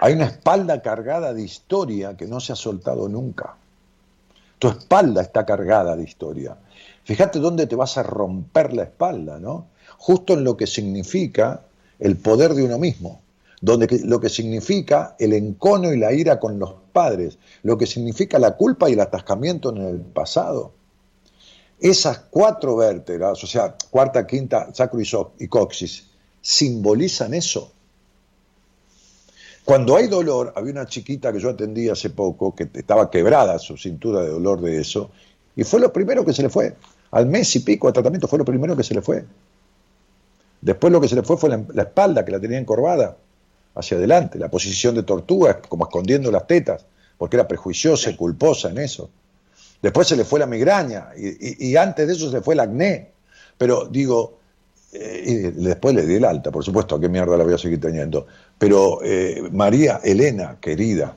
Hay una espalda cargada de historia que no se ha soltado nunca. Tu espalda está cargada de historia. Fíjate dónde te vas a romper la espalda, ¿no? Justo en lo que significa el poder de uno mismo, donde lo que significa el encono y la ira con los padres, lo que significa la culpa y el atascamiento en el pasado. Esas cuatro vértebras, o sea, cuarta, quinta, sacro y coxis, simbolizan eso. Cuando hay dolor, había una chiquita que yo atendí hace poco que estaba quebrada su cintura de dolor de eso, y fue lo primero que se le fue. Al mes y pico de tratamiento fue lo primero que se le fue. Después lo que se le fue fue la, la espalda, que la tenía encorvada hacia adelante, la posición de tortuga, como escondiendo las tetas, porque era prejuiciosa y culposa en eso. Después se le fue la migraña y, antes de eso se fue el acné. Pero digo, eh, y después le di el alta, por supuesto, ¿a qué mierda la voy a seguir teniendo? Pero eh, María Elena, querida,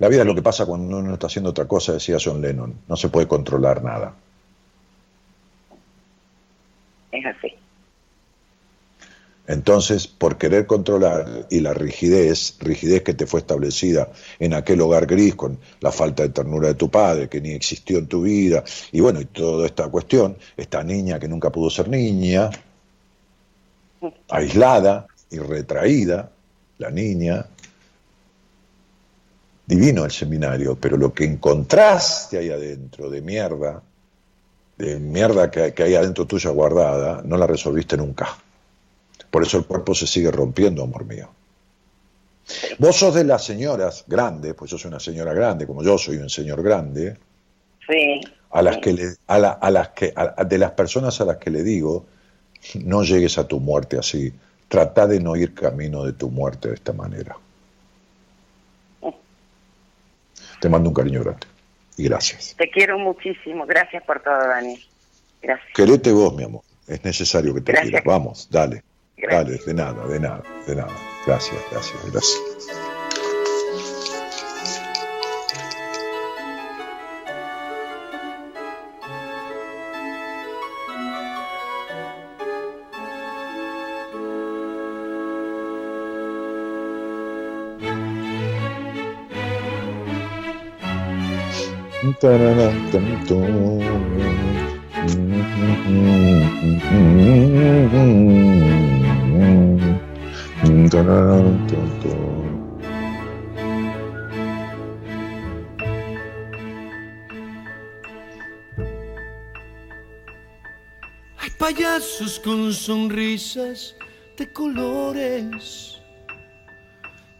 la vida es lo que pasa cuando uno está haciendo otra cosa, decía John Lennon, no se puede controlar nada. Es así. Entonces, por querer controlar y la rigidez, rigidez que te fue establecida en aquel hogar gris con la falta de ternura de tu padre, que ni existió en tu vida, y bueno, y toda esta cuestión, esta niña que nunca pudo ser niña, aislada y retraída, la niña, divino el seminario, pero lo que encontraste ahí adentro de mierda, de mierda que, que hay adentro tuya guardada, no la resolviste nunca. Por eso el cuerpo se sigue rompiendo, amor mío. Vos sos de las señoras grandes, pues yo soy una señora grande, como yo soy un señor grande. Sí. A las que, le, a, las que de las personas a las que le digo, no llegues a tu muerte así. Trata de no ir camino de tu muerte de esta manera. Te mando un cariño grande y gracias. Te quiero muchísimo. Gracias por todo, Dani. Gracias. Querete vos, mi amor. Es necesario que te quieras. Vamos, dale. Vale, de nada, de nada, de nada. Gracias, gracias, gracias. Hay payasos con sonrisas de colores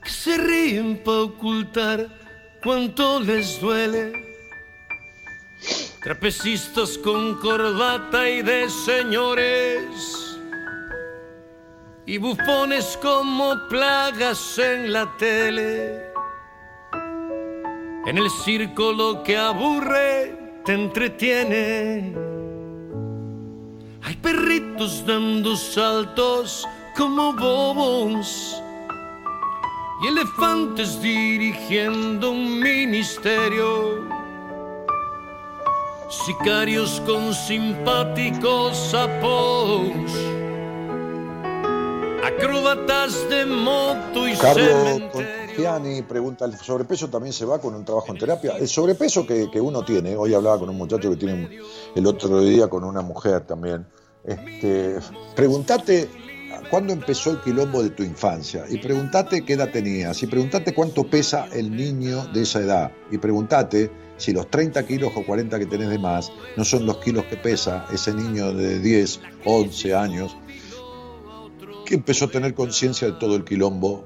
que se ríen para ocultar cuánto les duele. Trapecistas con corbata y de señores y bufones como plagas en la tele. En el circo lo que aburre te entretiene. Hay perritos dando saltos como bobos y elefantes dirigiendo un ministerio. Sicarios con simpáticos sapos acróbatas de moto y Carlos, Reggiani pregunta, ¿el sobrepeso también se va con un trabajo en terapia? El sobrepeso que, uno tiene, hoy hablaba con un muchacho que tiene el otro día con una mujer también, este, pregúntate cuándo empezó el quilombo de tu infancia y pregúntate qué edad tenías y pregúntate cuánto pesa el niño de esa edad y pregúntate si los 30 kilos o 40 que tenés de más no son los kilos que pesa ese niño de 10, 11 años empezó a tener conciencia de todo el quilombo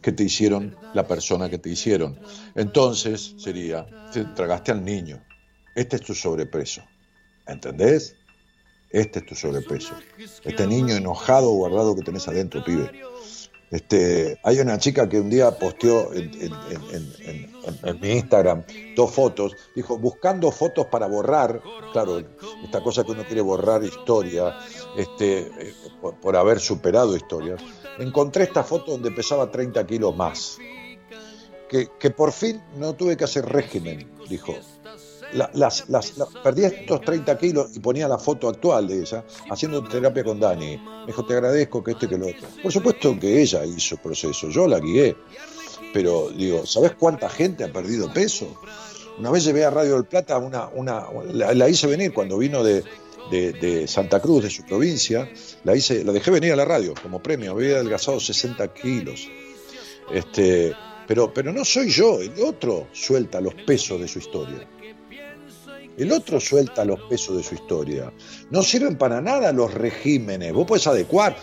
que te hicieron la persona que te hicieron. Entonces sería, te tragaste al niño. Este es tu sobrepeso. ¿Entendés? Este es tu sobrepeso. Este niño enojado guardado que tenés adentro, pibe. Este, hay una chica que un día posteó en, mi Instagram dos fotos, dijo, buscando fotos para borrar, claro, esta cosa que uno quiere borrar historia, este, eh, por, haber superado historias, encontré esta foto donde pesaba 30 kilos más, que, que por fin no tuve que hacer régimen, dijo, las, perdí estos 30 kilos y ponía la foto actual de ella haciendo terapia con Dani. Me dijo, te agradezco que este que lo otro. Por supuesto que ella hizo el proceso, yo la guié. Pero digo, ¿sabes cuánta gente ha perdido peso? Una vez llevé a Radio del Plata una, una la, hice venir cuando vino de, Santa Cruz, de su provincia, la hice, la dejé venir a la radio como premio, había adelgazado 60 kilos. Este, pero, pero no soy yo, el otro suelta los pesos de su historia. El otro suelta los pesos de su historia. No sirven para nada los regímenes. Vos podés adecuar.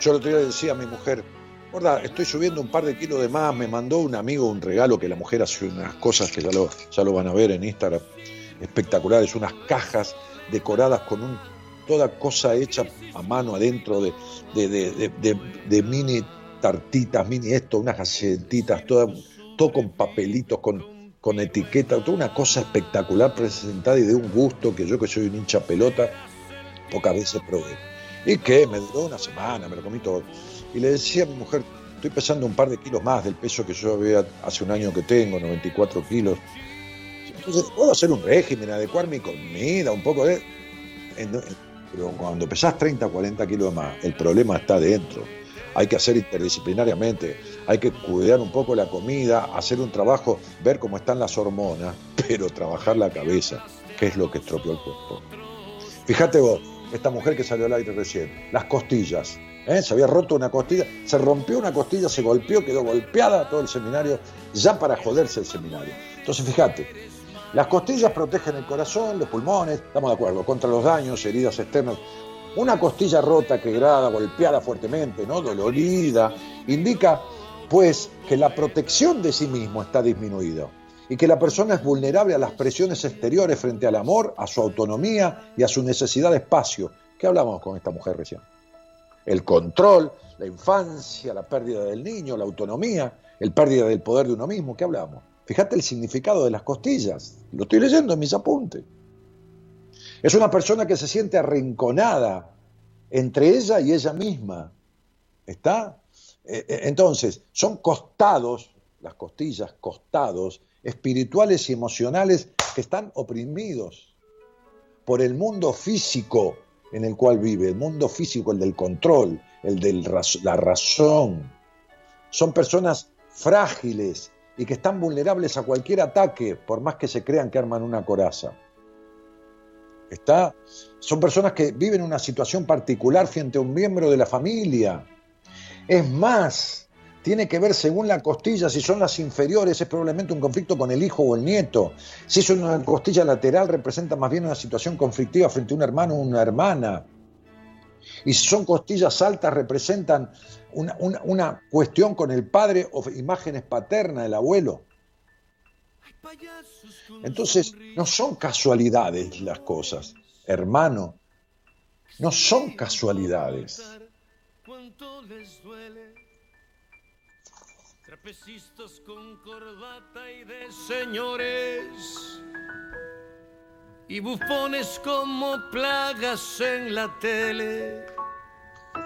Yo el otro día decía a mi mujer, gorda, estoy subiendo un par de kilos de más. Me mandó un amigo un regalo que la mujer hace unas cosas que ya lo, ya lo van a ver en Instagram. Espectaculares, unas cajas decoradas con un, toda cosa hecha a mano adentro de, de, mini tartitas, mini esto, unas galletitas, todo, todo con papelitos, con con etiqueta, toda una cosa espectacular presentada y de un gusto que yo que soy un hincha pelota, pocas veces probé. Y que me duró una semana, me lo comí todo. Y le decía a mi mujer, estoy pesando un par de kilos más del peso que yo había hace un año que tengo, 94 kilos. Entonces, puedo hacer un régimen, adecuar mi comida, un poco de... Pero cuando pesás 30, 40 kilos más, el problema está dentro hay que hacer interdisciplinariamente, hay que cuidar un poco la comida, hacer un trabajo, ver cómo están las hormonas, pero trabajar la cabeza, que es lo que estropeó el cuerpo. Fíjate vos, esta mujer que salió al aire recién, las costillas, ¿eh? se había roto una costilla, se rompió una costilla, se golpeó, quedó golpeada todo el seminario, ya para joderse el seminario. Entonces fíjate, las costillas protegen el corazón, los pulmones, estamos de acuerdo, contra los daños, heridas externas. Una costilla rota, quebrada, golpeada fuertemente, ¿no? dolorida, indica pues que la protección de sí mismo está disminuida y que la persona es vulnerable a las presiones exteriores frente al amor, a su autonomía y a su necesidad de espacio. ¿Qué hablamos con esta mujer recién? El control, la infancia, la pérdida del niño, la autonomía, el pérdida del poder de uno mismo. ¿Qué hablamos? Fíjate el significado de las costillas. Lo estoy leyendo en mis apuntes. Es una persona que se siente arrinconada entre ella y ella misma. ¿Está? Eh, eh, entonces, son costados, las costillas, costados espirituales y emocionales que están oprimidos por el mundo físico en el cual vive, el mundo físico, el del control, el de la razón. Son personas frágiles y que están vulnerables a cualquier ataque, por más que se crean que arman una coraza. Está, son personas que viven una situación particular frente a un miembro de la familia. Es más, tiene que ver según la costilla, si son las inferiores es probablemente un conflicto con el hijo o el nieto. Si es una costilla lateral representa más bien una situación conflictiva frente a un hermano o una hermana. Y si son costillas altas representan una, una cuestión con el padre o imágenes paternas del abuelo. Entonces, no son casualidades las cosas, hermano, no son casualidades. Trapecistas con corbata y de señores y bufones como plagas en la tele.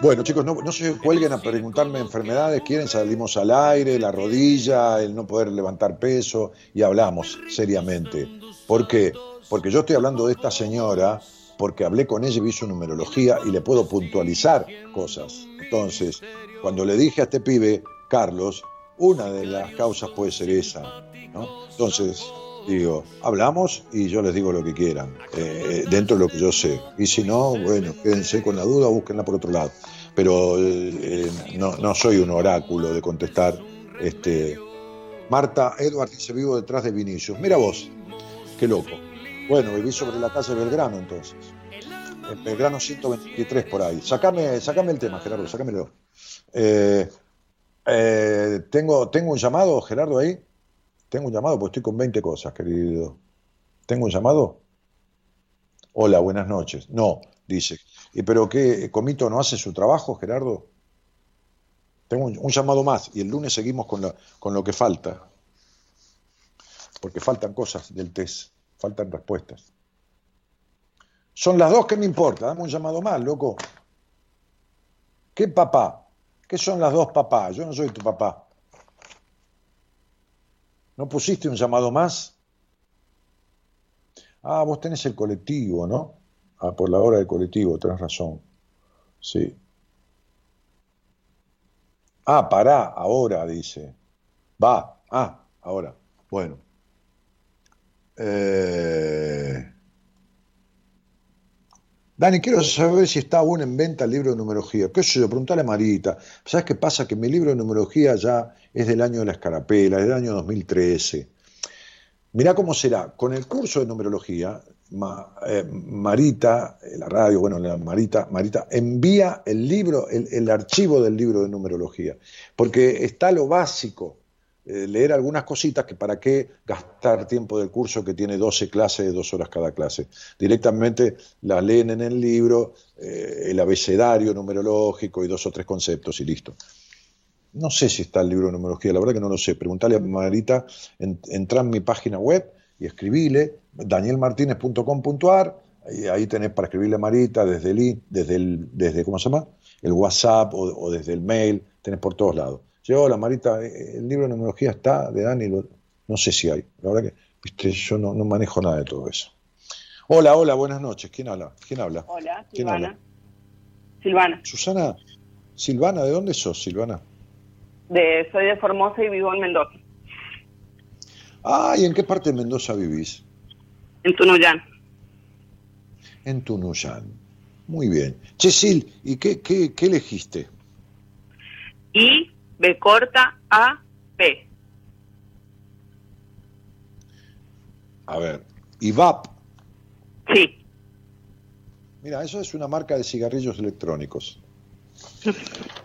Bueno, chicos, no, no, se cuelguen a preguntarme enfermedades, quieren, salimos al aire, la rodilla, el no poder levantar peso y hablamos seriamente. ¿Por qué? Porque yo estoy hablando de esta señora, porque hablé con ella y vi su numerología y le puedo puntualizar cosas. Entonces, cuando le dije a este pibe, Carlos, una de las causas puede ser esa, ¿no? Entonces, digo, hablamos y yo les digo lo que quieran, eh, dentro de lo que yo sé. Y si no, bueno, quédense con la duda, búsquenla por otro lado. Pero eh, no, no, soy un oráculo de contestar. Este, Marta Edward dice vivo detrás de Vinicius. Mira vos, qué loco. Bueno, viví sobre la calle Belgrano entonces. En Belgrano 123 por ahí. Sácame, sácame el tema, Gerardo, sácamelo. Eh, eh, tengo, tengo un llamado, Gerardo, ahí. Tengo un llamado, porque estoy con 20 cosas, querido. ¿Tengo un llamado? Hola, buenas noches. No, dice. ¿Y pero qué? ¿Comito no hace su trabajo, Gerardo? Tengo un, llamado más y el lunes seguimos con, con lo que falta. Porque faltan cosas del test, faltan respuestas. Son las dos que me importa, dame un llamado más, loco. ¿Qué papá? ¿Qué son las dos papás? Yo no soy tu papá. ¿No pusiste un llamado más? Ah, vos tenés el colectivo, ¿no? Ah, por la hora del colectivo, tenés razón. Sí. Ah, pará, ahora, dice. Va, ah, ahora. Bueno. Eh... Dani, quiero saber si está aún en venta el libro de numerología. ¿Qué sé yo? Preguntale a Marita. ¿Sabes qué pasa? Que mi libro de numerología ya es del año de la escarapela, es del año 2013. Mirá cómo será. Con el curso de numerología, eh, Marita, la radio, bueno, Marita, Marita envía el libro, el archivo del libro de numerología, porque está lo básico eh, leer algunas cositas que para qué gastar tiempo del curso que tiene 12 clases de dos horas cada clase. Directamente las leen en el libro, eh, el abecedario numerológico y dos o tres conceptos y listo. No sé si está el libro de numerología, la verdad que no lo sé. Preguntale a Marita, entra en mi página web y escribile danielmartinez.com.ar y ahí tenés para escribirle a Marita desde el, desde el, desde, ¿cómo se llama? El WhatsApp o, o desde el mail, tenés por todos lados. Hola Marita, eh, el libro de numerología está de Dani, no sé si hay. La verdad que viste, yo no, manejo nada de todo eso. Hola, hola, buenas noches. ¿Quién habla? ¿Quién habla? Hola, Silvana. Silvana. Susana, Silvana, ¿de dónde sos, Silvana? De, soy de Formosa y vivo en Mendoza. Ah, ¿y en qué parte de Mendoza vivís? En Tunuyán. En Tunuyán. Muy bien. Chesil, ¿y qué, qué, qué elegiste? Y B corta A P. A ver, IVAP. Sí. Mira, eso es una marca de cigarrillos electrónicos.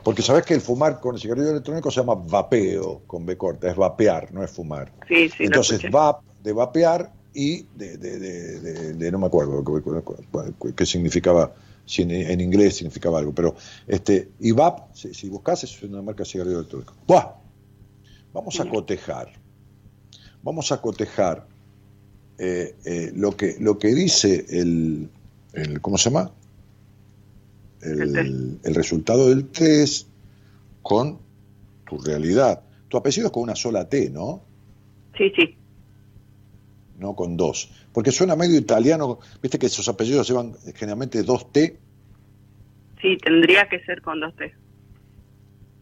Porque sabes que el fumar con cigarrillos electrónicos se llama vapeo con B corta, es vapear, no es fumar. Sí, sí, Entonces, VAP de vapear y de, de, de, no me acuerdo qué significaba si en, inglés significaba algo, pero este, IVAP, si, si buscas, es una marca de cigarrillo electrónico. ¡Buah! Vamos a cotejar, vamos a cotejar eh, eh, lo, que, lo que dice el, el ¿cómo se llama? El, el, resultado del test con tu realidad. Tu apellido es con una sola T, ¿no? Sí, sí no con dos. Porque suena medio italiano, viste que esos apellidos llevan generalmente dos T. Sí, tendría que ser con dos T.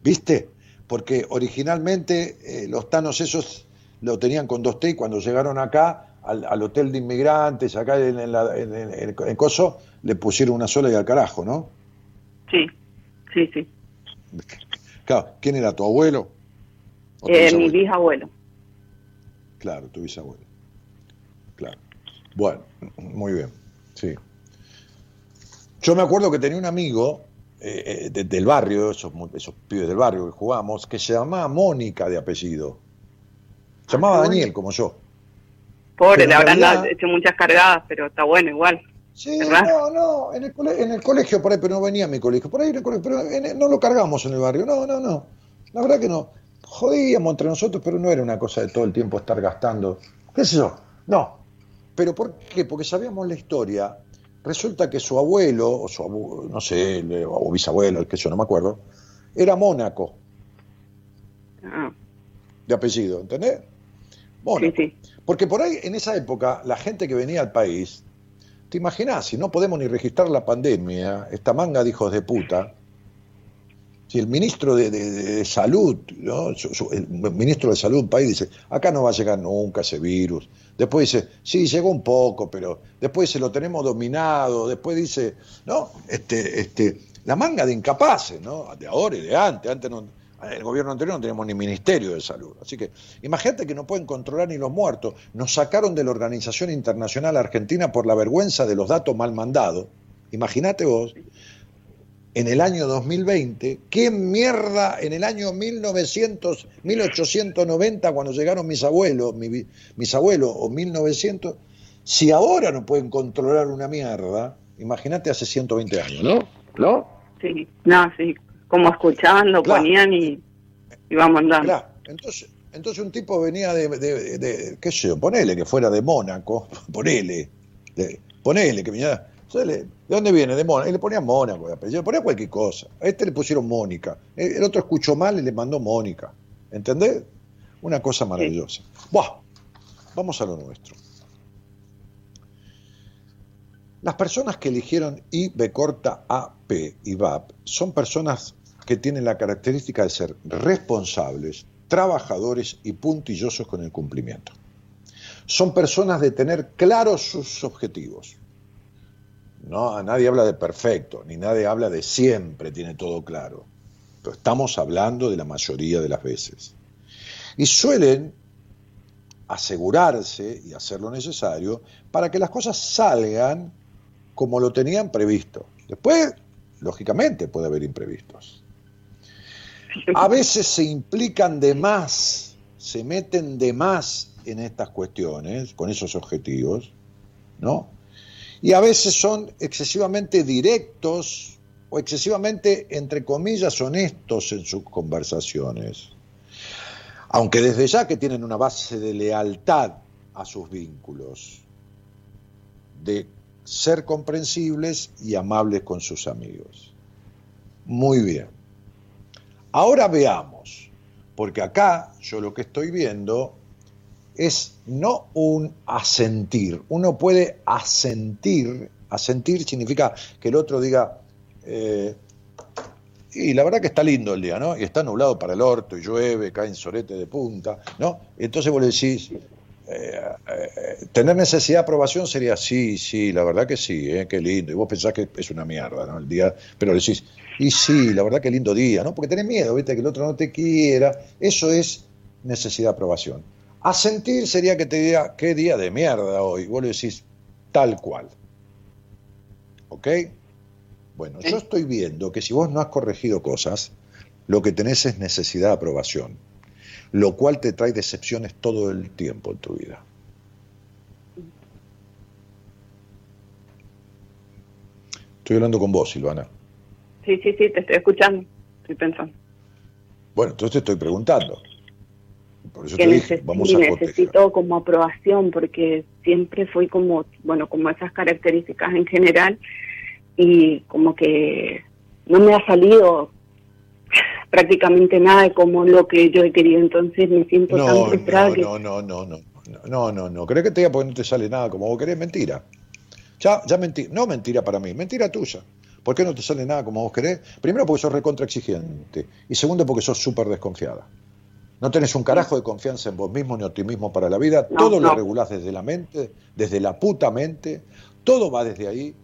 ¿Viste? Porque originalmente eh, los tanos esos lo tenían con dos T y cuando llegaron acá al, hotel de inmigrantes, acá en, en, Coso, le pusieron una sola y al carajo, ¿no? Sí, sí, sí. Claro, ¿quién era tu abuelo? Eh, mi bisabuelo. Claro, tu bisabuelo. Claro. Bueno, muy bien, sí. Yo me acuerdo que tenía un amigo eh, eh, del barrio, esos, esos pibes del barrio que jugamos, que se llamaba Mónica de apellido. Se llamaba ah, Daniel, como yo. Pobre, le habrán hecho muchas cargadas, pero está bueno igual. Sí, no, no, en el, en el, colegio por ahí, pero no venía a mi colegio, por ahí en el colegio, pero no lo cargamos en el barrio, no, no, no. La verdad que no. Jodíamos entre nosotros, pero no era una cosa de todo el tiempo estar gastando. ¿Qué es eso? No, ¿Pero por qué? Porque sabíamos la historia. Resulta que su abuelo, o su abuelo, no sé, o bisabuelo, el que yo no me acuerdo, era Mónaco. Ah. De apellido, ¿entendés? Mónaco. Sí, sí. Porque por ahí, en esa época, la gente que venía al país, ¿te imaginás? Si no podemos ni registrar la pandemia, esta manga de hijos de puta, Si el ministro de, Salud, el ministro de Salud de un país dice, acá no va a llegar nunca ese virus. Después dice, sí, llegó un poco, pero después se lo tenemos dominado. Después dice, no, este, este, la manga de incapaces, ¿no? De ahora y de antes. Antes no, el gobierno anterior no teníamos ni ministerio de salud. Así que imagínate que no pueden controlar ni los muertos. Nos sacaron de la Organización Internacional Argentina por la vergüenza de los datos mal mandados. Imagínate vos en el año 2020, ¿qué mierda en el año 1900, 1890 cuando llegaron mis abuelos, mis abuelos o 1900, si ahora no pueden controlar una mierda, imagínate hace 120 años, ¿no? ¿No? Sí, no, sí, como escuchaban, lo ponían y iban mandando. Claro, entonces, entonces un tipo venía de, de, qué sé yo, ponele que fuera de Mónaco, ponele, ponele que venía ¿De dónde viene? De Mónaco. Y le ponían Mónaco, le ponía cualquier cosa. A este le pusieron Mónica. El otro escuchó mal y le mandó Mónica. ¿Entendés? Una cosa maravillosa. Buah, vamos a lo nuestro. Las personas que eligieron IB corta AP y VAP son personas que tienen la característica de ser responsables, trabajadores y puntillosos con el cumplimiento. Son personas de tener claros sus objetivos no, nadie habla de perfecto, ni nadie habla de siempre tiene todo claro. Pero estamos hablando de la mayoría de las veces. Y suelen asegurarse y hacer lo necesario para que las cosas salgan como lo tenían previsto. Después, lógicamente, puede haber imprevistos. A veces se implican de más, se meten de más en estas cuestiones, con esos objetivos, ¿no? Y a veces son excesivamente directos o excesivamente, entre comillas, honestos en sus conversaciones. Aunque desde ya que tienen una base de lealtad a sus vínculos, de ser comprensibles y amables con sus amigos. Muy bien. Ahora veamos, porque acá yo lo que estoy viendo es no un asentir. Uno puede asentir, asentir significa que el otro diga, eh, y la verdad que está lindo el día, ¿no? Y está nublado para el orto, y llueve, caen solete de punta, ¿no? Entonces vos le decís, eh, eh, tener necesidad de aprobación sería sí, sí, la verdad que sí, qué lindo. Y vos pensás que es una mierda, ¿no? El día, pero le decís, y sí, la verdad que lindo día, ¿no? Porque tenés miedo, ¿viste? Que el otro no te quiera. Eso es necesidad de aprobación. Asentir sería que te diga, qué día de mierda hoy. Vos le decís, tal cual. ¿Ok? Bueno, yo estoy viendo que si vos no has corregido cosas, lo que tenés es necesidad de aprobación, lo cual te trae decepciones todo el tiempo en tu vida. Estoy hablando con vos, Silvana. Sí, sí, sí, te estoy escuchando, estoy pensando. Bueno, entonces te estoy preguntando por eso que te dije, vamos a necesito como aprobación porque siempre fui como, bueno, como esas características en general y como que no me ha salido prácticamente nada como lo que yo he querido, entonces me siento no, tan frustrada no, que... No, no, no, no, no, no, no, ¿crees que te diga porque no te sale nada como vos querés? Mentira. Ya, ya mentira, no mentira para mí, mentira tuya. ¿Por qué no te sale nada como vos querés? Primero porque sos recontra exigente y segundo porque sos súper desconfiada. No tenés un carajo de confianza en vos mismo ni optimismo para la vida. todo lo regulás desde la mente, desde la puta mente. Todo va desde ahí.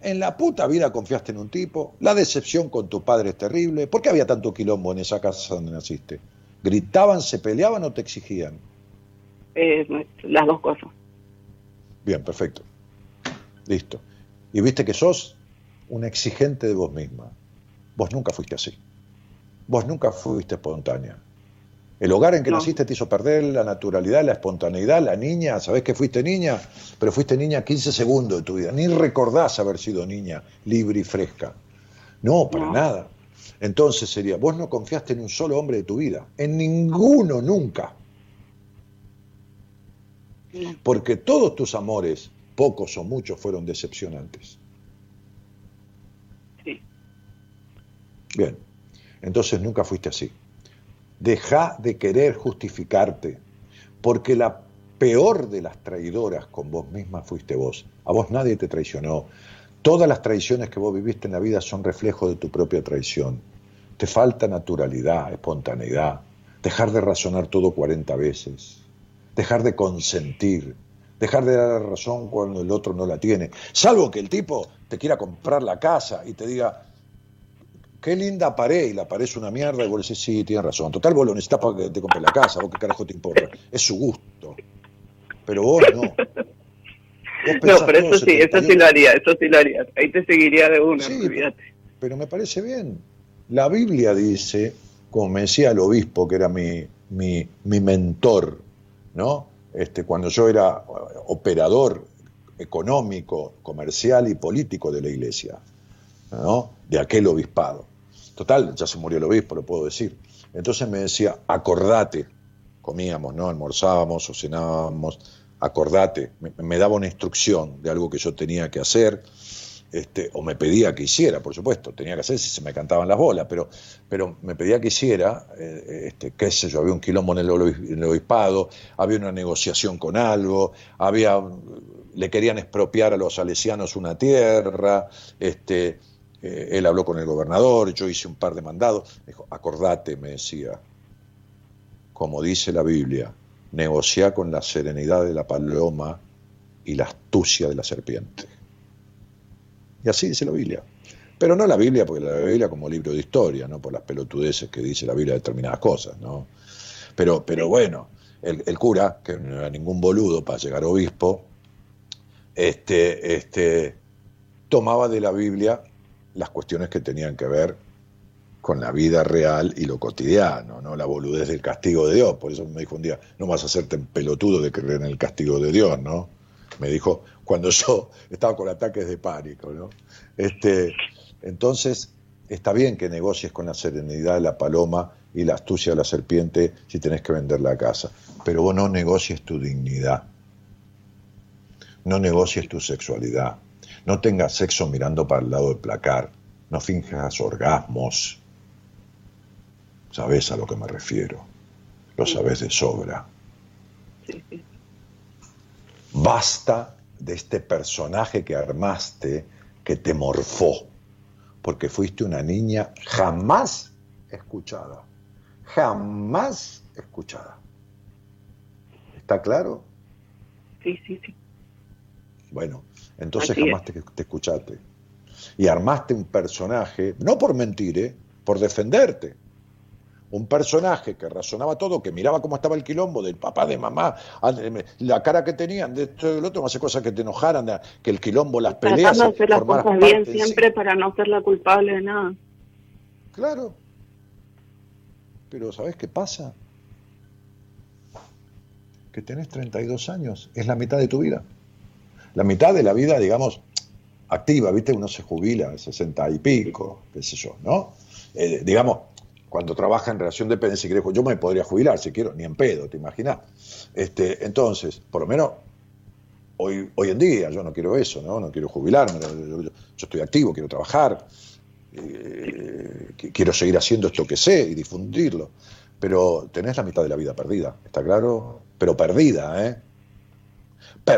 En la puta vida confiaste en un tipo. La decepción con tu padre es terrible. ¿Por qué había tanto quilombo en esa casa donde naciste? ¿Gritaban, se peleaban o te exigían? Eh, las dos cosas. Bien, perfecto. Listo. Y viste que sos un exigente de vos misma. Vos nunca fuiste así. Vos nunca fuiste espontánea. El hogar en que naciste te hizo perder la naturalidad, la espontaneidad, la niña, sabés que fuiste niña, pero fuiste niña 15 segundos de tu vida, ni recordás haber sido niña libre y fresca. No, para nada. Entonces sería, vos no confiaste en un solo hombre de tu vida, en ninguno nunca. Porque todos tus amores, pocos o muchos, fueron decepcionantes. Sí. Bien, entonces nunca fuiste así. Deja de querer justificarte, porque la peor de las traidoras con vos misma fuiste vos. A vos nadie te traicionó. Todas las traiciones que vos viviste en la vida son reflejo de tu propia traición. Te falta naturalidad, espontaneidad, dejar de razonar todo 40 veces, dejar de consentir, dejar de dar razón cuando el otro no la tiene. Salvo que el tipo te quiera comprar la casa y te diga, qué linda pared, y la pared es una mierda, y vos decís, sí, tienes razón. Total, vos lo necesitas para que te compre la casa, vos qué carajo te importa. Es su gusto. Pero vos no. no, pero eso sí, eso sí lo haría, eso sí lo haría. Ahí te seguiría de una, sí, Pero me parece bien. La Biblia dice, como me decía el obispo, que era mi, mi, mi mentor, ¿no? Este, cuando yo era operador económico, comercial y político de la iglesia, ¿no? de aquel obispado. Total, ya se murió el obispo, lo puedo decir. Entonces me decía, acordate, comíamos, ¿no? Almorzábamos o cenábamos, acordate, me, daba una instrucción de algo que yo tenía que hacer, este, o me pedía que hiciera, por supuesto, tenía que hacer si se me cantaban las bolas, pero, pero me pedía que hiciera, eh, este, qué sé yo, había un quilombo en el, obispado, había una negociación con algo, había, le querían expropiar a los salesianos una tierra, este, eh, él habló con el gobernador, yo hice un par de mandados, dijo, acordate, me decía, como dice la Biblia, negocia con la serenidad de la paloma y la astucia de la serpiente. Y así dice la Biblia. Pero no la Biblia, porque la Biblia como libro de historia, no por las pelotudeces que dice la Biblia de determinadas cosas, ¿no? Pero, pero bueno, el, cura, que no era ningún boludo para llegar obispo, este, este, tomaba de la Biblia las cuestiones que tenían que ver con la vida real y lo cotidiano, ¿no? La boludez del castigo de Dios. Por eso me dijo un día, no vas a hacerte pelotudo de creer en el castigo de Dios, ¿no? Me dijo cuando yo estaba con ataques de pánico, ¿no? Este, entonces, está bien que negocies con la serenidad de la paloma y la astucia de la serpiente si tenés que vender la casa, pero vos no negocies tu dignidad, no negocies tu sexualidad, no tengas sexo mirando para el lado del placar, no finjas orgasmos, Sabes a lo que me refiero. Lo sabes de sobra. Basta de este personaje que armaste que te morfó, porque fuiste una niña jamás escuchada. Jamás escuchada. ¿Está claro? Sí, sí, sí. Bueno, entonces jamás te, te, escuchaste. Y armaste un personaje, no por mentir, ¿eh? por defenderte un personaje que razonaba todo, que miraba cómo estaba el quilombo del papá, de mamá, la cara que tenían de esto y del otro, no hace cosas que te enojaran, que el quilombo, las peleas. Tratando de hacer las cosas bien siempre para no ser la culpable de nada. Claro. Pero ¿sabes qué pasa? Que tenés 32 años, es la mitad de tu vida. La mitad de la vida, digamos, activa, ¿viste? Uno se jubila a 60 y pico, qué sé yo, ¿no? Eh, digamos, cuando trabaja en relación de dependencia y yo me podría jubilar si quiero, ni en pedo, ¿te imaginas? Este, entonces, por lo menos hoy, hoy en día yo no quiero eso, ¿no? No quiero jubilarme, yo, estoy activo, quiero trabajar, eh, quiero seguir haciendo esto que sé y difundirlo. Pero tenés la mitad de la vida perdida, ¿está claro? Pero perdida, ¿eh?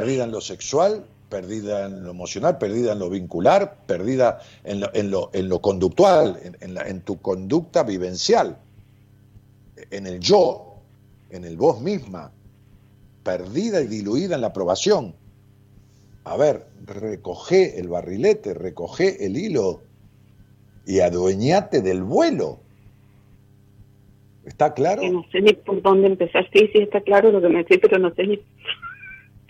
Perdida en lo sexual, perdida en lo emocional, perdida en lo vincular, perdida en lo, en lo, en lo conductual, en, en, tu conducta vivencial, en el yo, en el vos misma, perdida y diluida en la aprobación. A ver, recoge el barrilete, recoge el hilo y adueñate del vuelo. ¿Está claro? no sé ni por dónde empezar. Sí, sí, está claro lo que me decís, pero no sé ni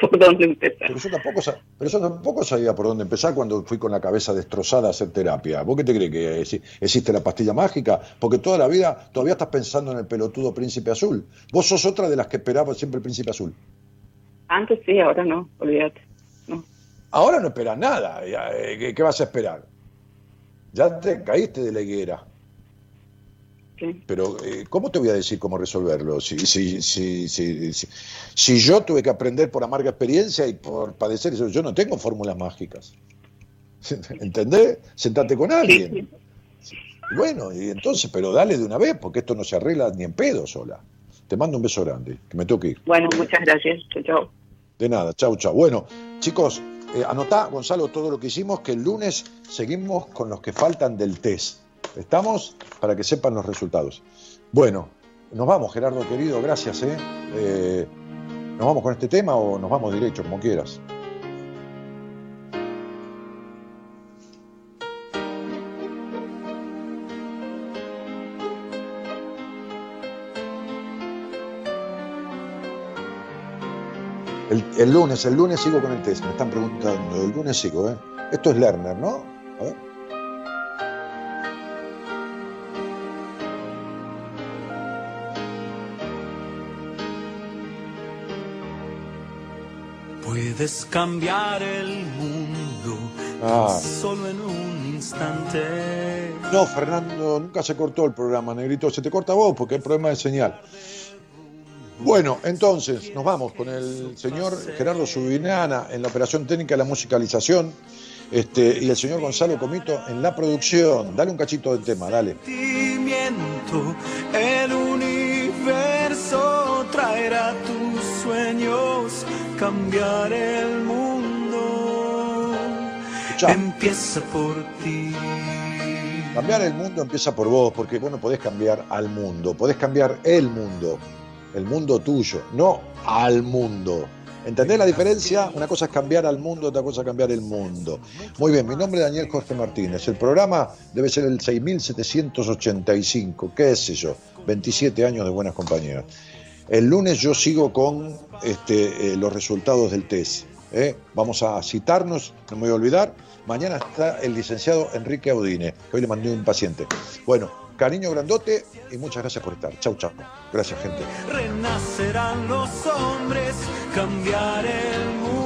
por dónde empezar. Pero yo, tampoco, pero yo tampoco sabía por dónde empezar cuando fui con la cabeza destrozada a hacer terapia. ¿Vos qué te crees que existe la pastilla mágica? Porque toda la vida todavía estás pensando en el pelotudo príncipe azul. Vos sos otra de las que esperaba siempre el príncipe azul. Antes sí, ahora no, olvídate. No. Ahora no esperas nada. Eh, ¿Qué vas a esperar? Ya te caíste de la higuera. Pero, eh, ¿cómo te voy a decir cómo resolverlo? Si, si, si, si, yo tuve que aprender por amarga experiencia y por padecer eso, yo no tengo fórmulas mágicas. ¿Entendés? Sentate con alguien. Bueno, y entonces, pero dale de una vez, porque esto no se arregla ni en pedo sola. Te mando un beso grande, que me toque ir. Bueno, muchas gracias. Chao, De nada, chao, chao. Bueno, chicos, eh, anotá, Gonzalo, todo lo que hicimos, que el lunes seguimos con los que faltan del test Estamos para que sepan los resultados. Bueno, nos vamos, Gerardo querido, gracias. ¿eh? ¿eh? nos vamos con este tema o nos vamos derecho, como quieras? El, lunes, el lunes sigo con el test, me están preguntando, el lunes sigo, ¿eh? Esto es Lerner, ¿no? A ver. Puedes cambiar el mundo ah. solo en un instante. No, Fernando, nunca se cortó el programa, Negrito. Se te corta vos porque el problema de señal. Bueno, entonces nos vamos con el señor Gerardo Subinana en la operación técnica de la musicalización este, y el señor Gonzalo Comito en la producción. Dale un cachito del tema, dale. Cambiar el mundo. Empieza por ti. Cambiar el mundo empieza por vos, porque vos no podés cambiar al mundo, podés cambiar el mundo el mundo tuyo, no al mundo. ¿Entendés la diferencia? Una cosa es cambiar al mundo, otra cosa es cambiar el mundo. Muy bien, mi nombre es Daniel Jorge Martínez. El programa debe ser el 6785, qué sé yo, 27 años de buenas compañías. El lunes yo sigo con este, eh, los resultados del test. ¿eh? Vamos a citarnos, no me voy a olvidar. Mañana está el licenciado Enrique Audine, que hoy le mandé un paciente. Bueno, Cariño grandote y muchas gracias por estar. Chau, chau. Gracias, gente. Renacerán los hombres, cambiar el mundo.